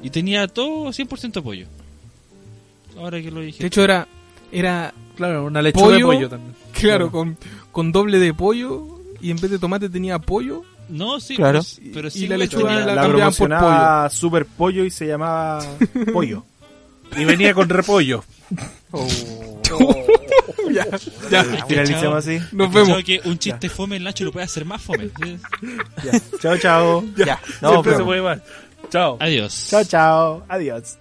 y tenía todo 100% pollo. Ahora que lo dije. De hecho, era. Era, Claro, una lechuga de Pollo. pollo también. claro, con, con doble de pollo. Y en vez de tomate tenía pollo. no, sí, Claro. pero, pero Y sí la igual lechuga tenía- la la cambiaban por promocionaba Super Pollo y se llamaba Pollo. Y venía con repollo. ya, ya. Finalicemos así. Nos vemos. que un chiste fome el Nacho lo puede hacer más fome. ¿sí? Ya. Chao, chao. Ya, no, Siempre pero- se puede más. Chao. Adiós. Chao, chao. Adiós.